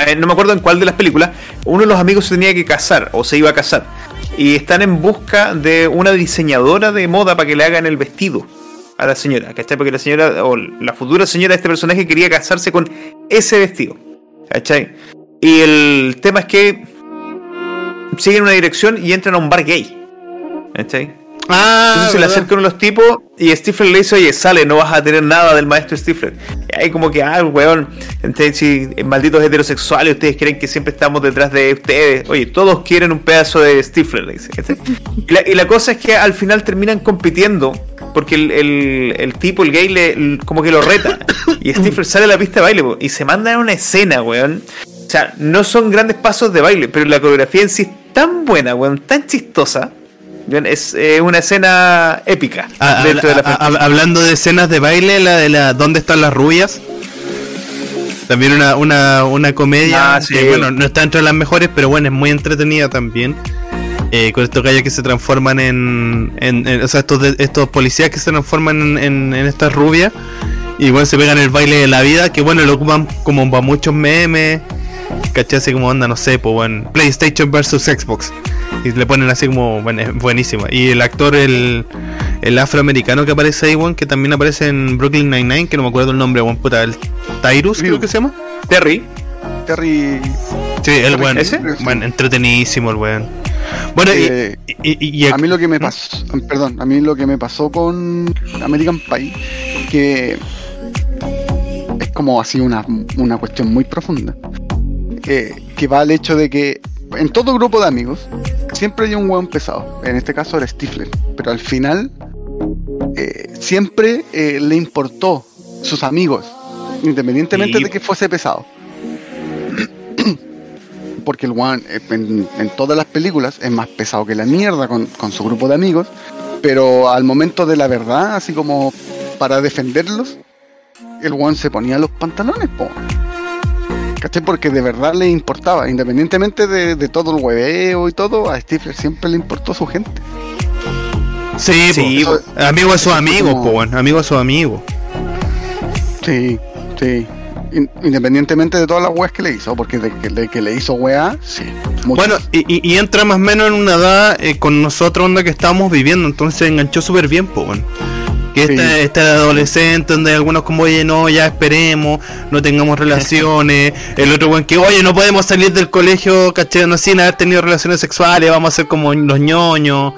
Speaker 3: Eh, no me acuerdo en cuál de las películas. Uno de los amigos se tenía que casar o se iba a casar. Y están en busca de una diseñadora de moda para que le hagan el vestido a la señora. ¿Cachai? Porque la señora o la futura señora de este personaje quería casarse con ese vestido. ¿Cachai? Y el tema es que siguen una dirección y entran a un bar gay. ¿Cachai?
Speaker 2: Ah,
Speaker 3: Entonces se le acercan unos tipos y Stifler le dice, oye, sale, no vas a tener nada del maestro Stifler. Y ahí como que, ah, weón, entonces, si eh, malditos heterosexuales, ustedes creen que siempre estamos detrás de ustedes. Oye, todos quieren un pedazo de Stifler, le dice. Y la, y la cosa es que al final terminan compitiendo porque el, el- el tipo, el gay, le, l- como que lo reta. Y Stifler sale a la pista de baile po, y se mandan a una escena, weón. O sea, no son grandes pasos de baile, pero la coreografía en sí es tan buena, weón, tan chistosa. Es eh, una escena épica
Speaker 2: Ah,
Speaker 3: dentro de la franquicia.
Speaker 2: hab- hablando de escenas de baile, la de la ¿Dónde están las rubias? También una, una, una comedia
Speaker 3: Ah, sí.
Speaker 2: que, bueno, no está entre las mejores, pero bueno, es muy entretenida también. Eh, con estos gallos que se transforman en, en- en- o sea, estos, de- estos policías que se transforman en, en, en estas rubias. Y bueno, se pegan el baile de la vida, que bueno, lo ocupan como para muchos memes. ¿Cachai? Así como onda, no sé, pues bueno, PlayStation versus Xbox. Y le ponen así como, bueno, es buenísima. Y el actor, el, el afroamericano que aparece ahí, weón, que también aparece en Brooklyn Nine-Nine, que no me acuerdo el nombre, weón, puta, el Tyrus, creo que se llama.
Speaker 3: Terry,
Speaker 4: Terry.
Speaker 2: Sí, el weón,
Speaker 3: ¿Ese?
Speaker 2: bueno, entretenidísimo el weón. Bueno, y-
Speaker 4: Eh,
Speaker 2: y, y- y-
Speaker 4: A mí lo que me pasó, perdón, a mí lo que me pasó con American Pie, que es como así una, una cuestión muy profunda, eh, que va al hecho de que en todo grupo de amigos siempre hay un hueón pesado, en este caso era Stifler, pero al final eh, siempre eh, le importó sus amigos, independientemente
Speaker 3: Sí.
Speaker 4: de que fuese pesado. Porque el One en, en todas las películas es más pesado que la mierda con, con su grupo de amigos, pero al momento de la verdad, así como para defenderlos, el One se ponía los pantalones, po. ¿Cachai? Porque de verdad le importaba, independientemente de, de todo el hueveo y todo, a Stifler siempre le importó su gente.
Speaker 2: sí,
Speaker 3: Sí,
Speaker 2: po. amigo a su amigo,
Speaker 4: como-
Speaker 2: po, amigo a su amigo.
Speaker 4: Sí, sí. In- independientemente de todas las weas que le hizo, porque de que, de que le hizo wea, sí. muchas.
Speaker 2: Bueno, y, y- y entra más o menos en una edad eh, con nosotros onda que estábamos viviendo, entonces enganchó súper bien, pues bueno. Que
Speaker 4: Sí.
Speaker 2: esta, esta adolescente donde algunos como, oye, no, ya esperemos, no tengamos relaciones, el otro buen que, oye, no podemos salir del colegio, caché, no sin haber tenido relaciones sexuales, vamos a ser como los ñoños.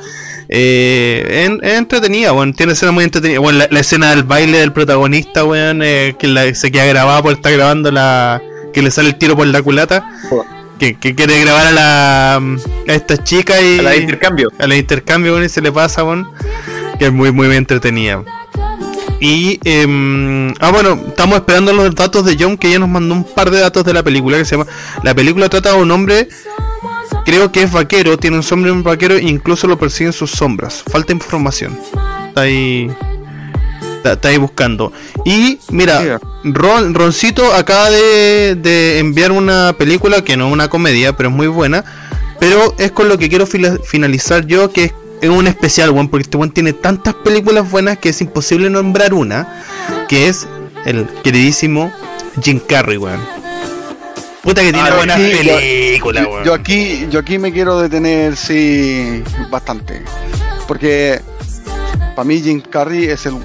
Speaker 2: Eh, en- es entretenida, bueno, tiene escena muy entretenida. Bueno, la, la escena del baile del protagonista, weón, eh, que la- se queda grabada por estar grabando la. que le sale el tiro por la culata. Que, que quiere grabar a la. a esta chica y.
Speaker 3: a la de intercambio.
Speaker 2: a la intercambio, weón, y se le pasa, weón. Que es muy, muy entretenida. Y, em, ah, bueno, estamos esperando los datos de John, que ya nos mandó un par de datos de la película, que se llama... La película trata de un hombre, creo que es vaquero, tiene un sombrero vaquero e incluso lo persiguen sus sombras. Falta información. Está ahí... Está, está ahí buscando. Y mira. Ron, Roncito acaba de, de enviar una película que no es una comedia, pero es muy buena. Pero es con lo que quiero finalizar yo, que es, es un especial, weón, porque este weón tiene tantas películas buenas que es imposible nombrar una, que es el queridísimo Jim Carrey, weón. Puta que tiene
Speaker 3: Ah,
Speaker 2: buenas películas, weón.
Speaker 4: yo aquí, yo aquí me quiero detener, sí, bastante. Porque para mí Jim Carrey es el, un,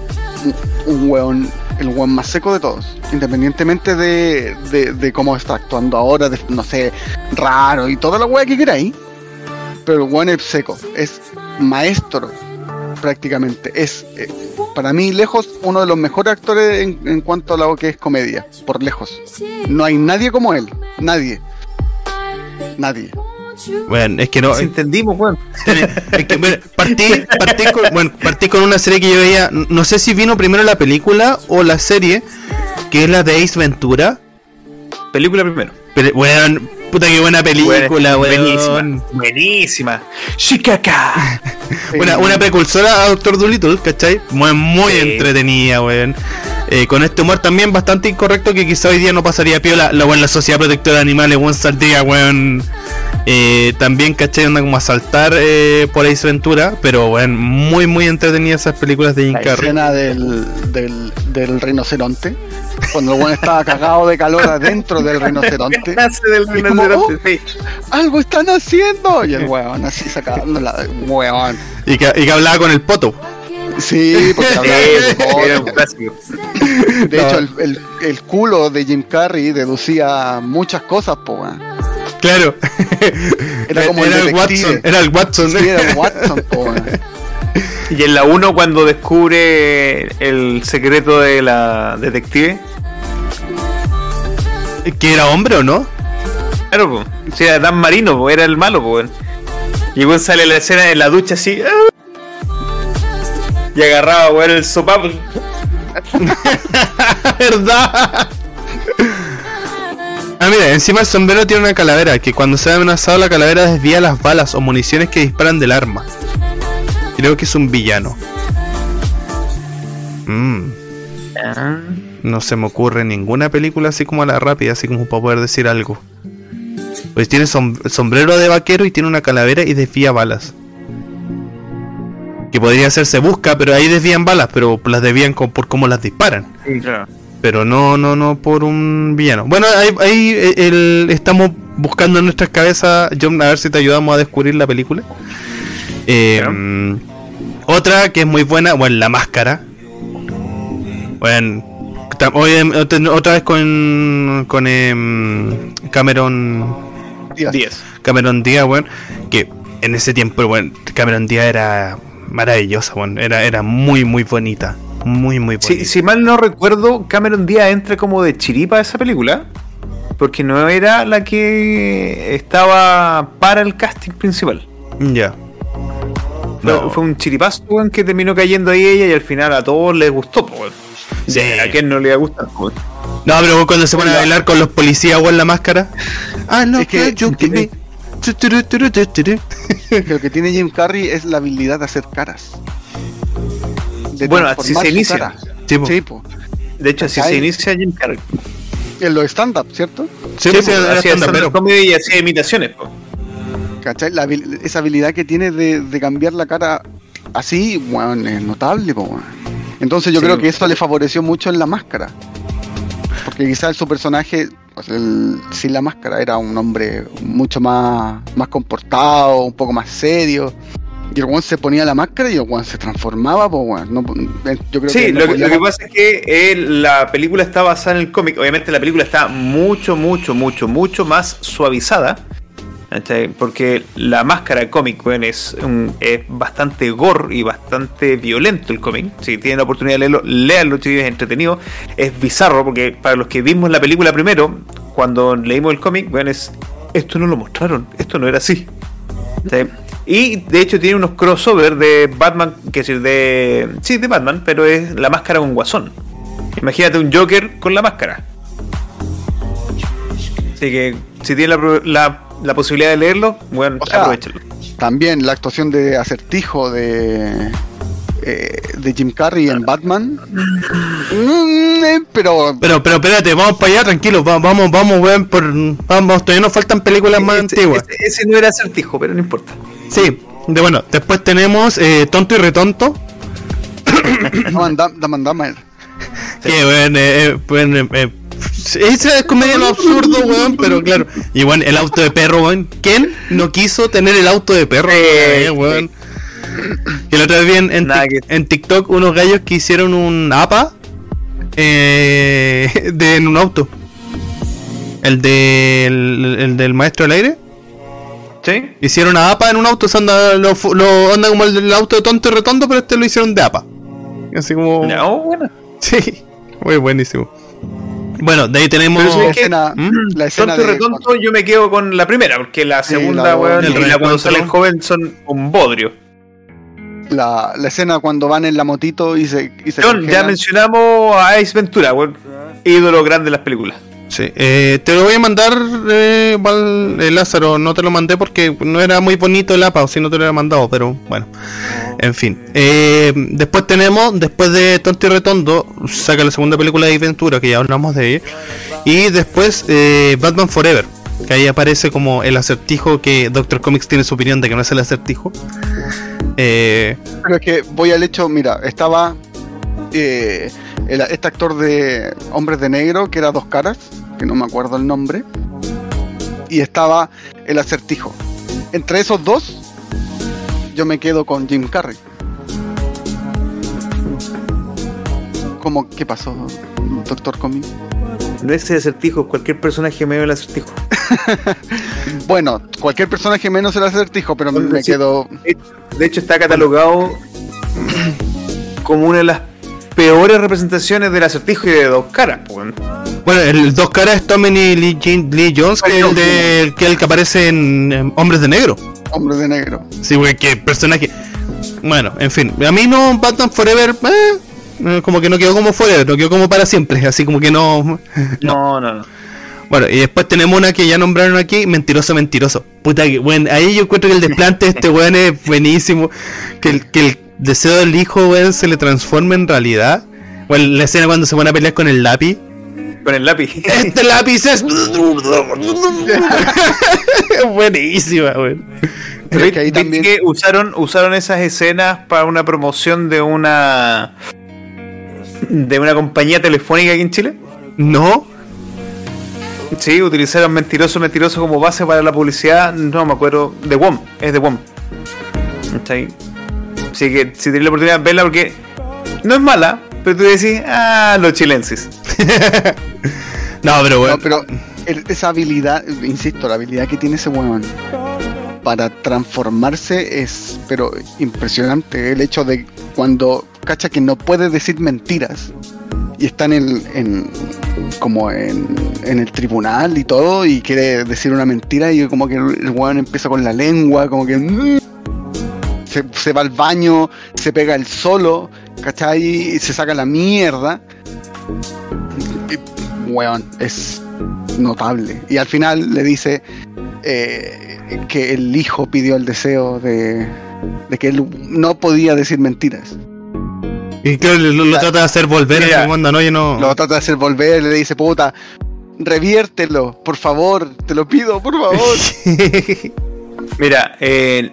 Speaker 4: un weón, el weón más seco de todos. Independientemente de, de, de cómo está actuando ahora, de, no sé, raro y toda la weá que queráis. Pero el weón es seco, es maestro prácticamente. Es eh, para mí lejos uno de los mejores actores en, en cuanto a lo que es comedia, por lejos. No hay nadie como él, nadie. Nadie.
Speaker 2: Bueno, es que no.
Speaker 3: Si entendimos, weón.
Speaker 2: Es que, bueno, partí, partí con, bueno, partí con una serie que yo veía. No sé si vino primero la película o la serie, que es la de Ace Ventura.
Speaker 3: Película primero.
Speaker 2: Pero, weón, puta que buena película, weón.
Speaker 3: Buenísima. Buenísima. Shikaka.
Speaker 2: Una, una precursora a Doctor Dolittle, ¿cachai? Muy, muy
Speaker 3: Sí.
Speaker 2: entretenida, weón. Eh, con este humor también bastante incorrecto que quizá hoy día no pasaría piola. La, weón, la Sociedad Protectora de Animales, weón, saldría, weón. Eh, también, ¿cachai? Anda como a saltar eh, por Ace Ventura. Pero, weón, muy, muy entretenidas esas películas de Jim
Speaker 4: La
Speaker 2: Carrey.
Speaker 4: escena del, del, del rinoceronte. Cuando el weón estaba cagado de calor adentro del rinoceronte.
Speaker 3: Del
Speaker 4: como,
Speaker 3: rinoceronte, sí.
Speaker 4: ¡Algo están haciendo! Y el weón así sacándola. Weón.
Speaker 2: Y que, y que hablaba con el poto.
Speaker 4: Sí, porque hablaba de
Speaker 3: era un clásico.
Speaker 4: De hecho, el, el, el culo de Jim Carrey deducía muchas cosas, po, weón.
Speaker 2: Claro.
Speaker 4: Era como el.
Speaker 2: Watson. Era el Watson.
Speaker 4: Sí, era el Watson, po, weón.
Speaker 3: Y en la 1 cuando descubre el secreto de la detective.
Speaker 2: ¿Que era hombre o no?
Speaker 3: Claro, po. Sí, era Dan Marino, po, era el malo, po, weón. Y weón sale la escena en la ducha así. ¡ah! Y agarraba, weón, el sopapo.
Speaker 2: ¿Verdad? Ah, mira, encima el sombrero tiene una calavera que cuando se ve amenazado la calavera desvía las balas o municiones que disparan del arma. Creo que es un villano. Mm, no se me ocurre ninguna película así como a la rápida, así como para poder decir algo. Pues tiene som- sombrero de vaquero y tiene una calavera y desvía balas. Que podría ser se busca, pero ahí desvían balas, pero las desvían con- por cómo las disparan
Speaker 3: Sí, claro.
Speaker 2: pero no no no por un villano. Bueno, ahí, ahí, eh, el- estamos buscando en nuestras cabezas, John, a ver si te ayudamos a descubrir la película. Eh, mm, otra que es muy buena, bueno, La Máscara. Bueno, otra- vez con, con em, Cameron
Speaker 4: Díaz.
Speaker 3: 10.
Speaker 2: Cameron Díaz, bueno, que en ese tiempo, bueno, Cameron Díaz era maravillosa, bueno, era, era muy, muy bonita. Muy, muy bonita.
Speaker 3: Si, si mal no recuerdo, Cameron Díaz entra como de chiripa a esa película. Porque no era la que estaba para el casting principal.
Speaker 2: Ya.
Speaker 3: Fue,
Speaker 2: No.
Speaker 3: fue un chiripazo weón, que terminó cayendo ahí ella y al final a todos les gustó.
Speaker 2: Sí.
Speaker 3: ¿A quién no le iba a gustar?
Speaker 2: No, pero cuando se pone a bailar con los policías o en la máscara. Ah, no,
Speaker 4: Es que
Speaker 2: yo
Speaker 4: tiene-
Speaker 2: Tu,
Speaker 4: Lo que tiene Jim Carrey es la habilidad de hacer caras. De
Speaker 3: Bueno, así se inicia.
Speaker 4: cara.
Speaker 2: Sí.
Speaker 4: Sí.
Speaker 3: De hecho, así
Speaker 4: Ahí.
Speaker 3: se inicia Jim Carrey.
Speaker 4: En los stand-up, ¿cierto?
Speaker 2: Sí,
Speaker 3: Sí,
Speaker 2: pues,
Speaker 3: hacía
Speaker 2: stand-up,
Speaker 3: comedy y hacía imitaciones. po.
Speaker 4: ¿Cachai? La esa habilidad que tiene de, de cambiar la cara así, weón, es notable, po, weón. Entonces yo
Speaker 3: Sí.
Speaker 4: creo que eso le favoreció mucho en la máscara. Porque quizás su personaje, pues, el- sin la máscara, era un hombre mucho más, más comportado, un poco más serio. Y el weón se ponía la máscara y el weón se transformaba, pues weón. No, yo creo
Speaker 3: Sí,
Speaker 4: que no
Speaker 3: lo, lo que pasa es que él- la película está basada en el cómic. Obviamente la película está mucho, mucho, mucho, mucho más suavizada. Porque la máscara del cómic weón, es, es bastante gore y bastante violento el cómic. Si tienen la oportunidad de leerlo, leanlo, chicos, es entretenido. Es bizarro porque para los que vimos la película primero, cuando leímos el cómic, weón, es, esto no lo mostraron, esto no era así. Y de hecho tiene unos crossover de Batman, que es decir, de. Sí, de Batman, pero es la máscara con guasón. Imagínate un Joker con la máscara. Así que si tiene la, la- la posibilidad de leerlo, bueno,
Speaker 4: O sea,
Speaker 3: aprovechenlo.
Speaker 4: También la actuación de acertijo de eh, de Jim Carrey en Batman. Mm, eh, pero
Speaker 2: Pero, pero espérate, vamos para allá, tranquilos, va- vamos, vamos, por. Vamos, todavía nos faltan películas más
Speaker 3: Ese-
Speaker 2: antiguas.
Speaker 3: Ese, ese no era acertijo, pero no importa.
Speaker 2: Sí, de bueno, después tenemos eh, Tonto y Retonto.
Speaker 4: And Dumber.
Speaker 2: Que, weón, esa es comedia de lo absurdo, weón, pero claro. Y bueno, el auto de perro, weón. ¿Quién no quiso tener el auto de perro,
Speaker 3: Eh,
Speaker 2: weón? Que la otra vez vi en, en
Speaker 3: que-
Speaker 2: en TikTok unos gallos que hicieron un APA eh, de, en un auto. El, del el del maestro del aire.
Speaker 3: ¿Sí?
Speaker 2: Hicieron una APA en un auto, se anda, lo, lo- anda como el del auto de tonto y retondo, pero este lo hicieron de APA. Así como.
Speaker 3: No, bueno.
Speaker 2: Sí, muy buenísimo. Bueno, de ahí tenemos.
Speaker 3: Pero
Speaker 4: La
Speaker 3: es que-
Speaker 4: escena,
Speaker 2: ¿Mm?
Speaker 4: la escena
Speaker 3: Tonto y
Speaker 4: de-
Speaker 3: retonto, yo me quedo con la primera, porque la
Speaker 4: Sí,
Speaker 3: segunda,
Speaker 4: la-
Speaker 3: weón,
Speaker 2: el
Speaker 3: y la cuando sale el joven son un bodrio.
Speaker 4: la, la escena cuando van en la motito y se, y se
Speaker 3: John, ya mencionamos a Ace Ventura, weón. Ídolo grande de las películas.
Speaker 2: Sí, eh, te lo voy a mandar, eh, Val- eh, Lázaro. No te lo mandé porque no era muy bonito el APA, o si no te lo hubiera mandado, pero bueno. En fin. Eh, después tenemos, después de Tonto y Retondo, saca la segunda película de Ventura, que ya hablamos de ella. Y después eh, Batman Forever, que ahí aparece como el acertijo que Doctor Comics tiene su opinión de que no es el acertijo. Eh,
Speaker 4: Pero es que voy al hecho, mira, estaba eh, el- este actor de Hombres de Negro, que era Dos Caras, que no me acuerdo el nombre, y estaba el acertijo. Entre esos dos, yo me quedo con Jim Carrey. ¿Cómo? ¿Qué pasó, Doctor Comi?
Speaker 3: No es el acertijo, cualquier personaje medio del acertijo.
Speaker 4: Bueno, cualquier personaje menos el acertijo, pero me, me
Speaker 3: Sí.
Speaker 4: quedo.
Speaker 3: De hecho, está catalogado como una de las peores representaciones del acertijo y de dos caras, pues,
Speaker 2: bueno, el dos caras es Tommy Lee, Jean- Lee Jones, que es el, de, que es el que aparece en, en Hombres de Negro.
Speaker 4: Hombre de Negro.
Speaker 2: Sí, güey, que personaje. Bueno, en fin, a mí no, Batman Forever, eh, eh, como que no quedó como Forever, no quedó como para siempre, así como que no.
Speaker 3: No, no, no.
Speaker 2: Bueno, y después tenemos una que ya nombraron aquí, Mentiroso, Mentiroso. Puta que, bueno, ahí yo encuentro que el desplante de este weón es buenísimo. Que el, que el deseo del hijo, weón, se le transforme en realidad. Bueno, la escena cuando se van a pelear con el lápiz.
Speaker 3: Con el lápiz.
Speaker 2: Este lápiz es. Buenísima, weón.
Speaker 4: Pero es que ahí
Speaker 3: ¿Viste
Speaker 4: también-
Speaker 3: que usaron, usaron esas escenas para una promoción de una de una compañía telefónica aquí en Chile?
Speaker 2: No,
Speaker 3: Sí, utilizaron mentiroso, mentiroso como base para la publicidad, no me acuerdo, de WOM, es de WOM. ¿Cachai? Así que si tenéis la oportunidad de verla porque no es mala, pero tú decís, ah, los chilenses.
Speaker 2: no, pero bueno.
Speaker 4: No, pero el- esa habilidad, insisto, la habilidad que tiene ese weón para transformarse es, pero impresionante. El hecho de cuando cacha que no puede decir mentiras y está en el, en, como en, en el tribunal y todo y quiere decir una mentira y como que el, el weón empieza con la lengua, como que mm, se, se va al baño, se pega el solo, ¿cachai? Y se saca la mierda. Y, weón, es notable. Y al final le dice eh, que el hijo pidió el deseo de, de que él no podía decir mentiras.
Speaker 2: Y claro, lo, lo trata de hacer volver a
Speaker 3: Mira,
Speaker 2: esa onda, ¿no? Yo no.
Speaker 4: Lo trata de hacer volver, le dice, puta, reviértelo, por favor, te lo pido, por favor.
Speaker 3: Mira, eh,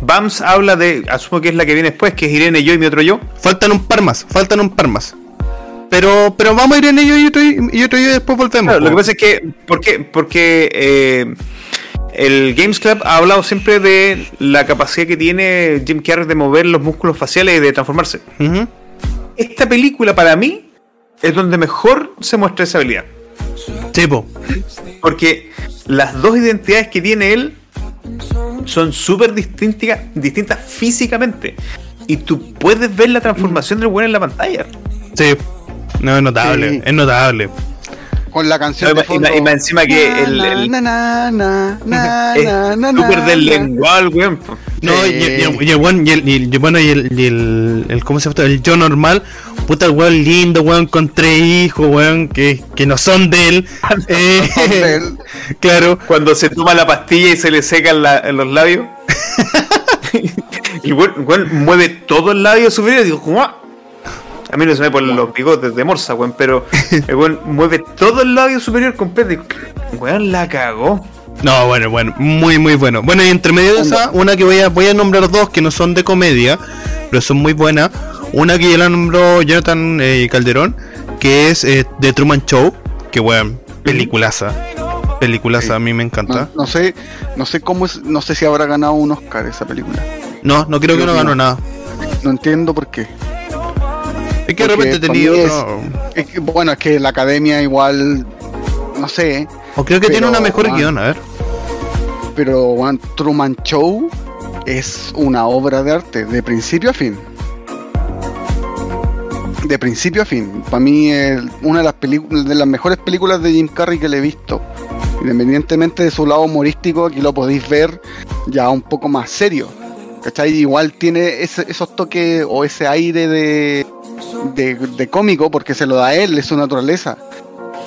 Speaker 3: Bams habla de, asumo que es la que viene después, que es Irene, yo y mi otro yo.
Speaker 2: faltan un par más, faltan un par más. Pero, pero vamos a ir en ello y otro y otro y después volvemos.
Speaker 3: Claro, lo que pasa es que, ¿por qué? Porque eh, el Games Club ha hablado siempre de la capacidad que tiene Jim Carrey de mover los músculos faciales y de transformarse. Esta película para mí es donde mejor se muestra esa habilidad.
Speaker 2: Sí, po.
Speaker 3: Porque las dos identidades que tiene él son súper distintas, distintas físicamente. Y tú puedes ver la transformación del weón en la pantalla.
Speaker 2: Sí. No, es notable,
Speaker 4: Sí.
Speaker 2: es notable.
Speaker 4: Con la canción
Speaker 3: Y
Speaker 4: de fondo.
Speaker 3: y más encima que
Speaker 4: Na,
Speaker 3: el- el-
Speaker 4: na, na, na, na,
Speaker 3: Es
Speaker 4: na, na,
Speaker 3: súper
Speaker 4: na,
Speaker 3: del
Speaker 4: na.
Speaker 3: lenguaje, weón.
Speaker 2: No, y, y- y el weón, y el, y el- bueno, y el, y el, el- ¿cómo se llama? El yo normal, puta el weón lindo, weón, con tres hijos, weón, que, que no son de él. Eh,
Speaker 4: son de él.
Speaker 2: claro.
Speaker 3: Cuando se toma la pastilla y se le secan la- los labios. Y weón, weón mueve todo el labio superior y digo, ¿cómo? A mí no se me ponen los bigotes de morsa, weón, pero el weón mueve todo el labio superior completo. y weón, la cagó.
Speaker 2: No, bueno, bueno, muy muy bueno. Bueno, y entre medio de esa, una que voy a voy a nombrar dos que no son de comedia, pero son muy buenas. Una que ya la nombró Jonathan eh, Calderón, que es eh, The Truman Show, que weón, peliculaza. Peliculaza,
Speaker 4: Sí.
Speaker 2: a mí me encanta.
Speaker 4: no sé, no sé cómo es, no sé si habrá ganado un Oscar esa película.
Speaker 2: No, no creo que no ganó nada.
Speaker 4: No entiendo por qué.
Speaker 2: Es que de repente tenía
Speaker 4: es-
Speaker 2: otro.
Speaker 4: Es que, bueno, es que la academia igual, no sé,
Speaker 2: O creo que tiene una mejor
Speaker 4: ah,
Speaker 2: guion, a ver.
Speaker 4: pero bueno, Truman Show es una obra de arte, de principio a fin. De principio a fin. Para mí es una de las películas, de las mejores películas de Jim Carrey que le he visto. Independientemente de su lado humorístico, aquí lo podéis ver ya un poco más serio. ¿Cachai? Igual tiene ese- esos toques o ese aire de, de, de cómico porque se lo da a él, es su naturaleza.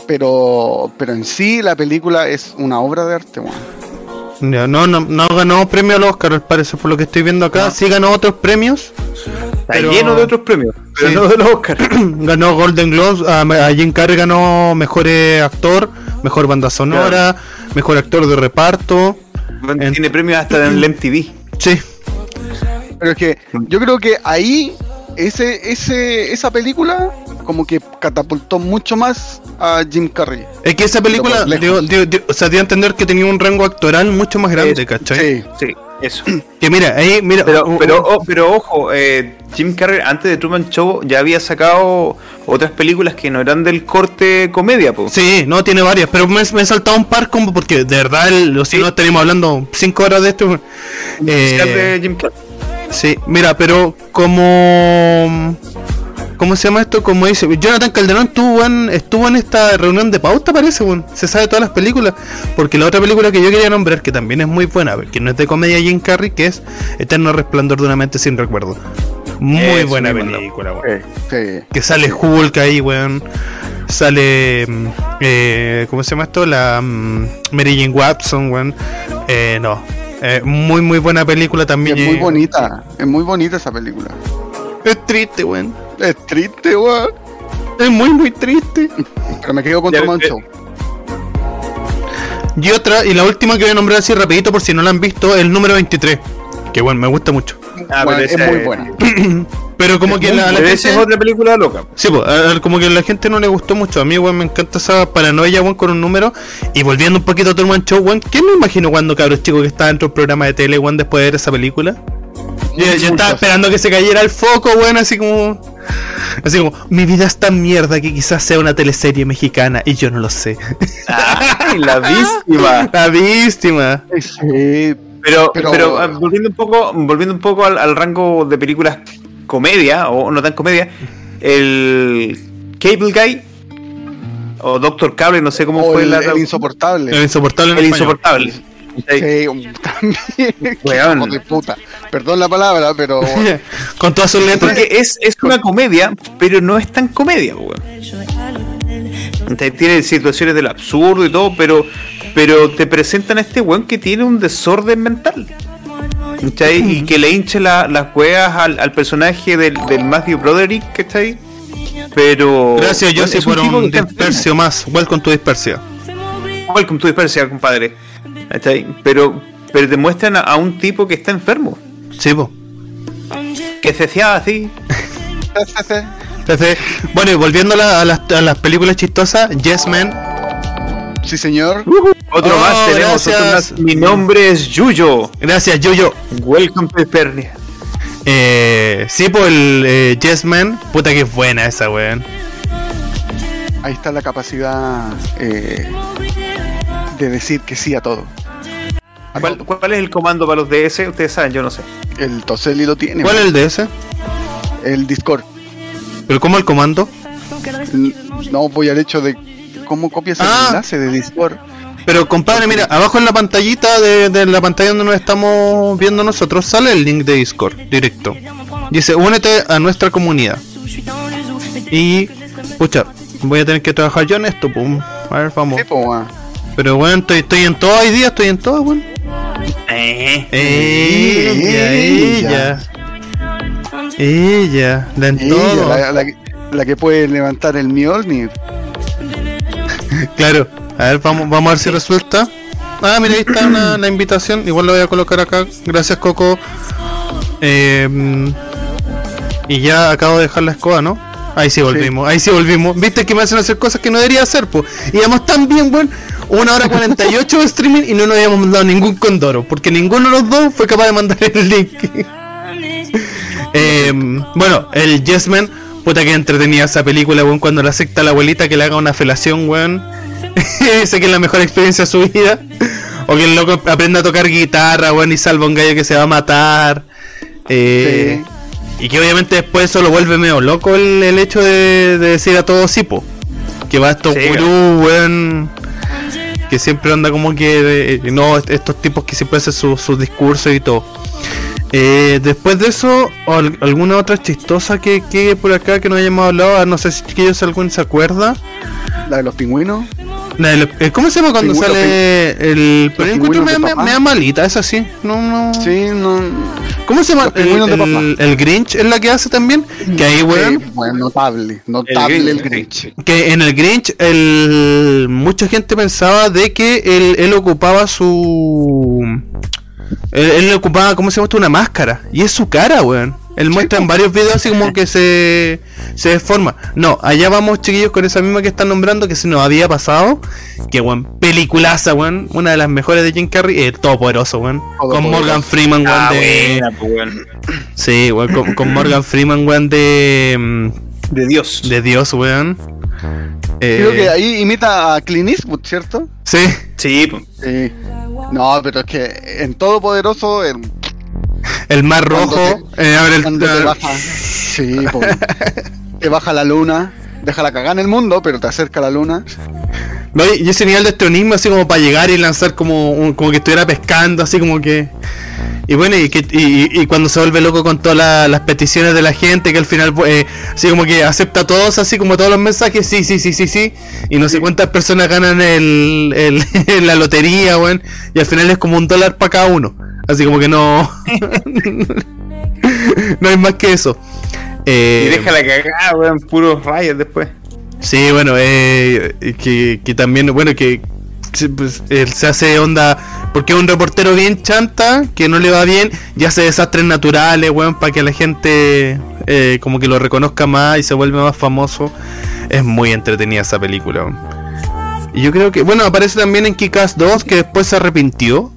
Speaker 4: Pero, pero en sí la película es una obra de arte,
Speaker 2: no, no, no ganó premio al Oscar, al parecer, por lo que estoy viendo acá.
Speaker 3: No.
Speaker 2: Sí ganó otros premios.
Speaker 3: Está
Speaker 2: Pero-
Speaker 3: lleno de otros premios, pero
Speaker 2: Sí.
Speaker 3: no de los Oscars.
Speaker 2: ganó Golden Globes, a, a Jim Carrey ganó mejor actor, mejor banda sonora, mejor actor de reparto. En-
Speaker 3: Tiene premios hasta en el MTV.
Speaker 2: Sí,
Speaker 4: Pero es que yo creo que ahí ese, ese, esa película como que catapultó mucho más a Jim Carrey.
Speaker 2: es que esa película, dio, dio- dio- o sea, dio a entender que tenía un rango actoral mucho más grande,
Speaker 3: Es-
Speaker 2: ¿cachai?
Speaker 4: Sí,
Speaker 3: Sí, eso.
Speaker 2: Que mira, ahí, mira,
Speaker 3: Pero, oh, pero ojo, eh, Jim Carrey antes de Truman Show ya había sacado otras películas que no eran del corte comedia, po.
Speaker 2: Sí, no, tiene varias, pero me, me he saltado un par como porque de verdad, el- o si
Speaker 3: Sí.
Speaker 2: no estaríamos hablando cinco horas de esto.
Speaker 3: Musical
Speaker 2: Eh,
Speaker 3: de Jim Carrey.
Speaker 2: Sí, mira, pero como... ¿Cómo se llama esto? Como dice, Jonathan Calderón estuvo en, estuvo en esta reunión de pauta, parece, weón. Se sabe todas las películas. Porque la otra película que yo quería nombrar, que también es muy buena, que no es de comedia Jim Carrey, que es Eterno Resplandor de una mente sin recuerdo. Muy
Speaker 3: Es
Speaker 2: buena película, weón.
Speaker 4: sí, sí.
Speaker 2: Que sale Hulk ahí, weón. Sale. mm, Eh, ¿Cómo se llama esto? La mm, Mary Jane Watson, weón. Eh, no. Eh, muy, muy buena película también.
Speaker 4: es muy bonita, es muy bonita esa película.
Speaker 2: Es triste, weón.
Speaker 4: Es triste, weón.
Speaker 2: Es muy, muy triste.
Speaker 4: Pero me quedo con
Speaker 3: Ya,
Speaker 4: Truman
Speaker 3: eh,
Speaker 4: Show.
Speaker 2: Y otra, y la última que voy a nombrar así rapidito por si no la han visto, el número 23. Que bueno, me gusta mucho.
Speaker 3: Ah,
Speaker 4: Bueno, es muy buena.
Speaker 2: Pero como que la, la
Speaker 3: esa es
Speaker 2: gente...
Speaker 3: otra película loca.
Speaker 2: Sí, pues, a- como que a la gente no le gustó mucho. A mí, weón, me encanta esa paranoia, weón, con un número. Y volviendo un poquito a Truman Show, weón, ¿qué me imagino cuando cabros chicos que estaba dentro del programa de tele, weón, después de ver esa película? Yo, yo estaba esperando que se cayera el foco, weón, así como... Así como, mi vida es tan mierda que quizás sea una teleserie mexicana y yo no lo sé.
Speaker 3: Ay, la víctima.
Speaker 2: La víctima.
Speaker 4: Sí,
Speaker 3: Pero,
Speaker 4: Pero-
Speaker 3: pero, ah, volviendo un poco, volviendo un poco al, al rango de películas comedia, o no tan comedia, el Cable Guy, o Doctor Cable, no sé cómo
Speaker 4: o
Speaker 3: fue
Speaker 4: el,
Speaker 3: la
Speaker 4: el insoportable.
Speaker 2: El insoportable en
Speaker 3: el
Speaker 2: español.
Speaker 3: insoportable.
Speaker 4: Sí, también. Hijo de puta. Perdón la palabra, pero
Speaker 2: Con todas sus letras.
Speaker 3: Porque es, es una comedia, pero no es tan comedia, weón. Tiene situaciones del absurdo y todo, pero, pero te presentan a este weón que tiene un desorden mental. ¿cachai? Y que le hinche la- las hueas al, al personaje del, del Matthew Broderick, ¿cachai? Pero.
Speaker 2: Gracias, José,
Speaker 3: es
Speaker 2: por un dispersio más. Welcome to dispersio.
Speaker 3: enfermo. Welcome to dispersia, compadre. ¿cachai? Pero, pero te muestran a, a un tipo que está enfermo.
Speaker 2: Sí, po.
Speaker 3: Que se hacía así.
Speaker 2: Bueno, y volviendo a las, a las películas chistosas, Yes Man.
Speaker 4: Sí, señor.
Speaker 3: Otro
Speaker 2: Oh,
Speaker 3: más tenemos, otro más. Mi nombre es Yuyo.
Speaker 2: Gracias, Yoyo.
Speaker 3: Welcome to.
Speaker 2: Eh, sí, por el eh, Yes Man. Puta que es buena esa, weón.
Speaker 4: Ahí está la capacidad eh, de decir que sí a todo. A
Speaker 3: ¿Cuál,
Speaker 4: todo.
Speaker 3: cuál es el comando para los DS? Ustedes saben, yo no sé.
Speaker 4: El Toselli lo tiene.
Speaker 2: ¿Cuál es el ese?
Speaker 4: El Discord.
Speaker 2: ¿Pero cómo el comando?
Speaker 4: No voy al hecho de cómo copias el
Speaker 2: Ah.
Speaker 4: enlace de Discord.
Speaker 2: Pero compadre, mira, abajo en la pantallita de, de la pantalla donde nos estamos viendo nosotros sale el link de Discord directo. Dice, únete a nuestra comunidad. Y, pucha, voy a tener que trabajar yo en esto, pum. A ver, vamos.
Speaker 4: Sí, po, weón.
Speaker 2: Pero bueno, estoy, estoy en todo hoy día, estoy en todo, weón.
Speaker 3: Eh.
Speaker 2: Ella, ella. Ella, la en
Speaker 4: Ella,
Speaker 2: todo.
Speaker 4: la, la que- la que puede levantar el Mjolnir.
Speaker 2: Claro. A ver, vamos, vamos a ver si resulta. Ah, mira, ahí está una- la invitación. Igual lo voy a colocar acá. Gracias, Coco. Eh, y ya acabo de dejar la escoba, ¿no? Ahí sí volvimos, ahí sí volvimos. Viste que me hacen hacer cosas que no debería hacer, pues. Íbamos tan bien, weón. Una hora 48 de streaming y no nos habíamos mandado ningún condoro. Porque ninguno de los dos fue capaz de mandar el link. Eh, bueno, el Yesman, puta que entretenía esa película, weón, cuando le acepta a la abuelita que le haga una felación, weón. Dice que es la mejor experiencia de su vida. O que el loco aprenda a tocar guitarra, weón, y salva a un gallo que se va a matar. Eh, Y que obviamente después eso lo vuelve medio loco el, el hecho de, de decir a todo sipo. Que va a estos
Speaker 3: Sí,
Speaker 2: gurús, weón. Que siempre anda como que. eh, no, est- estos tipos que siempre hacen sus sus discursos y todo. Eh, después de eso, al- alguna otra chistosa que, que por acá que no hayamos hablado, Ah, no sé si chiquillos algún se acuerda.
Speaker 4: La de los pingüinos.
Speaker 2: La del- eh, ¿Cómo se llama cuando
Speaker 4: Pingüino,
Speaker 2: sale el pero encuentro me,
Speaker 4: de
Speaker 2: me, da malita, es así. No, no.
Speaker 4: Sí, no.
Speaker 2: ¿Cómo se llama?
Speaker 4: Los
Speaker 2: El,
Speaker 4: de
Speaker 2: el- el Grinch es la que hace también. Que ahí, weón.
Speaker 4: Bueno, notable. Notable
Speaker 3: El
Speaker 4: el
Speaker 3: Grinch.
Speaker 4: Grinch.
Speaker 2: Que en el Grinch, el, mucha gente pensaba de que él, él ocupaba su. Él, él ocupaba, ¿cómo se llama esto? Una máscara. Y es su cara, weón. Él muestra en varios videos así como que se, se deforma. No, allá vamos, chiquillos, con esa misma que están nombrando, que se nos había pasado. Que, weón, peliculaza, weón. Una de las mejores de Jim Carrey. Eh, todopoderoso, weón. Con. Morgan Freeman, weón.
Speaker 3: Ah,
Speaker 2: de,
Speaker 3: buena, weón.
Speaker 2: sí, weón, con, con Morgan Freeman, weón, de. mm,
Speaker 3: De Dios.
Speaker 2: De Dios, weón. Eh,
Speaker 4: Creo que ahí imita a Clint Eastwood, ¿cierto?
Speaker 2: Sí,
Speaker 3: Sí.
Speaker 4: Sí. No, pero es que en Todopoderoso, el,
Speaker 2: el mar rojo. eh, abre el-
Speaker 4: cuando te baja. Sí, te baja la luna, deja la cagada en el mundo, pero te acerca la luna.
Speaker 2: No, y ese nivel de estronismo así como para llegar y lanzar como, un- como que estuviera pescando, así como que. Y bueno, y, que, y, y cuando se vuelve loco con todas la- las peticiones de la gente, que al final, pues, eh, así como que acepta todos, así como todos los mensajes, sí, sí, sí, sí, sí. Y no sé cuántas personas ganan el, el, la lotería, weón. Y al final es como un dólar para cada uno. Así como que no. no hay más que eso. Eh,
Speaker 3: Y deja la cagada, weón, puros rayos después.
Speaker 2: Sí, bueno, eh, que, que también, bueno, que pues, él se hace onda, porque es un reportero bien chanta, que no le va bien, y hace desastres naturales, weón, para que la gente eh, como que lo reconozca más y se vuelve más famoso. Es muy entretenida esa película. weón. Y yo creo que, bueno, aparece también en Kick-Ass 2, que después se arrepintió.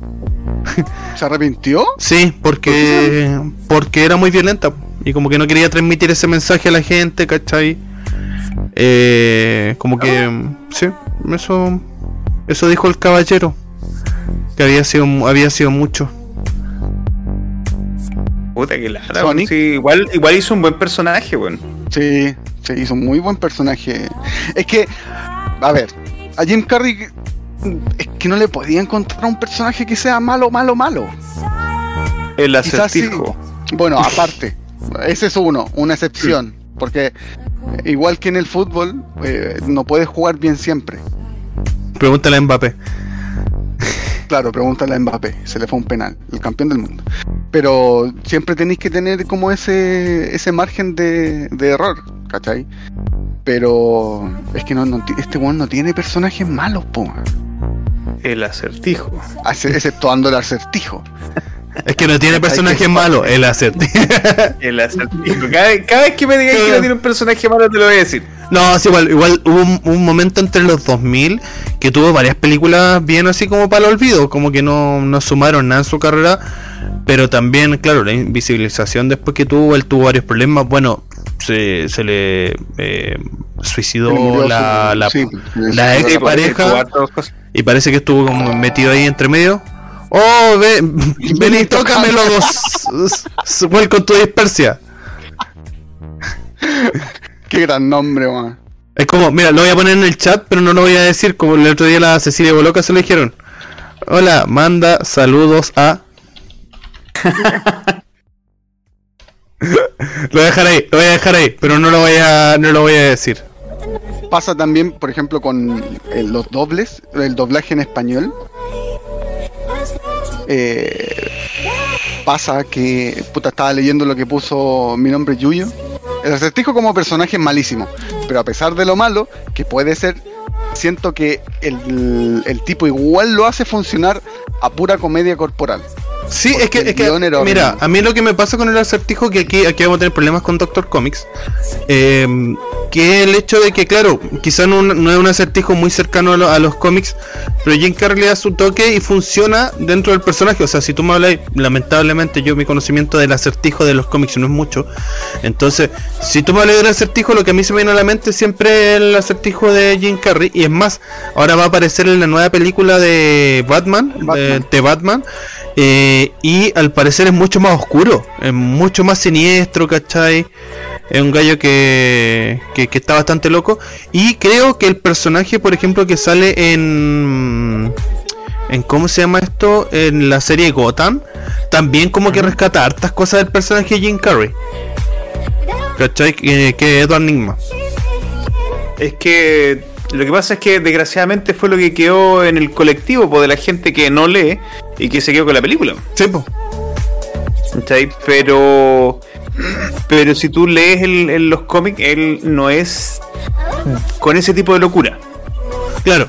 Speaker 4: ¿Se arrepintió?
Speaker 2: Sí, porque, porque era muy violenta y como que no quería transmitir ese mensaje a la gente, ¿cachai? Eh, como que, sí, eso, eso dijo el caballero, que había sido, mu- había sido mucho.
Speaker 3: Puta que weón. Sí, igual, igual hizo un buen personaje, weón.
Speaker 4: Sí, se hizo un muy buen personaje. Es que, a ver, a Jim Carrey es que no le podía encontrar un personaje que sea malo, malo, malo.
Speaker 3: El
Speaker 4: sí.
Speaker 3: acertijo.
Speaker 4: Bueno, aparte, ese es uno, una excepción. Porque igual que en el fútbol, eh, no puedes jugar bien siempre.
Speaker 2: Pregúntale a Mbappé.
Speaker 4: Claro, pregúntale a Mbappé, se le fue un penal, el campeón del mundo. Pero siempre tenéis que tener como ese ese margen de, de error, ¿cachai? Pero es que no, no este weón no tiene personajes malos, po,
Speaker 3: El acertijo.
Speaker 4: Ace- exceptuando el acertijo.
Speaker 2: Es que no tiene personaje malo, el acertijo.
Speaker 3: El acertijo. Cada, vez- cada vez que me digas que no tiene un personaje malo, te lo voy a decir.
Speaker 2: No, es igual, igual hubo un, un momento entre los 2000 que tuvo varias películas bien así como para el olvido, como que no, no sumaron nada en su carrera, pero también, claro, la invisibilización después que tuvo, él tuvo varios problemas, bueno, se, se le eh, suicidó la, la,
Speaker 4: sí,
Speaker 2: la
Speaker 4: sí,
Speaker 2: ex pareja y parece que estuvo como metido ahí entre medio. Oh, ve, ven y tócame los vuelco con tu dispersia.
Speaker 4: Qué gran nombre, weón.
Speaker 2: Es como, mira, lo voy a poner en el chat, pero no lo voy a decir como el otro día la Cecilia Boloca se lo dijeron. Hola, manda saludos a. lo voy a dejar ahí, lo voy a dejar ahí, pero no lo voy a, no lo voy a decir.
Speaker 4: Pasa también, por ejemplo, con eh, los dobles, el doblaje en español. eh, pasa que, puta, estaba leyendo lo que puso mi nombre Yuyo. El acertijo como personaje es malísimo, pero a pesar de lo malo, que puede ser, siento que el, el tipo igual lo hace funcionar a pura comedia corporal.
Speaker 2: Sí, es que, es que mira, a mí lo que me pasa con el acertijo que aquí, aquí vamos a tener problemas con Doctor Comics, eh, que el hecho de que, claro, quizá no, no es un acertijo muy cercano a, lo- a los cómics, pero Jim Carrey le da su toque y funciona dentro del personaje. O sea, si tú me hablas, lamentablemente yo mi conocimiento del acertijo de los cómics no es mucho, entonces, si tú me hablas del acertijo, lo que a mí se me viene a la mente siempre es el acertijo de Jim Carrey, y es más, ahora va a aparecer en la nueva película de Batman,
Speaker 4: Batman.
Speaker 2: de- de Batman. eh, y al parecer es mucho más oscuro, es mucho más siniestro, ¿cachai? Es un gallo que, que, que está bastante loco. Y creo que el personaje, por ejemplo, que sale en. en ¿Cómo se llama esto? En la serie Gotham. También como que rescata hartas cosas del personaje de Jim Carrey. ¿Cachai? Que, que es Edward Nigma.
Speaker 3: Es que lo que pasa es que desgraciadamente fue lo que quedó en el colectivo po, de la gente que no lee y que se quedó con la película.
Speaker 2: Sí, po.
Speaker 3: Pero pero si tú lees el- en los cómics, él no es con ese tipo de locura.
Speaker 2: Claro.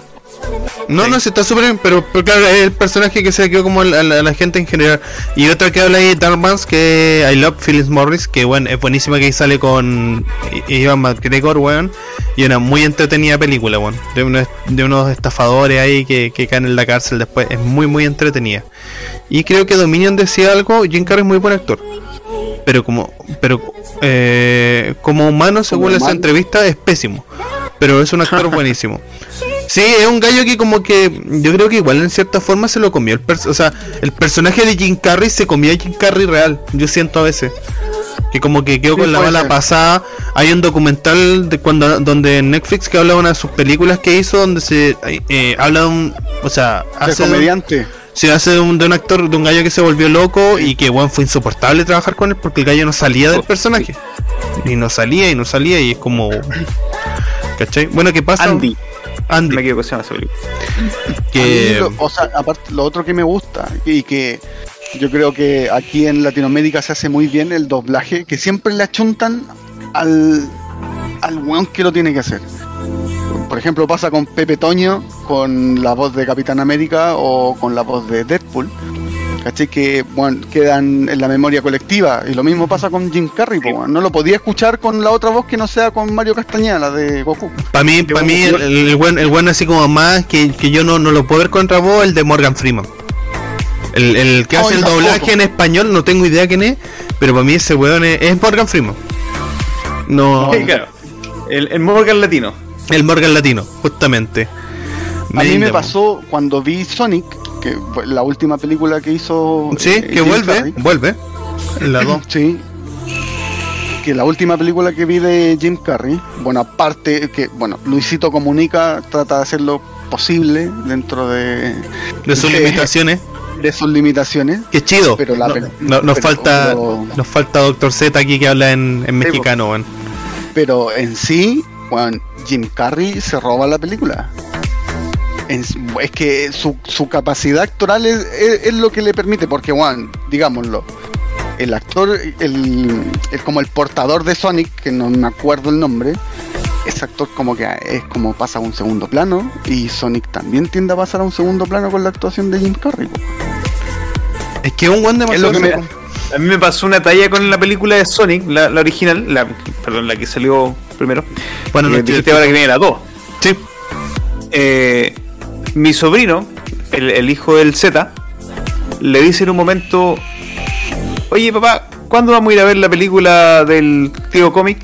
Speaker 2: No, no, se está súper bien, pero, pero claro, es el personaje que se quedó como a la, gente en general. Y otra que habla ahí de Darkmans, que I Love Phyllis Morris, que bueno, es buenísima que ahí sale con Ivan McGregor, weón. Y una muy entretenida película, weón. De unos, de unos estafadores ahí que, que caen en la cárcel después. Es muy, muy entretenida. Y creo que Dominion decía algo, Jim Carrey es muy buen actor. Pero como, pero eh, como humano, según esa
Speaker 4: humano.
Speaker 2: entrevista, es pésimo. Pero es un actor buenísimo. Sí, es un gallo que como que yo creo que igual en cierta forma se lo comió el pers- o sea, el personaje de Jim Carrey se comió a Jim Carrey real, yo siento a veces. Que como que quedó
Speaker 4: Sí,
Speaker 2: con la
Speaker 4: ser.
Speaker 2: pasada. Hay un documental de cuando donde en Netflix que habla de una de sus películas que hizo donde se eh, habla de un, o sea, hace de un-
Speaker 4: comediante.
Speaker 2: se hace de un, de un actor, de un gallo que se volvió loco y que bueno, fue insoportable trabajar con él porque el gallo no salía del personaje. Y no salía y no salía y es como ¿Cachai? Bueno, ¿qué pasa?
Speaker 3: Andy,
Speaker 2: Andy,
Speaker 3: me equivoco, se llama película.
Speaker 2: que
Speaker 4: lo- o sea, aparte, lo otro que me gusta y que yo creo que aquí en Latinoamérica se hace muy bien el doblaje, que siempre le achuntan al, al weón que lo tiene que hacer. Por ejemplo, pasa con Pepe Toño, con la voz de Capitán América o con la voz de Deadpool. ¿Cachai? Que bueno, quedan en la memoria colectiva. Y lo mismo pasa con Jim Carrey. po. No lo podía escuchar con la otra voz que no sea con Mario Castañeda, la de Goku.
Speaker 2: para mí, para mí el, el, el buen, el buen así como más que, que yo no, no lo puedo ver contra vos, el de Morgan Freeman. El, el que
Speaker 4: Oh,
Speaker 2: hace el
Speaker 4: tampoco.
Speaker 2: doblaje en español, no tengo idea quién es, pero para mí ese weón es, es Morgan Freeman. No,
Speaker 3: Sí, claro. El, el Morgan latino.
Speaker 2: el Morgan latino, justamente.
Speaker 4: A mí me pasó cuando vi Sonic, que la última película que hizo.
Speaker 2: Sí,
Speaker 4: eh,
Speaker 2: que
Speaker 4: Jim
Speaker 2: vuelve,
Speaker 4: Carrey.
Speaker 2: vuelve. La 2.
Speaker 4: Sí. Que la última película que vi de Jim Carrey, bueno, aparte que, bueno, Luisito Comunica trata de hacer lo posible dentro de,
Speaker 2: De sus limitaciones.
Speaker 4: de sus limitaciones.
Speaker 2: Qué chido.
Speaker 4: Pero la
Speaker 2: No- nos
Speaker 4: pero-
Speaker 2: falta nos falta Doctor Z aquí que habla en, en mexicano, weón.
Speaker 4: Pero en sí, bueno, Jim Carrey se roba la película. En- es que su, su capacidad actoral es, es- es lo que le permite, porque, bueno, digámoslo, el actor, el, el- como el portador de Sonic, que no me acuerdo el nombre, ese actor como que es como pasa a un segundo plano, y Sonic también tiende a pasar a un segundo plano con la actuación de Jim Carrey. po.
Speaker 2: Es que es un buen
Speaker 4: Es
Speaker 2: demasiado.
Speaker 4: lo que me-.
Speaker 3: A mí me pasó una talla con la película de Sonic, la, la original, la, perdón, la que salió primero.
Speaker 2: Bueno,
Speaker 3: Eh,
Speaker 2: no,
Speaker 3: dijiste ahora que viene la 2.
Speaker 2: Sí.
Speaker 3: Eh, mi sobrino, el, hijo del Z, le dice en un momento: Oye, papá, ¿cuándo vamos a ir a ver la película del tío cómic?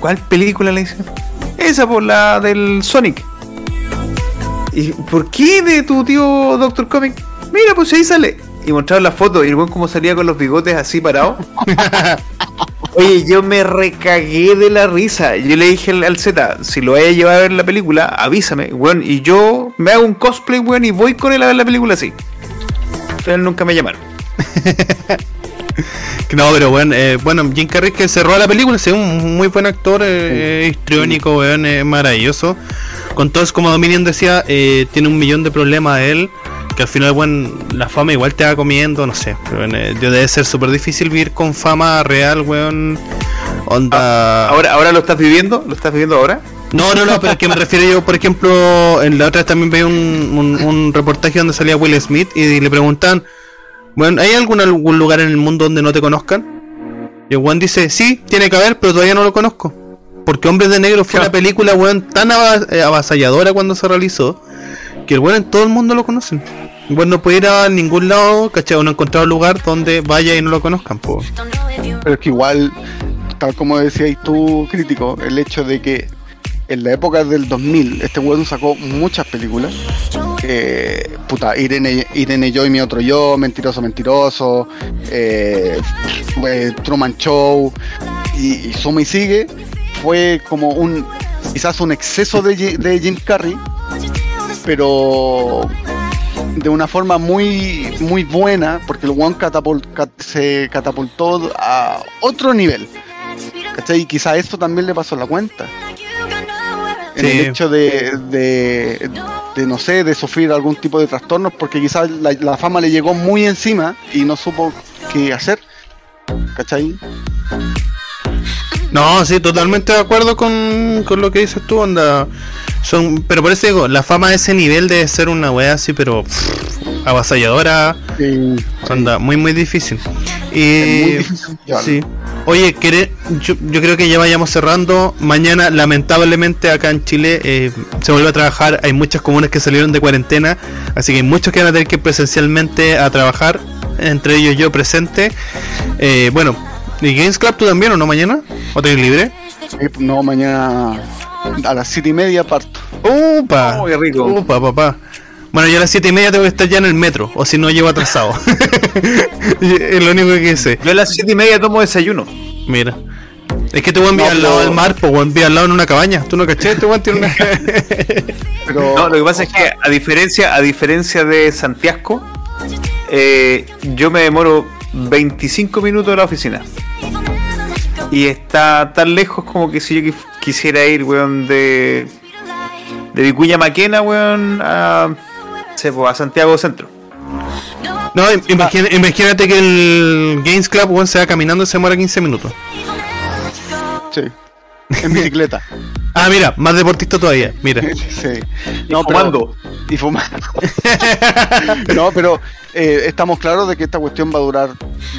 Speaker 3: ¿Cuál película le dice? Esa por la del Sonic. ¿Y por qué de tu tío Doctor Comic? Mira, pues ahí sale. Y mostraron la foto y el buen como salía con los bigotes así parados. Oye, yo me recagué de la risa. Yo le dije al, al Z, si lo vaya a llevar a ver la película, avísame, weón. Y yo me hago un cosplay, weón, y voy con él a ver la película así. Pero nunca me llamaron.
Speaker 2: No, pero bueno, eh, bueno, Jim Carrey que cerró la película, es un muy buen actor, eh, es histriónico, weón, es maravilloso. Con todos, como Dominion decía, eh, tiene un millón de problemas él. Que al final, bueno, la fama igual te va comiendo, no sé. Pero bueno, eh, debe ser súper difícil vivir con fama real, weón. Onda.
Speaker 3: Ahora, ahora lo estás viviendo, lo estás viviendo ahora.
Speaker 2: No, no, no, pero es que me refiero yo, por ejemplo, en la otra vez también veía un, un, un reportaje donde salía Will Smith y le preguntan, bueno, ¿hay algún, algún lugar en el mundo donde no te conozcan? Y weón dice, sí, tiene que haber, pero todavía no lo conozco. Porque Hombres de Negro fue
Speaker 3: Claro.
Speaker 2: una película, weón, tan eh, avasalladora cuando se realizó, que el weón todo el mundo lo conocen. Weón no puede ir a ningún lado, ¿cachai? No encontrar un lugar donde vaya y no lo conozcan, po.
Speaker 4: Pero es que igual, tal como decías tú, crítico, el hecho de que en la época del 2000 este weón sacó muchas películas. eh, puta, Irene, Irene Yo y mi otro yo, Mentiroso, Mentiroso, eh, eh, Truman Show y, y suma y sigue. Fue como un, quizás un exceso de, de Jim Carrey, pero de una forma muy muy buena porque el one catapult, cat- se catapultó a otro nivel ¿cachai? y quizá eso también le pasó la cuenta en el hecho de, de, de, no sé de sufrir algún tipo de trastornos porque quizás la, la fama le llegó muy encima y no supo qué hacer ¿cachai?
Speaker 2: No, sí, totalmente de acuerdo con, con lo que dices tú, onda. Son, pero por eso digo, la fama de ese nivel debe ser una wea así, pero pff, avasalladora,
Speaker 4: Sí,
Speaker 2: onda, muy muy difícil. Y
Speaker 4: muy difícil llevarlo.
Speaker 2: sí. Oye, yo, yo creo que ya vayamos cerrando. Mañana, lamentablemente, acá en Chile eh, se vuelve a trabajar. Hay muchas comunas que salieron de cuarentena, así que hay muchos que van a tener que ir presencialmente a trabajar. Entre ellos yo presente. Eh, bueno, ¿y Games Club tú también o no mañana? ¿O tenés libre?
Speaker 4: Sí, no mañana a las siete y media parto
Speaker 2: Upa,
Speaker 3: Oh, qué rico.
Speaker 2: Upa, papá. Bueno, yo a las 7 y media tengo que estar ya en el metro, o si no llego atrasado. es lo único que sé.
Speaker 3: Yo a las siete y media tomo desayuno.
Speaker 2: Mira. Es que te voy a enviar
Speaker 3: No,
Speaker 2: al lado del mar, pues voy a enviar al lado en una cabaña. ¿Tú no caché? Este weón tiene una.
Speaker 4: pero
Speaker 3: No, lo que pasa es que a diferencia, a diferencia de Santiago, eh, yo me demoro 25 minutos de la oficina. Y está tan lejos como que si yo quis- quisiera ir, weón, de. de Vicuña Maquena, weón, a. a Santiago Centro.
Speaker 2: No, imagínate que el Games Club weón, se va caminando y se demora 15 minutos.
Speaker 4: sí en bicicleta
Speaker 2: Ah, mira, más deportista todavía. Mira.
Speaker 4: sí
Speaker 3: Y
Speaker 4: No, pero-
Speaker 3: fumando.
Speaker 4: y fumando. no, pero eh, estamos claros de que esta cuestión va a durar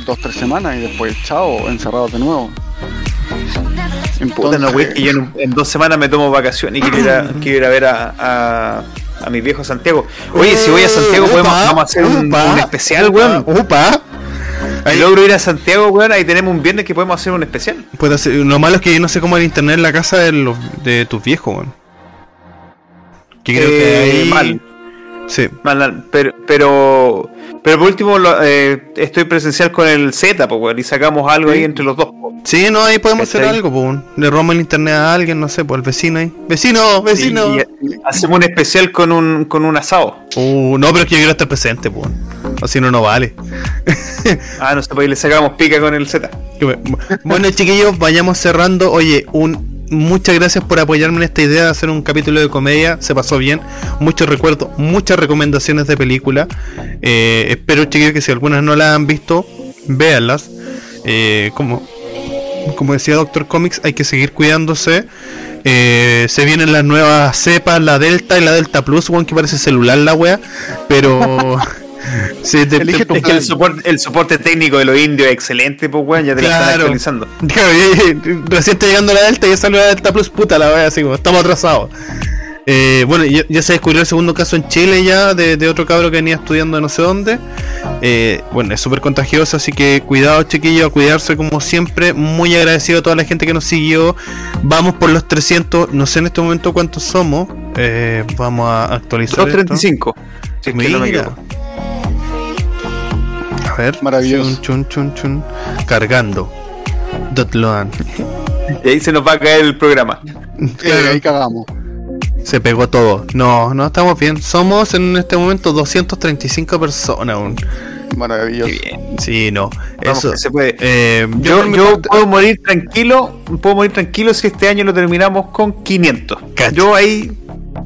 Speaker 4: dos, tres semanas y después, chao, encerrados de nuevo.
Speaker 3: Puta, no,
Speaker 4: Entonces,
Speaker 3: wey, que yo en, dos semanas me tomo vacaciones y quiero ir a, quiero ir a ver a, a, a mi viejo Santiago. Oye, si voy a Santiago, podemos, vamos a hacer un, un especial, weón.
Speaker 2: Upa.
Speaker 3: Si logro ir a Santiago, weón, ahí tenemos un viernes que podemos hacer un especial.
Speaker 2: Puede lo malo es que yo no sé cómo el internet en la casa de, los, de tus viejos, weón. Que creo que
Speaker 3: Eh,
Speaker 2: ahí.
Speaker 3: mal.
Speaker 2: Sí.
Speaker 3: Mal, mal, pero, pero, pero por último lo- eh, estoy presencial con el Z, pues, weón, y sacamos algo ahí entre los dos. po.
Speaker 2: Sí, no, ahí podemos hacer algo, pues. Le robo el internet a alguien, no sé, pues el vecino ahí. ¡Vecino! ¡Vecino!
Speaker 3: Y, y hacemos un especial con un, con un asado.
Speaker 2: Uh, no, pero es que yo quiero estar presente, pues. Así no, no vale.
Speaker 3: Ah, no sé, pues ahí le sacamos pica con el Z.
Speaker 2: Bueno, chiquillos, vayamos cerrando. Oye, un muchas gracias por apoyarme en esta idea de hacer un capítulo de comedia. Se pasó bien. Muchos recuerdos, muchas recomendaciones de película. Eh, espero, chiquillos, que si algunas no las han visto, véanlas. Eh, como, como decía Doctor Comics, hay que seguir cuidándose. Eh, se vienen las nuevas cepas, la Delta y la Delta Plus, weón, que parece celular la wea. Pero. sí, te-
Speaker 4: Elige
Speaker 2: te-
Speaker 4: tu
Speaker 3: Es que el soporte, el soporte técnico de los indios es excelente, pues, weón, ya te la están
Speaker 2: Claro.
Speaker 3: actualizando.
Speaker 2: Claro, y- y- recién está llegando la Delta y ya salió la Delta Plus, puta la wea, así como estamos atrasados. Eh, bueno, ya, ya se descubrió el segundo caso en Chile ya de, de otro cabro que venía estudiando de no sé dónde. Eh, bueno, es súper contagioso, así que cuidado chiquillos, a cuidarse como siempre. Muy agradecido a toda la gente que nos siguió. Vamos por los 300, no sé en este momento cuántos somos. Eh, vamos a actualizar. esto.
Speaker 3: 235. Si es que
Speaker 2: Mira. A ver,
Speaker 4: Maravilloso.
Speaker 2: chun, chun, chun, chun. cargando. Dotloan.
Speaker 3: Y ahí se nos va a caer el programa.
Speaker 4: Eh, ahí cagamos.
Speaker 2: Se pegó todo. No, no estamos bien. Somos en este momento 235 personas aún.
Speaker 4: Maravilloso.
Speaker 3: Bien.
Speaker 2: Sí, no.
Speaker 3: Vamos,
Speaker 2: Eso.
Speaker 3: que se puede.
Speaker 2: Eh,
Speaker 3: Yo, yo
Speaker 2: parte-
Speaker 3: puedo morir tranquilo, puedo morir tranquilo si este año lo terminamos con 500.
Speaker 2: Cacho.
Speaker 3: Yo ahí,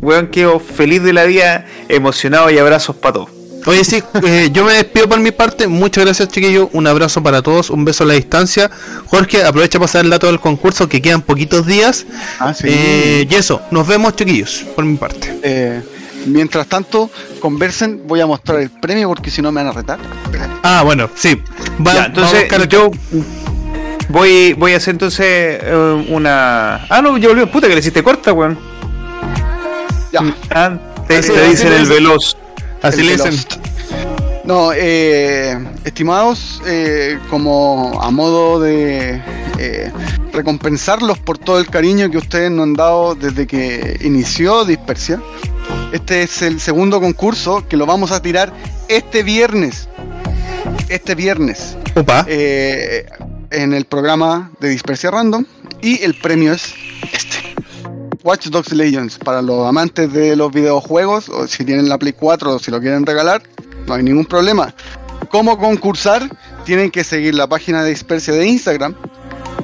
Speaker 3: weón, quedo feliz de la vida, emocionado y abrazos para todos.
Speaker 2: Oye, sí, eh, yo me despido por mi parte. Muchas gracias, chiquillos. Un abrazo para todos. Un beso a la distancia. Jorge, aprovecha para pasar el dato del concurso, que quedan poquitos días.
Speaker 4: Ah, sí.
Speaker 2: Eh, y eso, nos vemos, chiquillos, por mi parte.
Speaker 4: Eh, mientras tanto, conversen, voy a mostrar el premio porque si no me van a retar.
Speaker 2: Ah, bueno, sí. Va-
Speaker 3: Ya,
Speaker 2: vamos a
Speaker 3: entonces yo voy, voy a hacer entonces eh, una. Ah, no, yo volví. Puta que le hiciste corta, weón.
Speaker 4: Ya.
Speaker 3: Ah, te, dicen el veloz.
Speaker 2: Así le dicen.
Speaker 4: No, eh, estimados, eh, como a modo de eh, recompensarlos por todo el cariño que ustedes nos han dado desde que inició Dispersia, este es el segundo concurso que lo vamos a tirar este viernes. Este viernes.
Speaker 2: Opa.
Speaker 4: en el programa de Dispersia Random y el premio es este. Watch Dogs Legends para los amantes de los videojuegos o si tienen la Play 4 o si lo quieren regalar, no hay ningún problema. ¿Cómo concursar? Tienen que seguir la página de Dispersia de Instagram,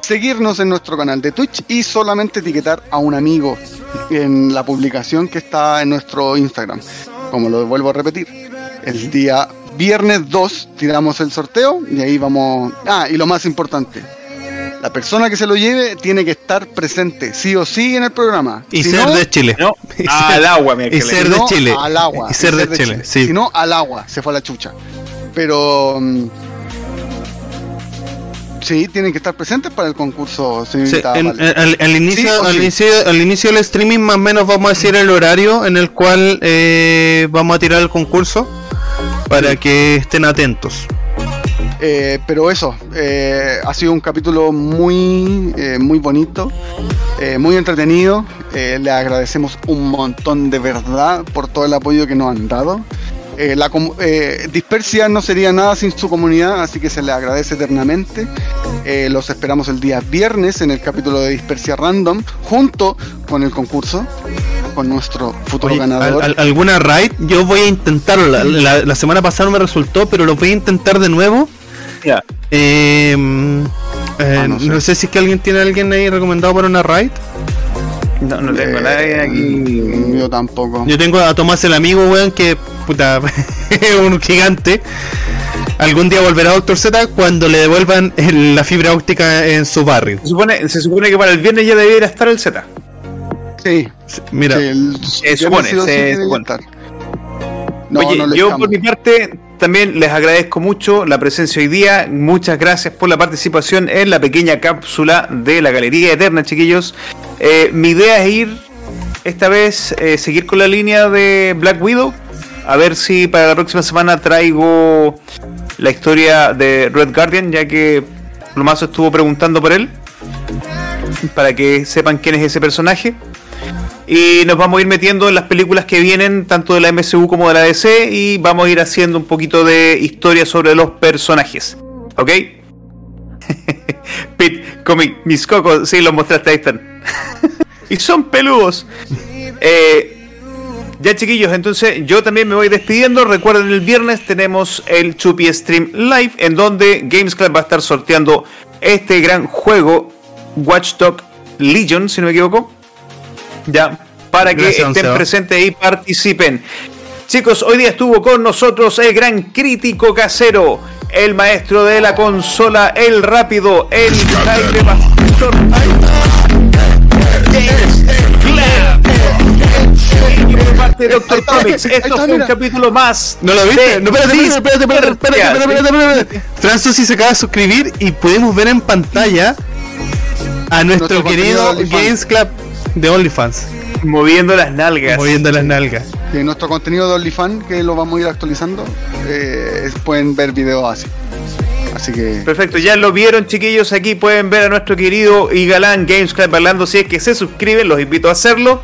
Speaker 4: seguirnos en nuestro canal de Twitch y solamente etiquetar a un amigo en la publicación que está en nuestro Instagram. Como lo vuelvo a repetir, el día viernes 2 tiramos el sorteo y ahí vamos. Ah, y lo más importante. La persona que se lo lleve tiene que estar presente, sí o sí, en el programa.
Speaker 2: Y
Speaker 4: Si
Speaker 2: ser
Speaker 4: no,
Speaker 2: de Chile.
Speaker 3: No, al agua,
Speaker 2: y ser de Chile.
Speaker 4: Al agua.
Speaker 2: Y ser de Chile, sí.
Speaker 4: Si no, al agua. Se fue a la chucha. Pero. mm, Sí, tienen que estar presentes para el concurso,
Speaker 2: Sí,
Speaker 4: señorita
Speaker 2: en-
Speaker 4: Vale.
Speaker 2: en- al, al inicio,
Speaker 4: Sí
Speaker 2: al,
Speaker 4: sí.
Speaker 2: inicio, al inicio del streaming más o menos vamos a decir el horario en el cual eh, vamos a tirar el concurso para que estén atentos.
Speaker 4: Eh, pero eso, eh, ha sido un capítulo muy, eh, muy bonito, eh, muy entretenido. Eh, le agradecemos un montón de verdad por todo el apoyo que nos han dado. Eh, la Dispersia no sería nada sin su comunidad, así que se le agradece eternamente. Los esperamos el día viernes en el capítulo de Dispersia Random, junto con el concurso, con nuestro futuro
Speaker 2: Oye,
Speaker 4: ganador.
Speaker 2: al- al- ¿Alguna raid? Yo voy a intentarlo. La, la- la semana pasada no me resultó, pero lo voy a intentar de nuevo.
Speaker 3: Ya.
Speaker 2: Eh, eh,
Speaker 4: Ah, no
Speaker 2: no,
Speaker 4: sé.
Speaker 2: si es que alguien tiene a alguien ahí recomendado para una raid.
Speaker 3: No, no tengo
Speaker 4: Eh,
Speaker 3: nadie aquí.
Speaker 4: Yo tampoco.
Speaker 2: Yo tengo a Tomás el amigo, weón, que puta, es un gigante. Algún día volverá Doctor Z cuando le devuelvan el- la fibra óptica en su barrio.
Speaker 3: Se supone, se supone que para el viernes ya debiera estar el Z.
Speaker 4: Sí,
Speaker 2: Mira,
Speaker 4: sí, el-
Speaker 3: Se supone, se supone.
Speaker 4: No,
Speaker 3: Oye,
Speaker 4: no
Speaker 3: yo por mi parte también les agradezco mucho la presencia hoy día. Muchas gracias por la participación en la pequeña cápsula de la Galería Eterna, chiquillos. Eh, mi idea es ir esta vez, eh, seguir con la línea de Black Widow. A ver si para la próxima semana traigo la historia de Red Guardian, ya que Plumazo estuvo preguntando por él. Para que sepan quién es ese personaje. Y nos vamos a ir metiendo en las películas que vienen, tanto de la MCU como de la DC, y vamos a ir haciendo un poquito de historia sobre los personajes. ¿Ok? Pete, comic, mis cocos, sí, los mostraste, ahí están. y son peludos. Eh, ya chiquillos, entonces yo también me voy despidiendo. Recuerden, el viernes tenemos el Chupi Stream Live, en donde Games Club va a estar sorteando este gran juego, Watchdog Legion, si no me equivoco. Ya, para que
Speaker 2: Gracias,
Speaker 3: estén
Speaker 2: Seba.
Speaker 3: presentes y participen. Chicos, hoy día estuvo con nosotros el gran crítico casero, el maestro de la consola, el rápido, el Jaime Pastor. Parte de Doctor Comics, esto fue un capítulo más.
Speaker 2: ¿no lo viste? No, espérate, espérate, espérate, espérate, espérate, espérate, espérate, espérate. Francis se acaba de suscribir y podemos ver en pantalla a nuestro, querido. Games Club de OnlyFans,
Speaker 3: Moviendo las nalgas.
Speaker 2: moviendo las nalgas.
Speaker 4: Sí, nuestro contenido de OnlyFans, que lo vamos a ir actualizando, eh, pueden ver videos así. Así que
Speaker 3: Perfecto, ya lo vieron chiquillos, aquí pueden ver a nuestro querido y galán Games Club hablando, si es que se suscriben, los invito a hacerlo.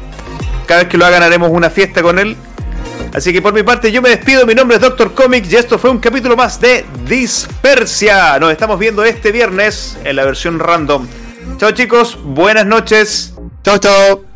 Speaker 3: Cada vez que lo hagan haremos una fiesta con él. Así que por mi parte yo me despido, mi nombre es Doctor Comics y esto fue un capítulo más de Dispersia. Nos estamos viendo este viernes en la versión random. Chao chicos, buenas noches.
Speaker 2: Chao, chao.